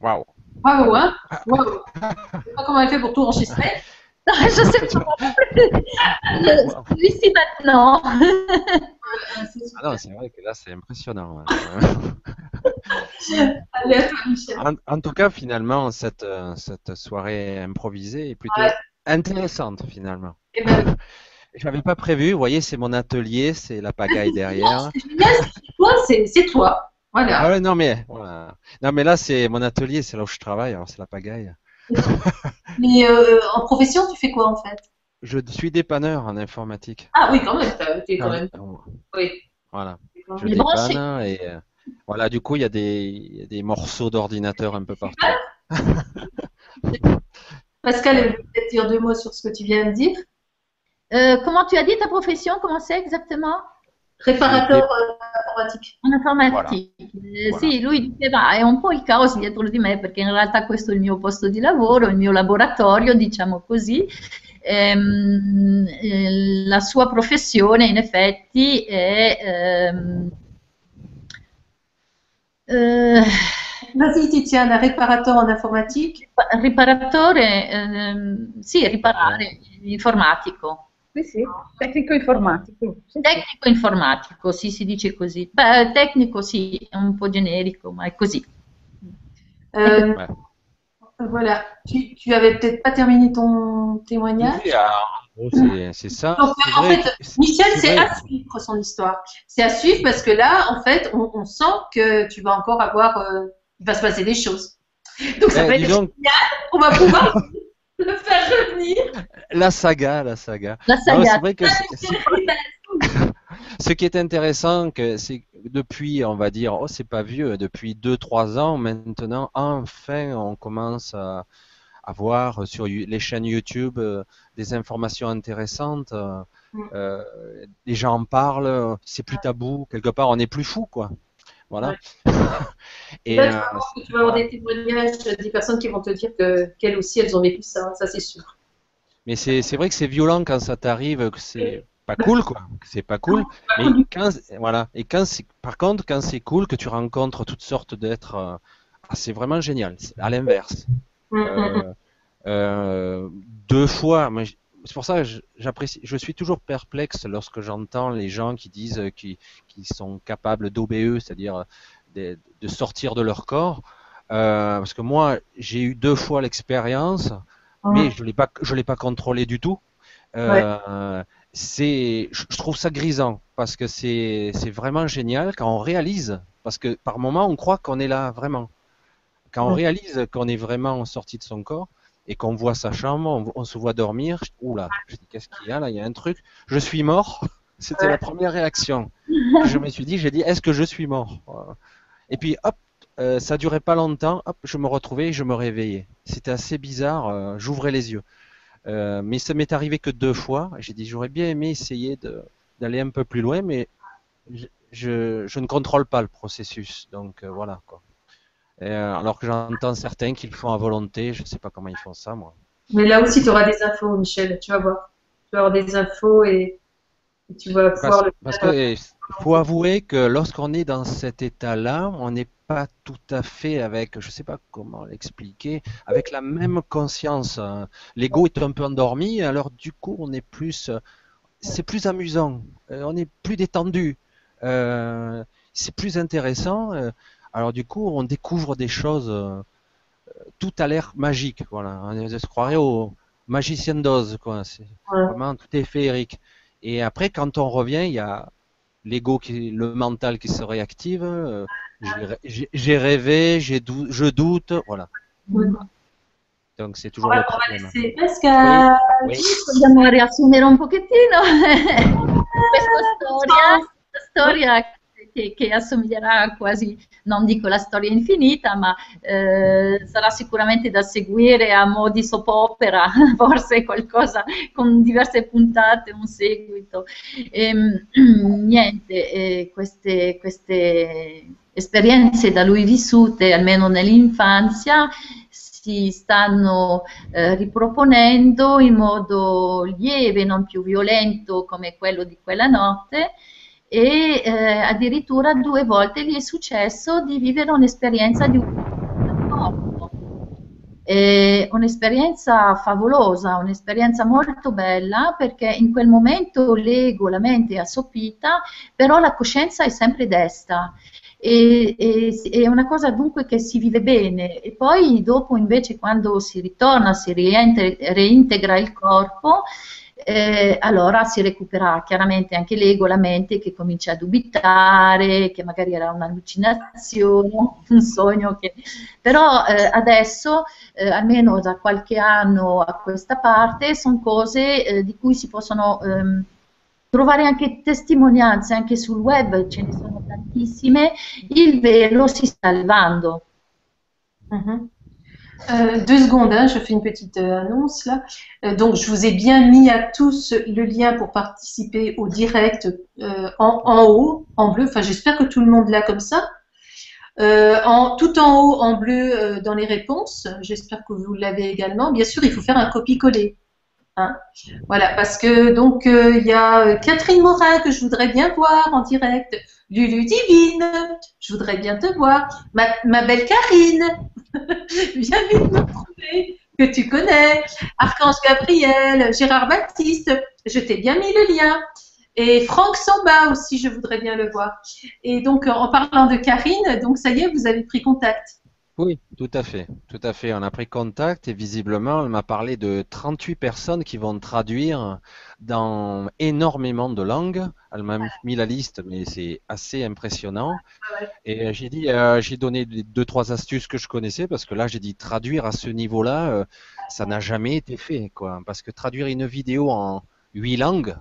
Waouh. Waouh, hein Waouh. Je sais pas comment elle fait pour tout enregistrer. Non, je sais pas. Je- Ici maintenant. Ah non, c'est vrai que là, c'est impressionnant. ouais. Allez, à toi, Michel. En, en tout cas, finalement, cette, euh, cette soirée improvisée est plutôt Ouais. intéressante, finalement. Eh ben, [laughs] Je n'avais pas prévu. Vous voyez, c'est mon atelier, c'est la pagaille [laughs] derrière. c'est toi, c'est c'est toi. Voilà. Ah ouais, non, mais, voilà. non, mais là, c'est mon atelier, c'est là où je travaille, alors c'est la pagaille. [laughs] Mais euh, en profession, tu fais quoi en fait? Je suis dépanneur en informatique. Ah oui, quand même, t'as- t'es quand Ah, même. Oui. Voilà. Je branchés. dépanne et euh, voilà, du coup, il y, a des- il y a des morceaux d'ordinateur un peu partout. [laughs] Pascal, peut-être dire deux mots sur ce que tu viens de dire. Euh, comment tu as dit ta profession? Comment c'est exactement? Réparateur euh, informatique. In informatica. Eh, Voilà. Sì, lui diceva è un po' il caos dietro di me perché in realtà questo è il mio posto di lavoro, il mio laboratorio, diciamo così. Ehm, eh, la sua professione in effetti è ehm, eh, Vas-y, Titiane, réparateur en informatique. riparatore, ehm, sì, riparare, informatico. Sì, sì, tecnico informatico. Sì, sì. Tecnico informatico, sì, si dice così. Beh, tecnico sì, è un po' generico, ma è così. Euh, Ouais. Voilà. Tu, tu avais peut-être pas terminé ton témoignage? Oui, alors, gros, c'est c'est ça. Donc, en vrai fait, Michel, c'est à suivre son histoire. C'est à suivre parce que là, en fait, on, on sent que tu vas encore avoir, euh, il va se passer des choses. Donc ça Eh, va être donc, on va pouvoir [laughs] le faire revenir. la saga, la saga. La saga. c'est vrai que [laughs] ce qui est intéressant, que c'est que depuis, on va dire, oh, c'est pas vieux, depuis 2-3 ans maintenant, enfin, on commence à, à voir sur les chaînes YouTube euh, des informations intéressantes. euh, Mm. euh, les gens en parlent, c'est plus tabou, quelque part, on n'est plus fou, quoi. Voilà. [laughs] Et Là, tu euh, tu vas avoir des témoignages des personnes qui vont te dire que qu'elles aussi, elles ont vécu ça, ça c'est sûr. Mais c'est vrai que c'est violent quand ça t'arrive, que c'est pas cool, quoi. C'est pas cool. Mais quand, voilà. Et quand par contre, quand c'est cool, que tu rencontres toutes sortes d'êtres, euh, ah, c'est vraiment génial. À l'inverse. Mm, mm, mm. Euh, euh, deux fois, c'est pour ça que je- j'apprécie. Je suis toujours perplexe lorsque j'entends les gens qui disent euh, qu'ils sont capables d'OBE, c'est-à-dire euh, de, de sortir de leur corps. Euh, parce que moi, j'ai eu deux fois l'expérience, mais je l'ai pas, pas contrôlé du tout. Euh, C'est, je trouve ça grisant parce que c'est, c'est vraiment génial quand on réalise, parce que par moment on croit qu'on est là vraiment. Quand on réalise qu'on est vraiment sorti de son corps et qu'on voit sa chambre, on, on se voit dormir, oula, je dis qu'est-ce qu'il y a là, il y a un truc, je suis mort. [laughs] C'était Ouais. la première réaction. [laughs] je me suis dit, j'ai dit, est-ce que je suis mort? Et puis hop, euh, ça durait pas longtemps, hop, je me retrouvais et je me réveillais. C'était assez bizarre, euh, j'ouvrais les yeux. Euh, mais ça m'est arrivé que deux fois. J'ai dit, j'aurais bien aimé essayer d'aller un peu plus loin, mais je, je, je ne contrôle pas le processus. Donc euh, voilà quoi. Euh, alors que j'entends certains qui le font à volonté, je ne sais pas comment ils font ça moi. Mais là aussi, tu auras des infos, Michel, tu vas voir. Tu vas avoir des infos et, et tu vas pouvoir Parce, le parce que faut avouer que lorsqu'on est dans cet état-là, on n'est pas tout à fait avec, je sais pas comment l'expliquer, avec la même conscience. hein. L'ego est un peu endormi, alors du coup, on est plus, c'est plus amusant, euh, on est plus détendu, euh, c'est plus intéressant. Alors du coup, on découvre des choses, euh, tout a l'air magique, voilà. On se croirait au magicien d'Oz, quoi. C'est Ouais. vraiment tout est féerique. Et après, quand on revient, il y a l'ego, qui, le mental qui se réactive. euh, j'ai rê- j'ai- J'ai rêvé, j'ai dou- je doute, voilà. Ouais. Donc c'est toujours va, le problème. laisser Pascal. Oui. Vogliamo riassumere un pochettino [laughs] questa storia, storia che, che assomiglierà quasi, non dico la storia infinita, ma eh, sarà sicuramente da seguire a mo' di soap opera, [laughs] forse qualcosa con diverse puntate, un seguito. Ehm, [clears throat] niente, eh, queste, queste esperienze da lui vissute, almeno nell'infanzia, si stanno eh, riproponendo in modo lieve, non più violento come quello di quella notte e eh, addirittura due volte gli è successo di vivere un'esperienza di un. Eh, un'esperienza favolosa, un'esperienza molto bella perché in quel momento l'ego, la mente è assopita, però la coscienza è sempre desta e, e- è una cosa dunque che si vive bene e poi dopo invece quando si ritorna, si reintegra il corpo, eh, allora si recupera chiaramente anche l'ego, la mente che comincia a dubitare, che magari era un'allucinazione, [laughs] un sogno, che... però eh, adesso, eh, almeno da qualche anno a questa parte, sono cose eh, di cui si possono ehm, trovare anche testimonianze, anche sul web ce ne sono tantissime, il velo si sta levando. Mhm. Euh, deux secondes, hein, je fais une petite euh, annonce là. Euh, donc, je vous ai bien mis à tous le lien pour participer au direct en, en haut, en bleu. Enfin, j'espère que tout le monde l'a comme ça. En, tout en haut, en bleu, dans les réponses. J'espère que vous l'avez également. Bien sûr, il faut faire un copier-coller. Hein. Voilà, parce que donc il y a Catherine Morin que je voudrais bien voir en direct. Lulu Divine, je voudrais bien te voir. Ma, ma belle Karine, viens vite me trouver, que tu connais. Archange Gabriel, Gérard Baptiste, je t'ai bien mis le lien. Et Franck Samba aussi, je voudrais bien le voir. Et donc, en parlant de Karine, donc ça y est, vous avez pris contact. Oui, tout à fait, tout à fait. On a pris contact et visiblement, elle m'a parlé de 38 personnes qui vont traduire dans énormément de langues. Elle m'a mis la liste, mais c'est assez impressionnant. Ouais. Et euh, j'ai dit, euh, j'ai donné deux, trois astuces que je connaissais parce que là, j'ai dit traduire à ce niveau-là, euh, ça n'a jamais été fait, quoi. Parce que traduire une vidéo en huit langues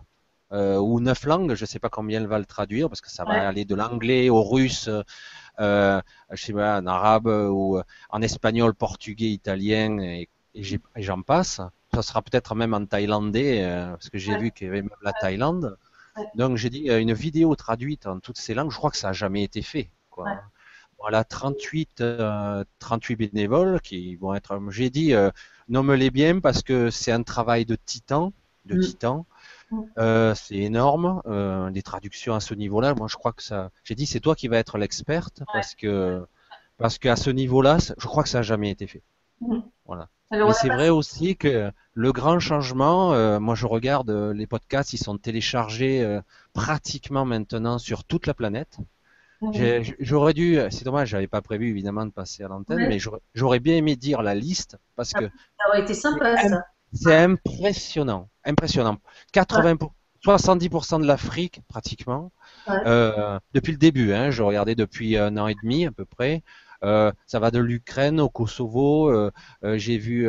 euh, ou neuf langues, je sais pas combien elle va le traduire parce que ça va Ouais. aller de l'anglais au russe, euh, je sais pas, en arabe ou euh, en espagnol, portugais, italien et, j'en passe. Ça sera peut-être même en thaïlandais euh, parce que j'ai Ouais. vu qu'il y avait même la Thaïlande. Ouais. Donc j'ai dit euh, une vidéo traduite en toutes ces langues, je crois que ça a jamais été fait. Quoi. Ouais. Voilà, 38, euh, 38 bénévoles qui vont être. J'ai dit, nomme-les bien parce que c'est un travail de titan, de Mm. titan. Euh, c'est énorme, euh, les traductions à ce niveau-là. Moi, je crois que ça. J'ai dit, c'est toi qui vas être l'experte parce que parce qu'à ce niveau-là, je crois que ça a jamais été fait. Alors, Mais on a c'est vrai aussi que le grand changement, euh, moi je regarde euh, les podcasts, ils sont téléchargés euh, pratiquement maintenant sur toute la planète. J'ai- J'aurais dû, c'est dommage, j'avais pas prévu évidemment de passer à l'antenne, Ouais. mais j'aurais- j'aurais bien aimé dire la liste parce que Ça aurait été sympa, ça. c'est impressionnant, impressionnant. 80, pour- 70% de l'Afrique pratiquement. Ouais. Euh, depuis le début, hein, je regardais depuis un an et demi à peu près. Euh, ça va de l'Ukraine au Kosovo. euh, J'ai vu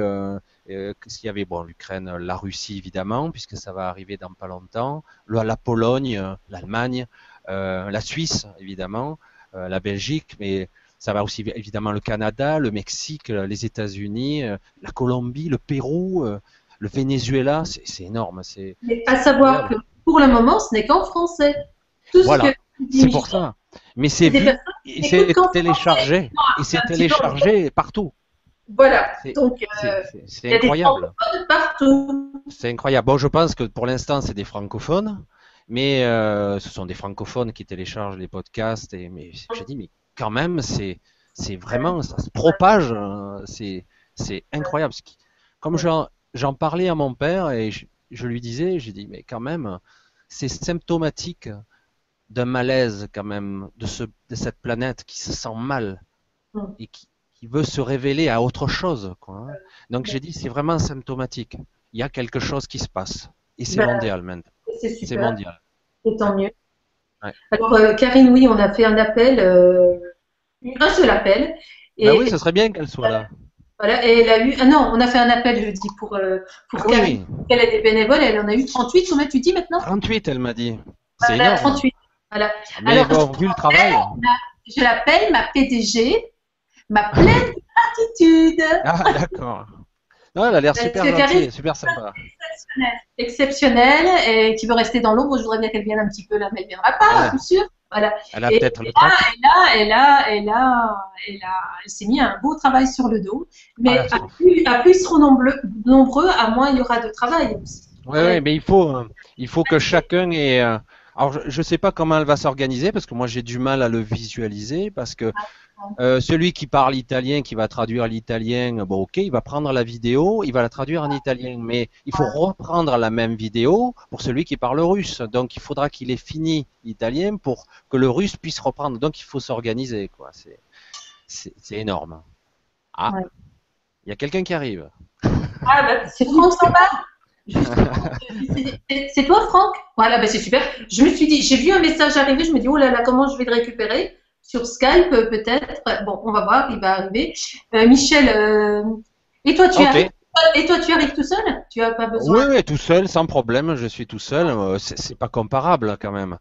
qu'il y avait. Bon, l'Ukraine, la Russie évidemment, puisque ça va arriver dans pas longtemps. La Pologne, l'Allemagne, la Suisse évidemment, la Belgique, mais ça va aussi évidemment le Canada, le Mexique, les États-Unis, la Colombie, le Pérou, le Venezuela. C'est énorme. C'est Mais à savoir que pour le moment, ce n'est qu'en français. Tout Voilà. ce c'est pour ça. Mais c'est vu, personnes et c'est téléchargé, et c'est téléchargé partout. Voilà. C'est- Donc, euh, C'est- des incroyable. partout. C'est incroyable. Bon, je pense que pour l'instant, c'est des francophones, mais euh, ce sont des francophones qui téléchargent les podcasts. Et, mais j'ai dit, mais quand même, c'est c'est vraiment, ça se propage. hein, C'est c'est incroyable. Comme j'en j'en parlais à mon père et je, je lui disais, j'ai dit, mais quand même, c'est symptomatique d'un malaise quand même de, ce, de cette planète qui se sent mal Mm. et qui, qui veut se révéler à autre chose. Quoi, hein. Donc j'ai dit, c'est vraiment symptomatique. Il y a quelque chose qui se passe. Et c'est Ben, mondial maintenant. C'est mondial. Et tant mieux. Ouais. Alors, euh, Karine, oui, on a fait un appel, euh, un seul appel. Et Bah oui, ce serait bien qu'elle soit là. Voilà, et elle a eu. Ah non, on a fait un appel, je dis, pour, euh, pour Ah oui, Karine. oui. Elle est des bénévoles, elle en a eu 38, combien tu dis maintenant? 38, elle m'a dit. C'est Voilà, énorme. 38. Voilà. Mais Alors, bon, vu le travail. Je l'appelle ma PDG, ma pleine gratitude. Ah, d'accord. Non, elle a l'air super gentille, super sympa. Exceptionnelle et qui veut rester dans l'ombre. Je voudrais bien qu'elle vienne un petit peu là, mais elle ne viendra pas, Voilà. bien sûr. Voilà. Elle a Et- peut-être le là, elle a, elle a, elle a, elle s'est mis un beau travail sur le dos. Mais Ah, à, plus, à plus seront nombreux, à moins il y aura de travail aussi. Oui, oui, mais il faut, euh, il faut que chacun ait. euh, Alors, je ne sais pas comment elle va s'organiser parce que moi j'ai du mal à le visualiser parce que euh, celui qui parle italien, qui va traduire l'italien, bon, ok, il va prendre la vidéo, il va la traduire en italien, mais il faut reprendre la même vidéo pour celui qui parle russe. Donc, il faudra qu'il ait fini l'italien pour que le russe puisse reprendre. Donc, il faut s'organiser, quoi. C'est, c'est, c'est énorme. Ah, Ouais. il y a quelqu'un qui arrive. Ah, bah, c'est Franck Samba. C'est- C'est toi, Franck? Voilà, bah, c'est super. Je me suis dit, j'ai vu un message arriver, je me dis, oh là là, comment je vais le récupérer? Sur Skype, peut-être. Bon, on va voir, il va arriver. Euh, Michel, euh, et toi, tu arrives Et toi, tu arrives tout seul? Tu n'as pas besoin? Oui, oui, tout seul, sans problème, je suis tout seul. Euh, C'est pas comparable quand même.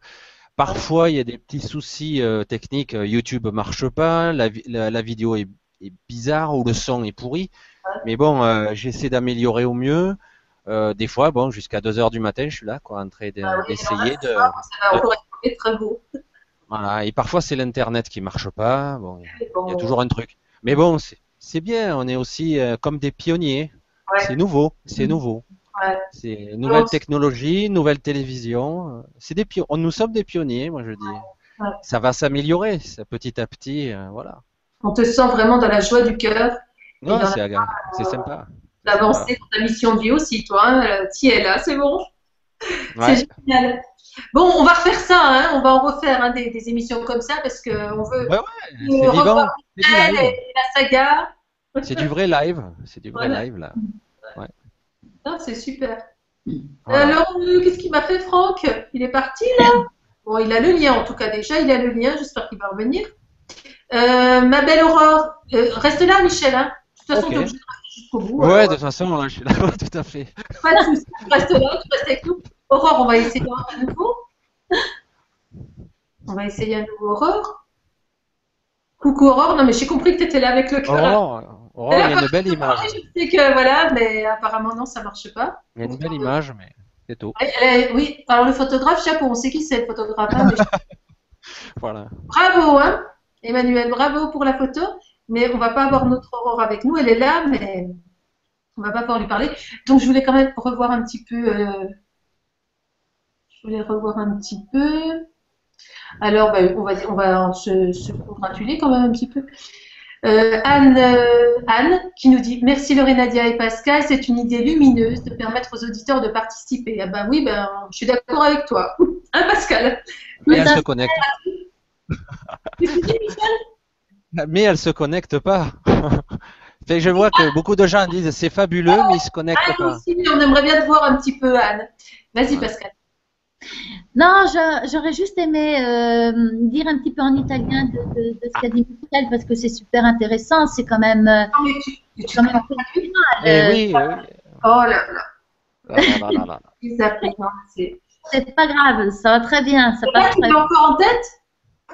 Parfois, il y a des petits soucis euh, techniques. YouTube marche pas, la, vi- la, la vidéo est, est bizarre ou le son est pourri. Mais bon, euh, j'essaie d'améliorer au mieux. Euh, des fois, bon, jusqu'à 2 heures du matin, je suis là, quoi, en train de- Ah oui, d'essayer de. Ça va encore être très beau. Voilà. Et parfois, c'est l'internet qui marche pas. Bon, il y a toujours un truc. Mais bon, c'est bien. On est aussi euh, comme des pionniers. Ouais. C'est nouveau. C'est Mhm. nouveau. Ouais. C'est nouvelle technologie, nouvelle télévision. euh, C'est des pio- Nous sommes des pionniers, moi je dis. Ouais. Ça va s'améliorer, petit à petit. euh, voilà. On te sent vraiment dans la joie du cœur dans c'est aga- c'est sympa. d'avancer dans ta mission de vie aussi, toi. Hein. Tu es là, c'est bon. C'est génial. Bon, on va refaire ça, hein, on va en refaire hein, des, des émissions comme ça parce qu'on veut Ouais, ouais, c'est vivant. revoir et la saga. C'est du vrai live. C'est du vrai Voilà. live, là. Ah, c'est super. Voilà. Alors, euh, qu'est-ce qu'il m'a fait, Franck? Il est parti, là? Bon, il a le lien, en tout cas, déjà, il a le lien. J'espère qu'il va revenir. Euh, ma belle Aurore, euh, reste là, Michel. Hein. De toute façon, Ok. t'es obligé de rester jusqu'au bout. Ouais, de toute façon, là, je suis là, ouais, [laughs] tout à fait. Pas de soucis. Tu restes là, tu restes avec nous. Aurore, on va essayer à nouveau. On va essayer à nouveau Aurore. Coucou Aurore, non mais j'ai compris que tu étais là avec le cœur. Aurore, Aurore, il y a une belle image. Je sais que voilà, mais apparemment non, ça marche pas. Il y a une belle image, mais c'est tout. Oui, alors le photographe, chapeau, on sait qui c'est le photographe. hein, mais [laughs] Voilà. bravo, hein, Emmanuel, bravo pour la photo. Mais on va pas avoir notre Aurore avec nous, elle est là, mais on va pas pouvoir lui parler. Donc je voulais quand même revoir un petit peu. euh, voulais revoir un petit peu. Alors, ben, on va, on va se, se congratuler quand même un petit peu. Euh, Anne, euh, Anne, qui nous dit Merci Lorenadia et Pascal, c'est une idée lumineuse de permettre aux auditeurs de participer. Ah ben oui, ben, je suis d'accord avec toi. [laughs] Hein, Pascal? Mais elle se connecte. [laughs] Mais elle se connecte pas. [laughs] fait que je vois que beaucoup de gens disent c'est fabuleux, mais ils se connectent Ah, nous pas. aussi, on aimerait bien te voir un petit peu, Anne. Vas-y, Pascal. Non, j'aurais juste aimé euh, dire un petit peu en italien de, de- de ce qu'a dit Michel parce que c'est super intéressant. C'est quand même, euh, Non, mais tu, tu quand même. Eh Euh, oui, oui. Oh là là, c'est. Pas grave, ça va très bien, ça passe tu très encore en tête?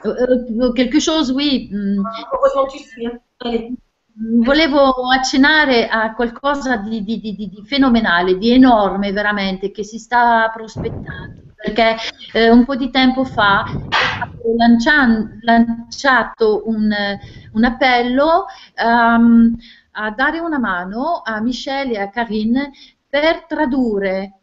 Euh, euh, quelque chose, oui. Mm, Heureusement que tu suis. hein. Allez. Volevo accennare a qualcosa di- di- di- di fenomenale, di enorme veramente, che si sta prospettando, perché eh, un po' di tempo fa lancian- lanciato un, un appello ehm, a dare una mano a Michelle e a Karine per tradurre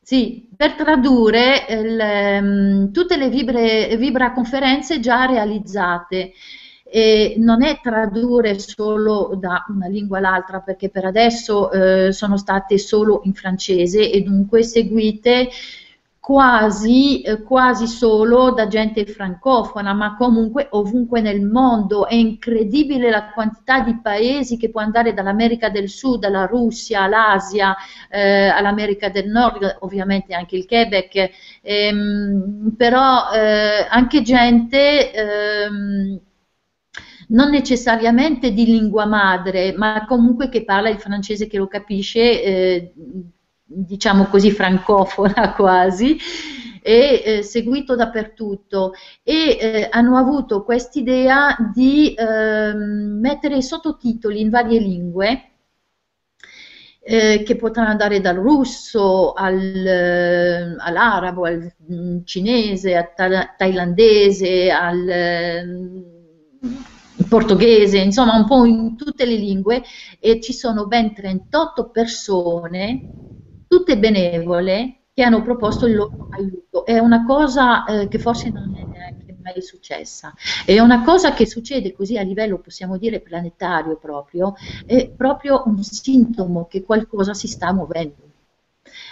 sì, per tradurre il, ehm, tutte le vibre, vibraconferenze già realizzate. E non è tradurre solo da una lingua all'altra, perché per adesso eh, sono state solo in francese e dunque seguite quasi, eh, quasi solo da gente francofona, ma comunque ovunque nel mondo. È incredibile la quantità di paesi che può andare dall'America del Sud alla Russia, all'Asia, eh, all'America del Nord, ovviamente anche il Quebec, ehm, però eh, anche gente ehm, non necessariamente di lingua madre, ma comunque che parla il francese che lo capisce, eh, diciamo così francofona [laughs] quasi, e eh, seguito dappertutto e eh, hanno avuto quest'idea di ehm, mettere sottotitoli in varie lingue eh, che potranno andare dal russo al, eh, all'arabo, al mm, cinese, al thailandese, al ehm, portoghese, insomma un po' in tutte le lingue e ci sono ben 38 persone, tutte benevole, che hanno proposto il loro aiuto. È una cosa eh, che forse non è neanche mai successa. È una cosa che succede così a livello, possiamo dire, planetario proprio, è proprio un sintomo che qualcosa si sta muovendo.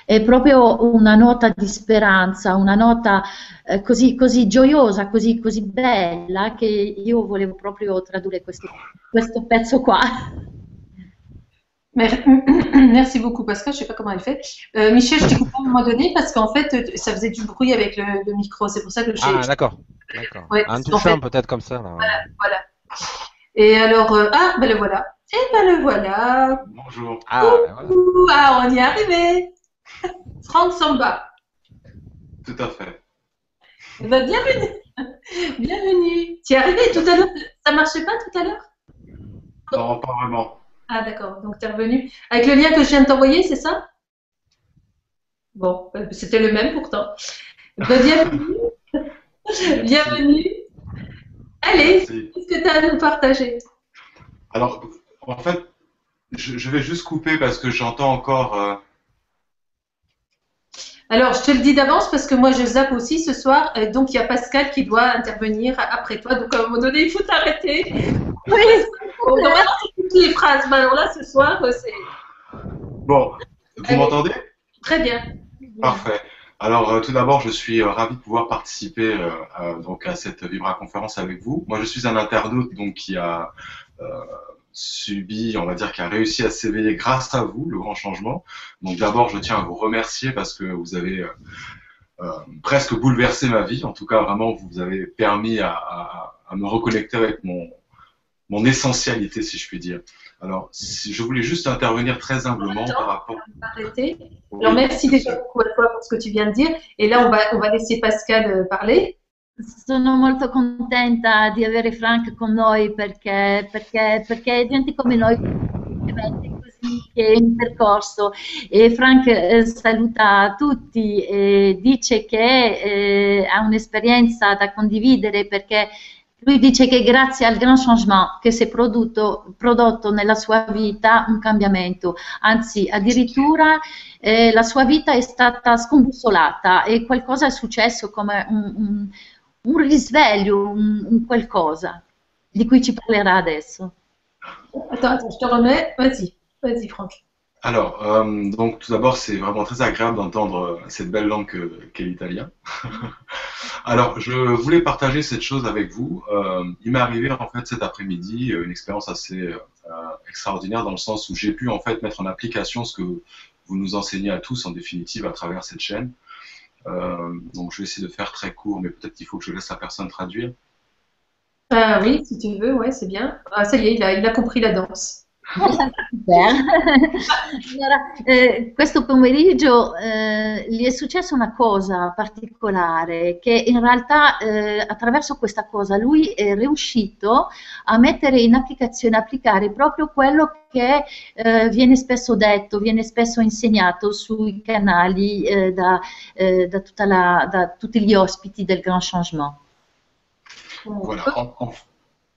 È proprio una nota di speranza, una nota eh, così, così gioiosa, così, così bella che io volevo proprio tradurre questo, questo pezzo qua. Mer- [coughs] Merci beaucoup, Pascal. Je sais pas comment elle fait. Euh, Michel, je t'ai coupé à un moment donné parce qu'en fait, ça faisait du bruit avec le, le micro. C'est pour ça que j'ai. Ah, d'accord. Ouais, en touchant fait- peut-être comme ça. Là. Voilà. Et alors, euh, ah, ben le voilà. Et ben le voilà. Bonjour. Ah, ben voilà. Ah, on y est arrivé. Franck Samba. Tout à fait. Eh ben, bienvenue. bienvenue. Tu es arrivé tout à l'heure. Ça marchait pas tout à l'heure? Non, pas vraiment. Ah, d'accord. Donc, tu es revenu. Avec le lien que je viens de t'envoyer, c'est ça? Bon, euh, c'était le même pourtant. Ben, bienvenue. bienvenue. Allez, qu'est-ce que tu as à nous partager? Alors, en fait, je, je vais juste couper parce que j'entends encore. euh, Alors, je te le dis d'avance parce que moi, je zappe aussi ce soir. euh, donc, il y a Pascal qui doit intervenir après toi. Donc, à un moment donné, il faut t'arrêter. Oui, On lancer toutes les phrases. Mais alors là, ce soir, euh, c'est Bon, vous Allez. m'entendez? Très bien. Parfait. Alors, euh, tout d'abord, je suis euh, ravi de pouvoir participer euh, à, donc à cette Vibra conférence avec vous. Moi, je suis un internaute donc qui a euh, subi, on va dire, qui a réussi à s'éveiller grâce à vous, le grand changement. Donc, d'abord, je tiens à vous remercier parce que vous avez euh, euh, presque bouleversé ma vie. En tout cas, vraiment, vous avez permis à, à- à me reconnecter avec mon mon essentialité, si je puis dire. Alors, si je voulais juste intervenir très humblement par rapport. Arrêtez. Alors merci déjà beaucoup à toi pour ce que tu viens de dire. Et là, on va, on va laisser Pascal euh, parler. Sono molto contenta di avere Frank con noi perché, perché, perché gente come noi, così, che è in percorso. E Frank eh, saluta tutti e dice che eh, ha un'esperienza da condividere perché lui dice che grazie al grand changement che si è prodotto, prodotto nella sua vita un cambiamento, anzi addirittura eh, la sua vita è stata scombussolata e qualcosa è successo come un, un- un risveglio, un, un qualcosa di cui ci parlerà adesso. Attends, attends, je te remets. Vas-y, vas-y, Franck. Alors, euh, donc tout d'abord, c'est vraiment très agréable d'entendre euh, cette belle langue que- qu'est l'italien. [laughs] Alors, je voulais partager cette chose avec vous. Euh, il m'est arrivé en fait cet après-midi une expérience assez euh, extraordinaire dans le sens où j'ai pu en fait mettre en application ce que vous nous enseignez à tous en définitive à travers cette chaîne. Euh, donc, je vais essayer de faire très court, mais peut-être qu'il faut que je laisse la personne traduire. Ah oui, si tu veux, ouais, c'est bien. Ah, ça y est, il a compris la danse. Allora, eh, questo pomeriggio eh, gli è successa una cosa particolare che in realtà eh, attraverso questa cosa lui è riuscito a mettere in applicazione, applicare proprio quello che eh, viene spesso detto, viene spesso insegnato sui canali eh, da, eh, da la- da tutti gli ospiti del Grand Changement. Voilà. En, en-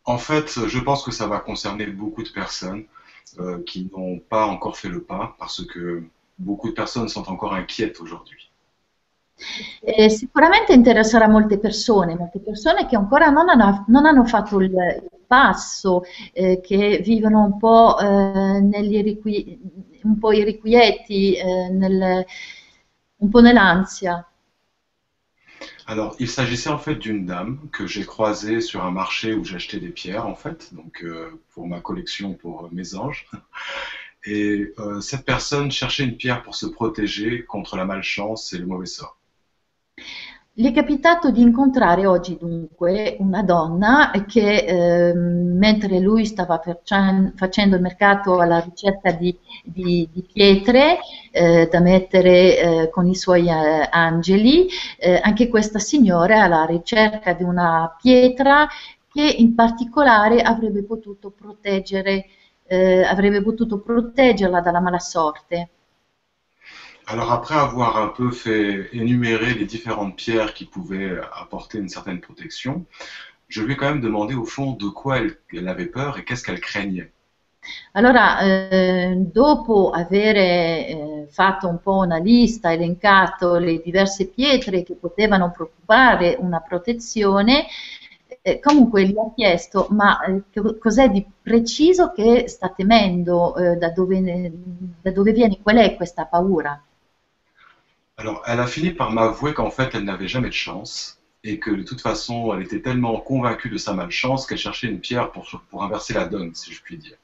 en fait, je pense que ça va concerner beaucoup de personnes euh, qui n'ont pas encore fait le pas parce que beaucoup de personnes sont encore inquiètes aujourd'hui. Eh, sicuramente interesserà molte persone, molte persone che ancora non hanno, non hanno fatto il, passo, eh, che vivono un po', eh, negli irrequi- un po' irrequieti, eh, nel- un po' nell'ansia. Alors, il s'agissait en fait d'une dame que j'ai croisée sur un marché où j'achetais des pierres en fait, donc euh, pour ma collection pour euh, mes anges. Et euh, cette personne cherchait une pierre pour se protéger contre la malchance et le mauvais sort. Gli è capitato di incontrare oggi dunque una donna che ehm, mentre lui stava facen- facendo il mercato alla ricerca di, di- di pietre eh, da mettere eh, con i suoi eh, angeli, eh, anche questa signora alla ricerca di una pietra che in particolare avrebbe potuto eh, avrebbe potuto proteggerla dalla mala sorte. Alors après avoir un peu fait énumérer les différentes pierres qui pouvaient apporter une certaine protection, je lui ai quand même demandé au fond de quoi elle, avait peur et qu'est-ce qu'elle craignait. Allora, eh, dopo avere eh, fatto un po' una lista, elencato le diverse pietre che potevano preoccupare una protezione, eh, comunque gli ho chiesto, ma eh, cos'è di preciso che sta temendo, eh, da dove, da dove viene, qual è questa paura? Alors elle a fini par m'avouer qu'en fait elle n'avait jamais de chance et que de toute façon elle était tellement convaincue de sa malchance qu'elle cherchait une pierre pour, inverser la donne, si je puis dire.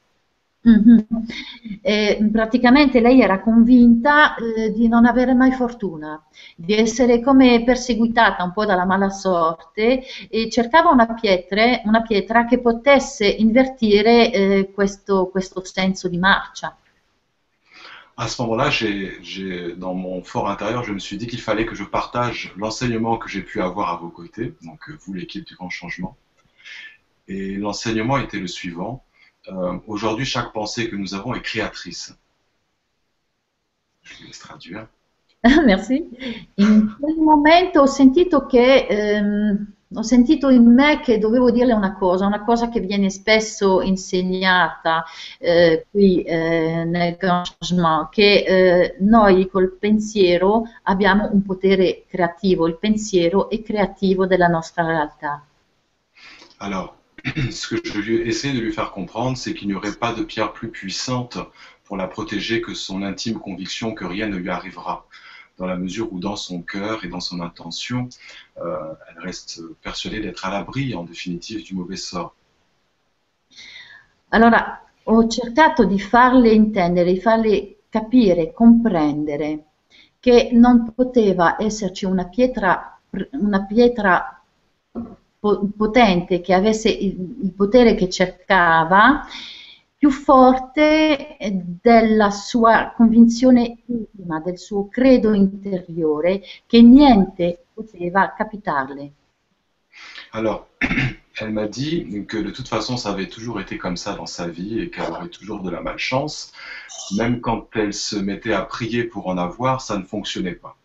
Mhm. E praticamente lei era convinta eh, di non avere mai fortuna, di essere come perseguitata un po' dalla mala sorte e cercava una pietre- una pietra che potesse invertire eh, questo, questo senso di marcia. À ce moment-là, j'ai, dans mon fort intérieur, je me suis dit qu'il fallait que je partage l'enseignement que j'ai pu avoir à vos côtés, donc euh, vous l'équipe du Grand Changement. Et l'enseignement était le suivant. Euh, aujourd'hui, chaque pensée que nous avons est créatrice. Je vous laisse traduire. [laughs] Merci. In quel momento ho sentito che ho sentito in me che dovevo dirle una cosa, una cosa che viene spesso insegnata eh, qui eh, nel Grand Changement, che eh, noi col pensiero abbiamo un potere creativo, il pensiero è creativo della nostra realtà. Alors, [clears throat] ce que je lui ai essayé de lui faire comprendre, c'est qu'il n'y aurait pas de pierre plus puissante pour la protéger que son intime conviction que rien ne lui arrivera. Dans la mesure où dans son cœur et dans son intention, euh, elle reste persuadée d'être à l'abri en définitive du mauvais sort. Allora, ho cercato di farle intendere, di farle capire, comprendere che non poteva esserci una pietra, una pietra potente che avesse il, il potere che cercava più forte della sua convinzione intima, del suo credo interiore, che niente poteva capitarle. Alors, [clears throat] elle m'a dit que de toute façon, ça avait toujours été comme ça dans sa vie et qu'elle aurait toujours de la malchance. Même quand elle se mettait à prier pour en avoir, ça ne fonctionnait pas.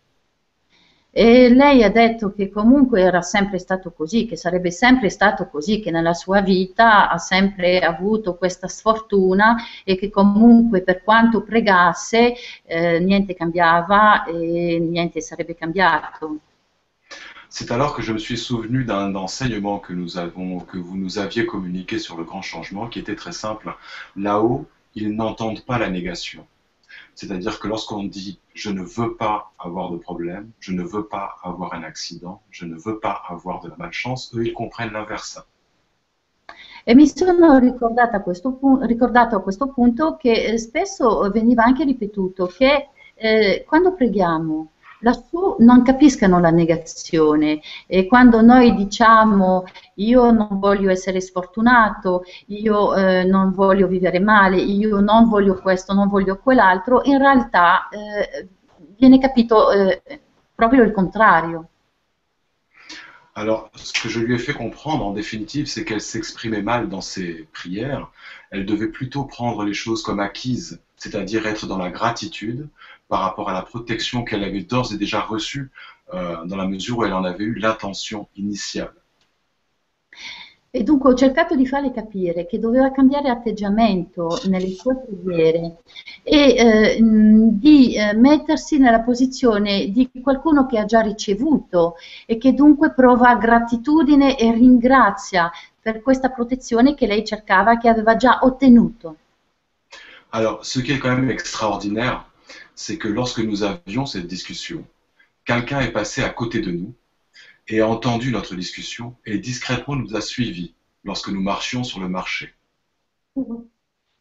E lei ha detto che comunque era sempre stato così, che sarebbe sempre stato così, che nella sua vita ha sempre avuto questa sfortuna e che comunque per quanto pregasse eh, niente cambiava e niente sarebbe cambiato. C'est alors que je me suis souvenu d'un enseignement que, nous avons, que vous nous aviez communiqué sur le grand changement, qui était très simple. Là-haut, ils n'entendent pas la négation. C'est-à-dire que lorsqu'on dit je ne veux pas avoir de problème, je ne veux pas avoir un accident, je ne veux pas avoir de la malchance, eux ils comprennent l'inverse. E mi sono ricordata a questo, ricordato a questo punto che spesso veniva anche ripetuto che eh, quando preghiamo lassù non capiscano la negazione e quando noi diciamo io non voglio essere sfortunato, io eh, non voglio vivere male, io non voglio questo, non voglio quell'altro, in realtà eh, viene capito eh, proprio il contrario. Alors, ce que je lui ai fait comprendre, en définitive, c'est qu'elle s'exprimait mal dans ses prières. Elle devait plutôt prendre les choses comme acquises, c'est-à-dire être dans la gratitude, par rapport à la protection qu'elle avait d'ores et déjà reçue euh, dans la mesure où elle en avait eu l'intention initiale. E dunque ho cercato di farle capire che doveva cambiare atteggiamento nelle sue preghiere e eh, di eh, mettersi nella posizione di qualcuno che ha già ricevuto e che dunque prova gratitudine e ringrazia per questa protezione che lei cercava che aveva già ottenuto. Alors, ce qui est quand même extraordinaire, c'est que lorsque nous avions cette discussion, quelqu'un est passé à côté de nous et a entendu notre discussion et discrètement nous a suivis lorsque nous marchions sur le marché.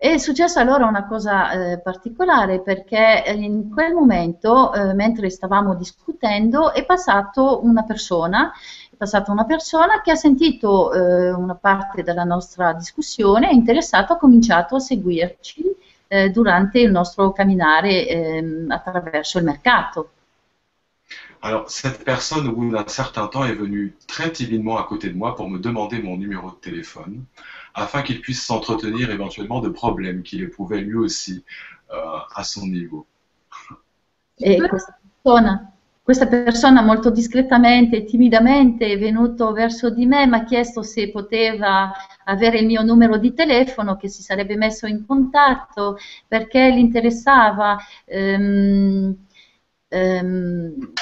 È successa allora una cosa eh, particolare perché in quel momento, eh, mentre stavamo discutendo, è passato una persona, è passata una persona che ha sentito eh, una parte della nostra discussione, è interessato, ha cominciato a seguirci eh, durante il nostro camminare eh, attraverso il mercato. Alors, cette personne, au bout d'un certain temps, est venue très timidement à côté de moi pour me demander mon numéro de téléphone, afin qu'il puisse s'entretenir éventuellement de problèmes qu'il éprouvait lui aussi euh, à son niveau. Et questa persona Questa persona molto discretamente e timidamente è venuto verso di me, mi ha chiesto se poteva avere il mio numero di telefono, che si sarebbe messo in contatto perché gli interessava ehm, ehm,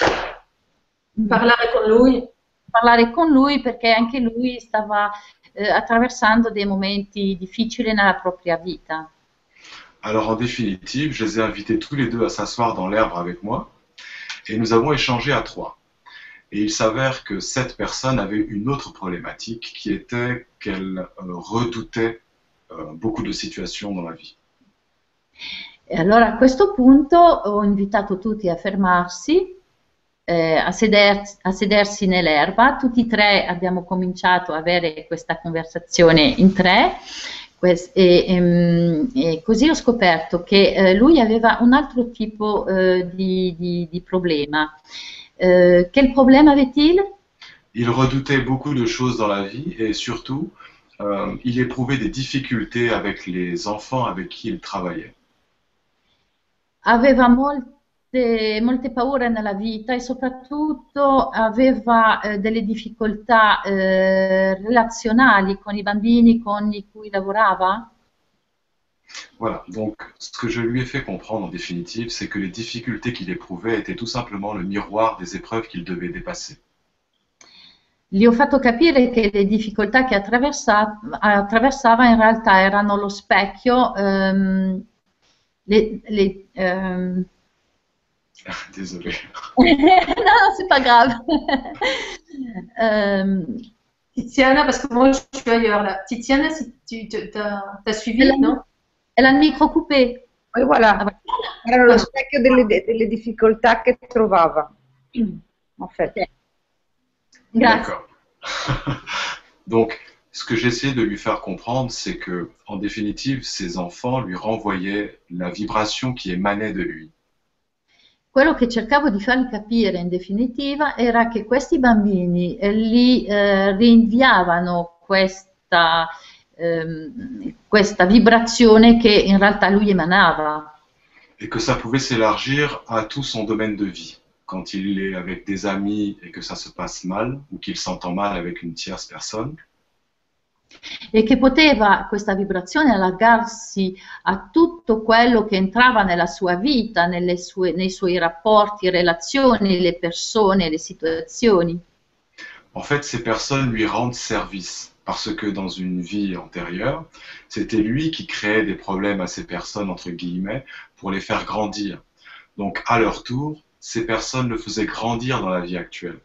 parlare con lui. Parlare con lui perché anche lui stava eh, attraversando dei momenti difficili nella propria vita. Alors en définitive, je les ai invités tous les deux à s'asseoir dans l'herbe avec moi. Et nous avons échangé à trois. Et il s'avère que cette personne avait une autre problématique qui était qu'elle euh, redoutait euh, beaucoup de situations dans la vie. E allora a questo punto ho invitato tutti a fermarsi, eh, a, sedersi, a sedersi nell'erba. Tutti e tre abbiamo cominciato a avere questa conversazione in tre. E, e, così ho scoperto che eh, lui aveva un altro tipo eh, di, di, di, problema. Quel problème avait-il Il redoutait beaucoup de choses dans la vie et surtout, euh, il éprouvait des difficultés avec les enfants avec qui il travaillait. Aveva molti molte, molte paure nella vita e soprattutto aveva eh, delle difficoltà eh, relazionali con i bambini con cui lavorava. Voilà, donc ce que je lui ai fait comprendre en définitive, c'est que les difficultés qu'il éprouvait étaient tout simplement le miroir des épreuves qu'il devait dépasser. Gli ho fatto capire che le difficoltà che attraversava in realtà erano lo specchio, ehm, le, le, ehm, [laughs] Désolé. [laughs] non, c'est pas grave. [laughs] Euh, Tiziana, parce que moi je suis ailleurs là. Tiziana, si tu as, suivi, Elle a- non? elle a il micro coupé. E voilà, Ah, era lo specchio delle, delle difficoltà che trovava. En fait. Grazie. D'accord. Donc, ce que j'essayais de lui faire comprendre, c'est que, en définitive, ses enfants lui renvoyaient la vibration qui émanait de lui. Quello che cercavo di fargli capire in definitiva era che questi bambini eh, gli eh, rinviavano questa, ehm, questa vibrazione che in realtà lui emanava. Et que ça pouvait s'élargir à tout son domaine de vie. Quand il est avec des amis et que ça se passe mal, ou qu'il s'entend mal avec une tierce personne, e che poteva questa vibrazione allargarsi a tutto quello che entrava nella sua vita, sue- nei suoi rapporti, relazioni, le persone, le situazioni. En fait, ces personnes lui rendent service parce que dans une vie antérieure, c'était lui qui créait des problèmes à ces personnes, entre guillemets, pour les faire grandir. Donc, à leur tour, ces personnes le faisaient grandir dans la vie actuelle.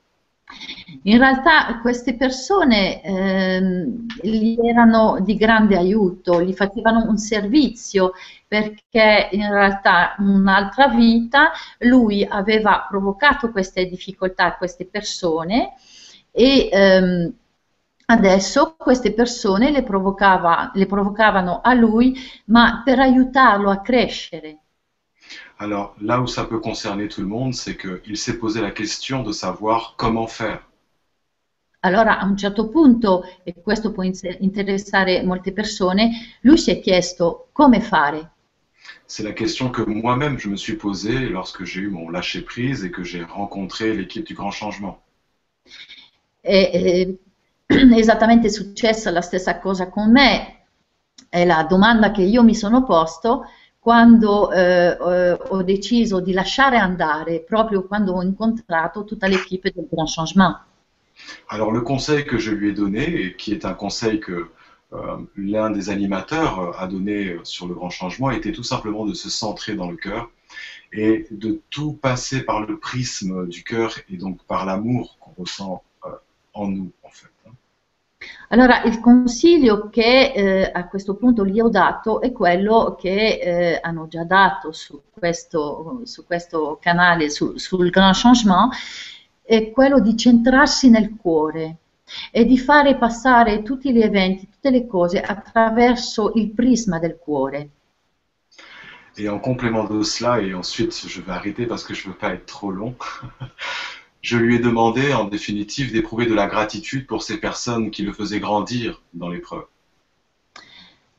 In realtà queste persone ehm, gli erano di grande aiuto, gli facevano un servizio perché in realtà un'altra vita lui aveva provocato queste difficoltà a queste persone e ehm, adesso queste persone le, provocava- le provocavano a lui ma per aiutarlo a crescere. Alors, là où ça peut concerner tout le monde, c'est qu'il s'est posé la question de savoir comment faire. Allora a un certo punto, e questo può interessare molte persone, lui si è chiesto come fare. C'est la question que moi-même je me suis posée lorsque j'ai eu mon lâcher-prise et que j'ai rencontré l'équipe du Grand Changement. E, [clears throat] esattamente è successa la stessa cosa con me. È la domanda che io mi sono posto quando eh, ho deciso di lasciare andare, proprio quando ho incontrato tutta l'equipe del Grand Changement. Alors le conseil que je lui ai donné, et qui est un conseil que euh, l'un des animateurs euh, a donné euh, sur le grand changement, était tout simplement de se centrer dans le cœur et de tout passer par le prisme du cœur et donc par l'amour qu'on ressent en nous en fait. Allora, il consiglio che eh, a questo punto gli ho dato è quello che eh, hanno già dato su questo, su questo canale, su- sul Grand Changement, è quello di centrarsi nel cuore e di fare passare tutti gli eventi, tutte le cose attraverso il prisma del cuore. Et en complément de cela, et ensuite je vais arrêter parce que je ne veux pas être trop long, [laughs] je lui ai demandé en définitive d'éprouver de la gratitude pour ces personnes qui le faisaient grandir dans l'épreuve.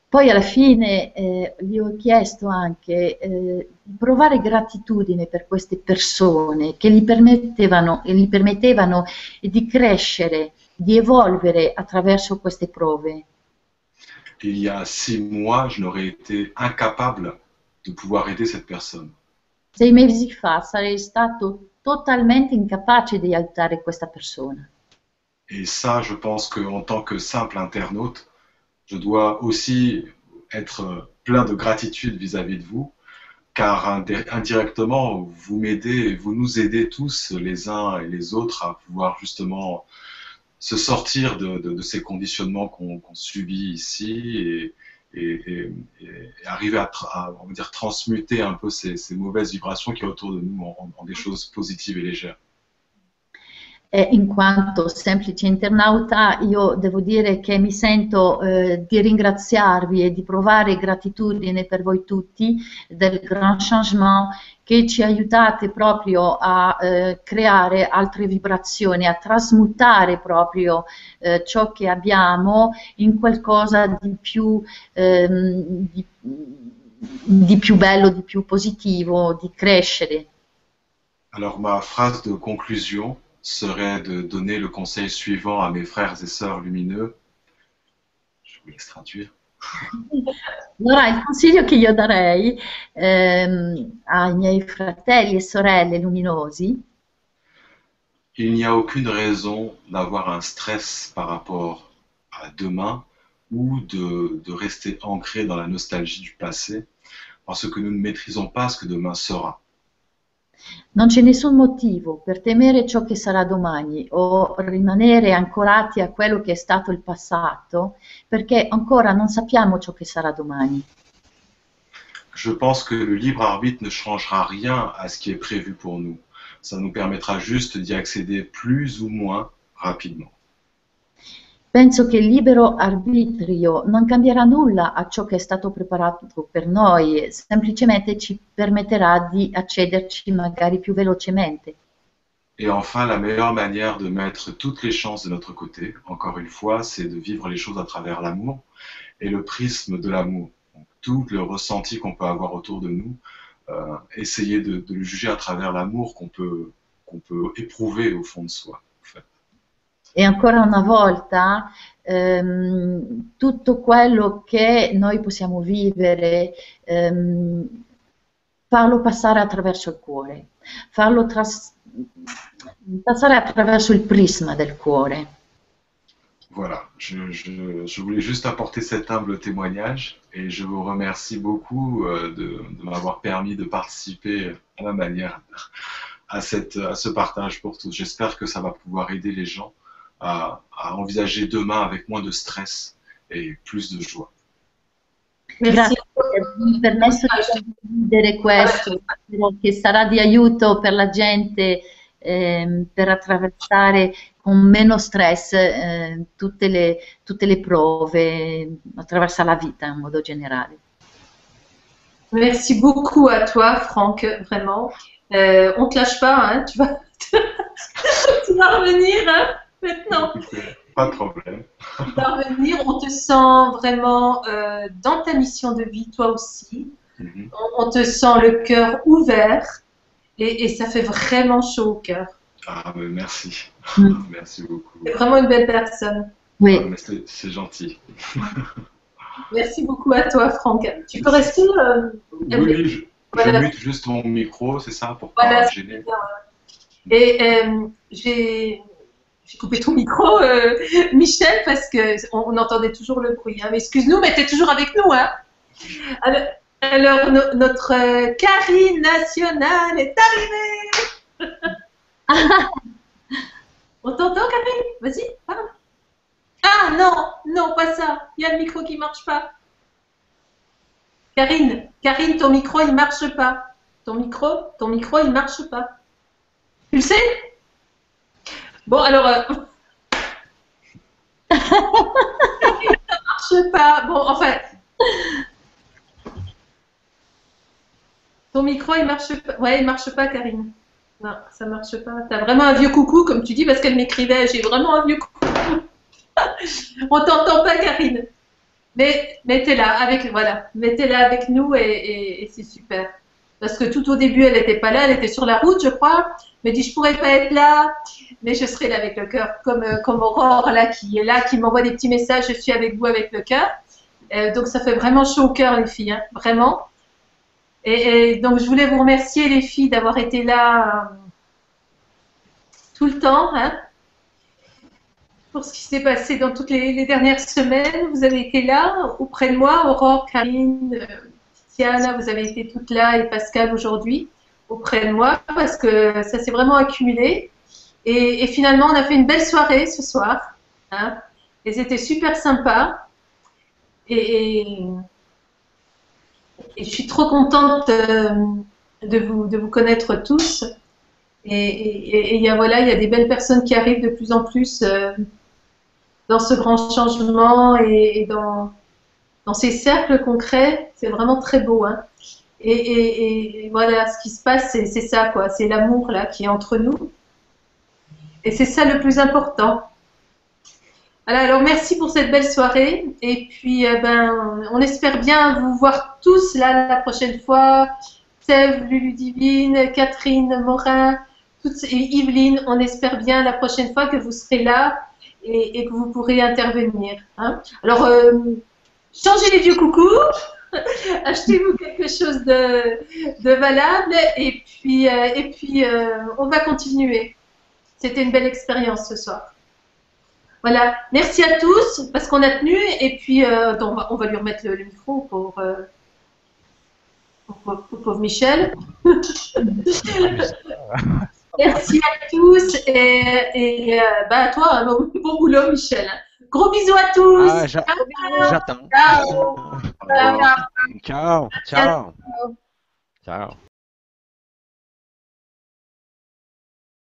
Poi alla fine eh, gli ho chiesto anche eh, di provare gratitudine per queste persone che gli permettevano, e gli permettevano di crescere, di evolvere attraverso queste prove. Il y a six mois, je n'aurais été incapable de pouvoir aider cette personne. Sei mesi fa sarei stato totalmente incapace di aiutare questa persona. Et ça, je pense qu'en tant que simple internaute, je dois aussi être plein de gratitude vis-à-vis de vous, car indi- indirectement, vous m'aidez, vous nous aidez tous les uns et les autres à pouvoir justement se sortir de, ces conditionnements qu'on subit ici et- et- et arriver à, à, on va dire, transmuter un peu ces, ces mauvaises vibrations qui est autour de nous en- en des choses positives et légères. E in quanto semplice internauta, io devo dire che mi sento eh, di ringraziarvi e di provare gratitudine per voi tutti del Grand Changement che ci aiutate proprio a eh, creare altre vibrazioni, a trasmutare proprio eh, ciò che abbiamo in qualcosa di più, ehm, di, di più bello, di più positivo, di crescere. Alors ma phrase de conclusion serait de donner le conseil suivant à mes frères et sœurs lumineux. Je vous laisse traduire. [laughs] Allora, il consiglio che io darei ehm, ai miei fratelli e sorelle luminosi Il n'y a aucune raison d'avoir un stress par rapport à demain ou de, de rester ancré dans la nostalgie du passé parce que nous ne maîtrisons pas ce que demain sera. Non c'è nessun motivo per temere ciò che sarà domani o rimanere ancorati a quello che è stato il passato, perché ancora non sappiamo ciò che sarà domani. Je pense que le libre arbitre ne changera rien à ce qui est prévu pour nous. Ça nous permettra juste d'y accéder plus ou moins rapidement. Penso che il libero arbitrio non cambierà nulla a ciò che è stato preparato per noi, semplicemente ci permetterà di accederci magari più velocemente. Et enfin, la meilleure manière de mettre toutes les chances de notre côté, encore une fois, c'est de vivre les choses à travers l'amour et le prisme de l'amour. Tout le ressenti qu'on peut avoir autour de nous, euh, essayer de, le juger à travers l'amour qu'on peut éprouver au fond de soi. E ancora una volta, ehm, tutto quello che noi possiamo vivere, ehm, farlo passare attraverso il cuore, farlo tras- passare attraverso il prisma del cuore. Voilà, je, je- je voulais juste apporter cet humble témoignage et je vous remercie beaucoup euh, de, de m'avoir permis de participer à ma manière à, cette, à ce partage pour tous. J'espère que ça va pouvoir aider les gens à, à envisager demain avec moins de stress et plus de joie. Merci. Avermi permesso di condividere questo, spero che sarà di aiuto per la gente ehm, per attraversare con meno stress eh, tutte, le, tutte le prove, attraversa la vita in modo generale. Merci beaucoup à toi, Franck, vraiment. Euh, on te lâche pas, hein, tu vas, [laughs] tu vas revenir hein, maintenant. Pas de problème. Vas revenir. On te sent vraiment euh, dans ta mission de vie, toi aussi. Mhm. On, on te sent le cœur ouvert et, et ça fait vraiment chaud au cœur. Ah, mais merci. Mm. [laughs] Merci beaucoup. C'est vraiment une belle personne. Oui, Ah, mais c'est gentil. [laughs] Merci beaucoup à toi, Franck. Tu peux rester euh, Oui, oui, je, mute juste mon micro, c'est ça, pour pas Voilà, gêner. Et euh, j'ai j'ai coupé ton micro, euh, Michel, parce que on, entendait toujours le bruit. hein. Mais excuse-nous, mais tu es toujours avec nous. Hein. Alors, alors, no- notre euh, Karine nationale est arrivée. [laughs] on t'entend, Karine Vas-y. Ah non, non, pas ça. Il y a le micro qui marche pas. Karine, Karine, ton micro, il marche pas. Ton micro, ton micro, il marche pas. Tu le sais? Bon, alors. euh, Ça marche pas. Bon, enfin. Ton micro, il marche pas. Ouais, il marche pas, Karine. Non, ça marche pas. T'as vraiment un vieux coucou, comme tu dis, parce qu'elle m'écrivait. J'ai vraiment un vieux coucou. [laughs] On t'entend pas, Karine. Mais, là, avec, voilà. Là avec nous et c'est super. Parce que tout au début, elle n'était pas là, elle était sur la route, je crois. Me dit, je pourrais pas être là, mais je serai là avec le cœur. Comme, euh, comme Aurore, là, qui est là, qui m'envoie des petits messages, je suis avec vous avec le cœur. Euh, donc, ça fait vraiment chaud au cœur, les filles, hein, vraiment. Et, donc, je voulais vous remercier, les filles, d'avoir été là euh, tout le temps, hein, pour ce qui s'est passé dans toutes les, les dernières semaines. Vous avez été là, auprès de moi, Aurore, Karine, Tiana, vous avez été toutes là, et Pascal aujourd'hui, auprès de moi, parce que ça s'est vraiment accumulé. Et, finalement, on a fait une belle soirée ce soir. Hein, et c'était super sympa. Et, et- je suis trop contente euh, de, vous, de vous connaître tous. Et, il y a, voilà, il y a des belles personnes qui arrivent de plus en plus euh, dans ce grand changement et dans, dans ces cercles concrets. C'est vraiment très beau. Hein. Et, voilà, ce qui se passe, c'est ça, quoi. C'est l'amour là qui est entre nous. Et c'est ça le plus important. Voilà, alors merci pour cette belle soirée. Et puis, euh, ben, on espère bien vous voir tous là la prochaine fois. Sèvres, Lulu Divine, Catherine Morin, toutes, et Yveline. On espère bien la prochaine fois que vous serez là et, et que vous pourrez intervenir. hein. Alors, euh, changez les vieux coucous. [laughs] Achetez-vous quelque chose de, valable et puis, euh, et puis euh, on va continuer. C'était une belle expérience ce soir. Voilà, merci à tous parce qu'on a tenu et puis euh, on, va, lui remettre le, micro pour. Pauvre, Michel. [laughs] Merci à tous et, et bah, à toi, bon, bon boulot, Michel. Gros bisous à tous. Ah, j'a- J'attends. Ciao. Revoir. Ciao. Ciao. Ciao.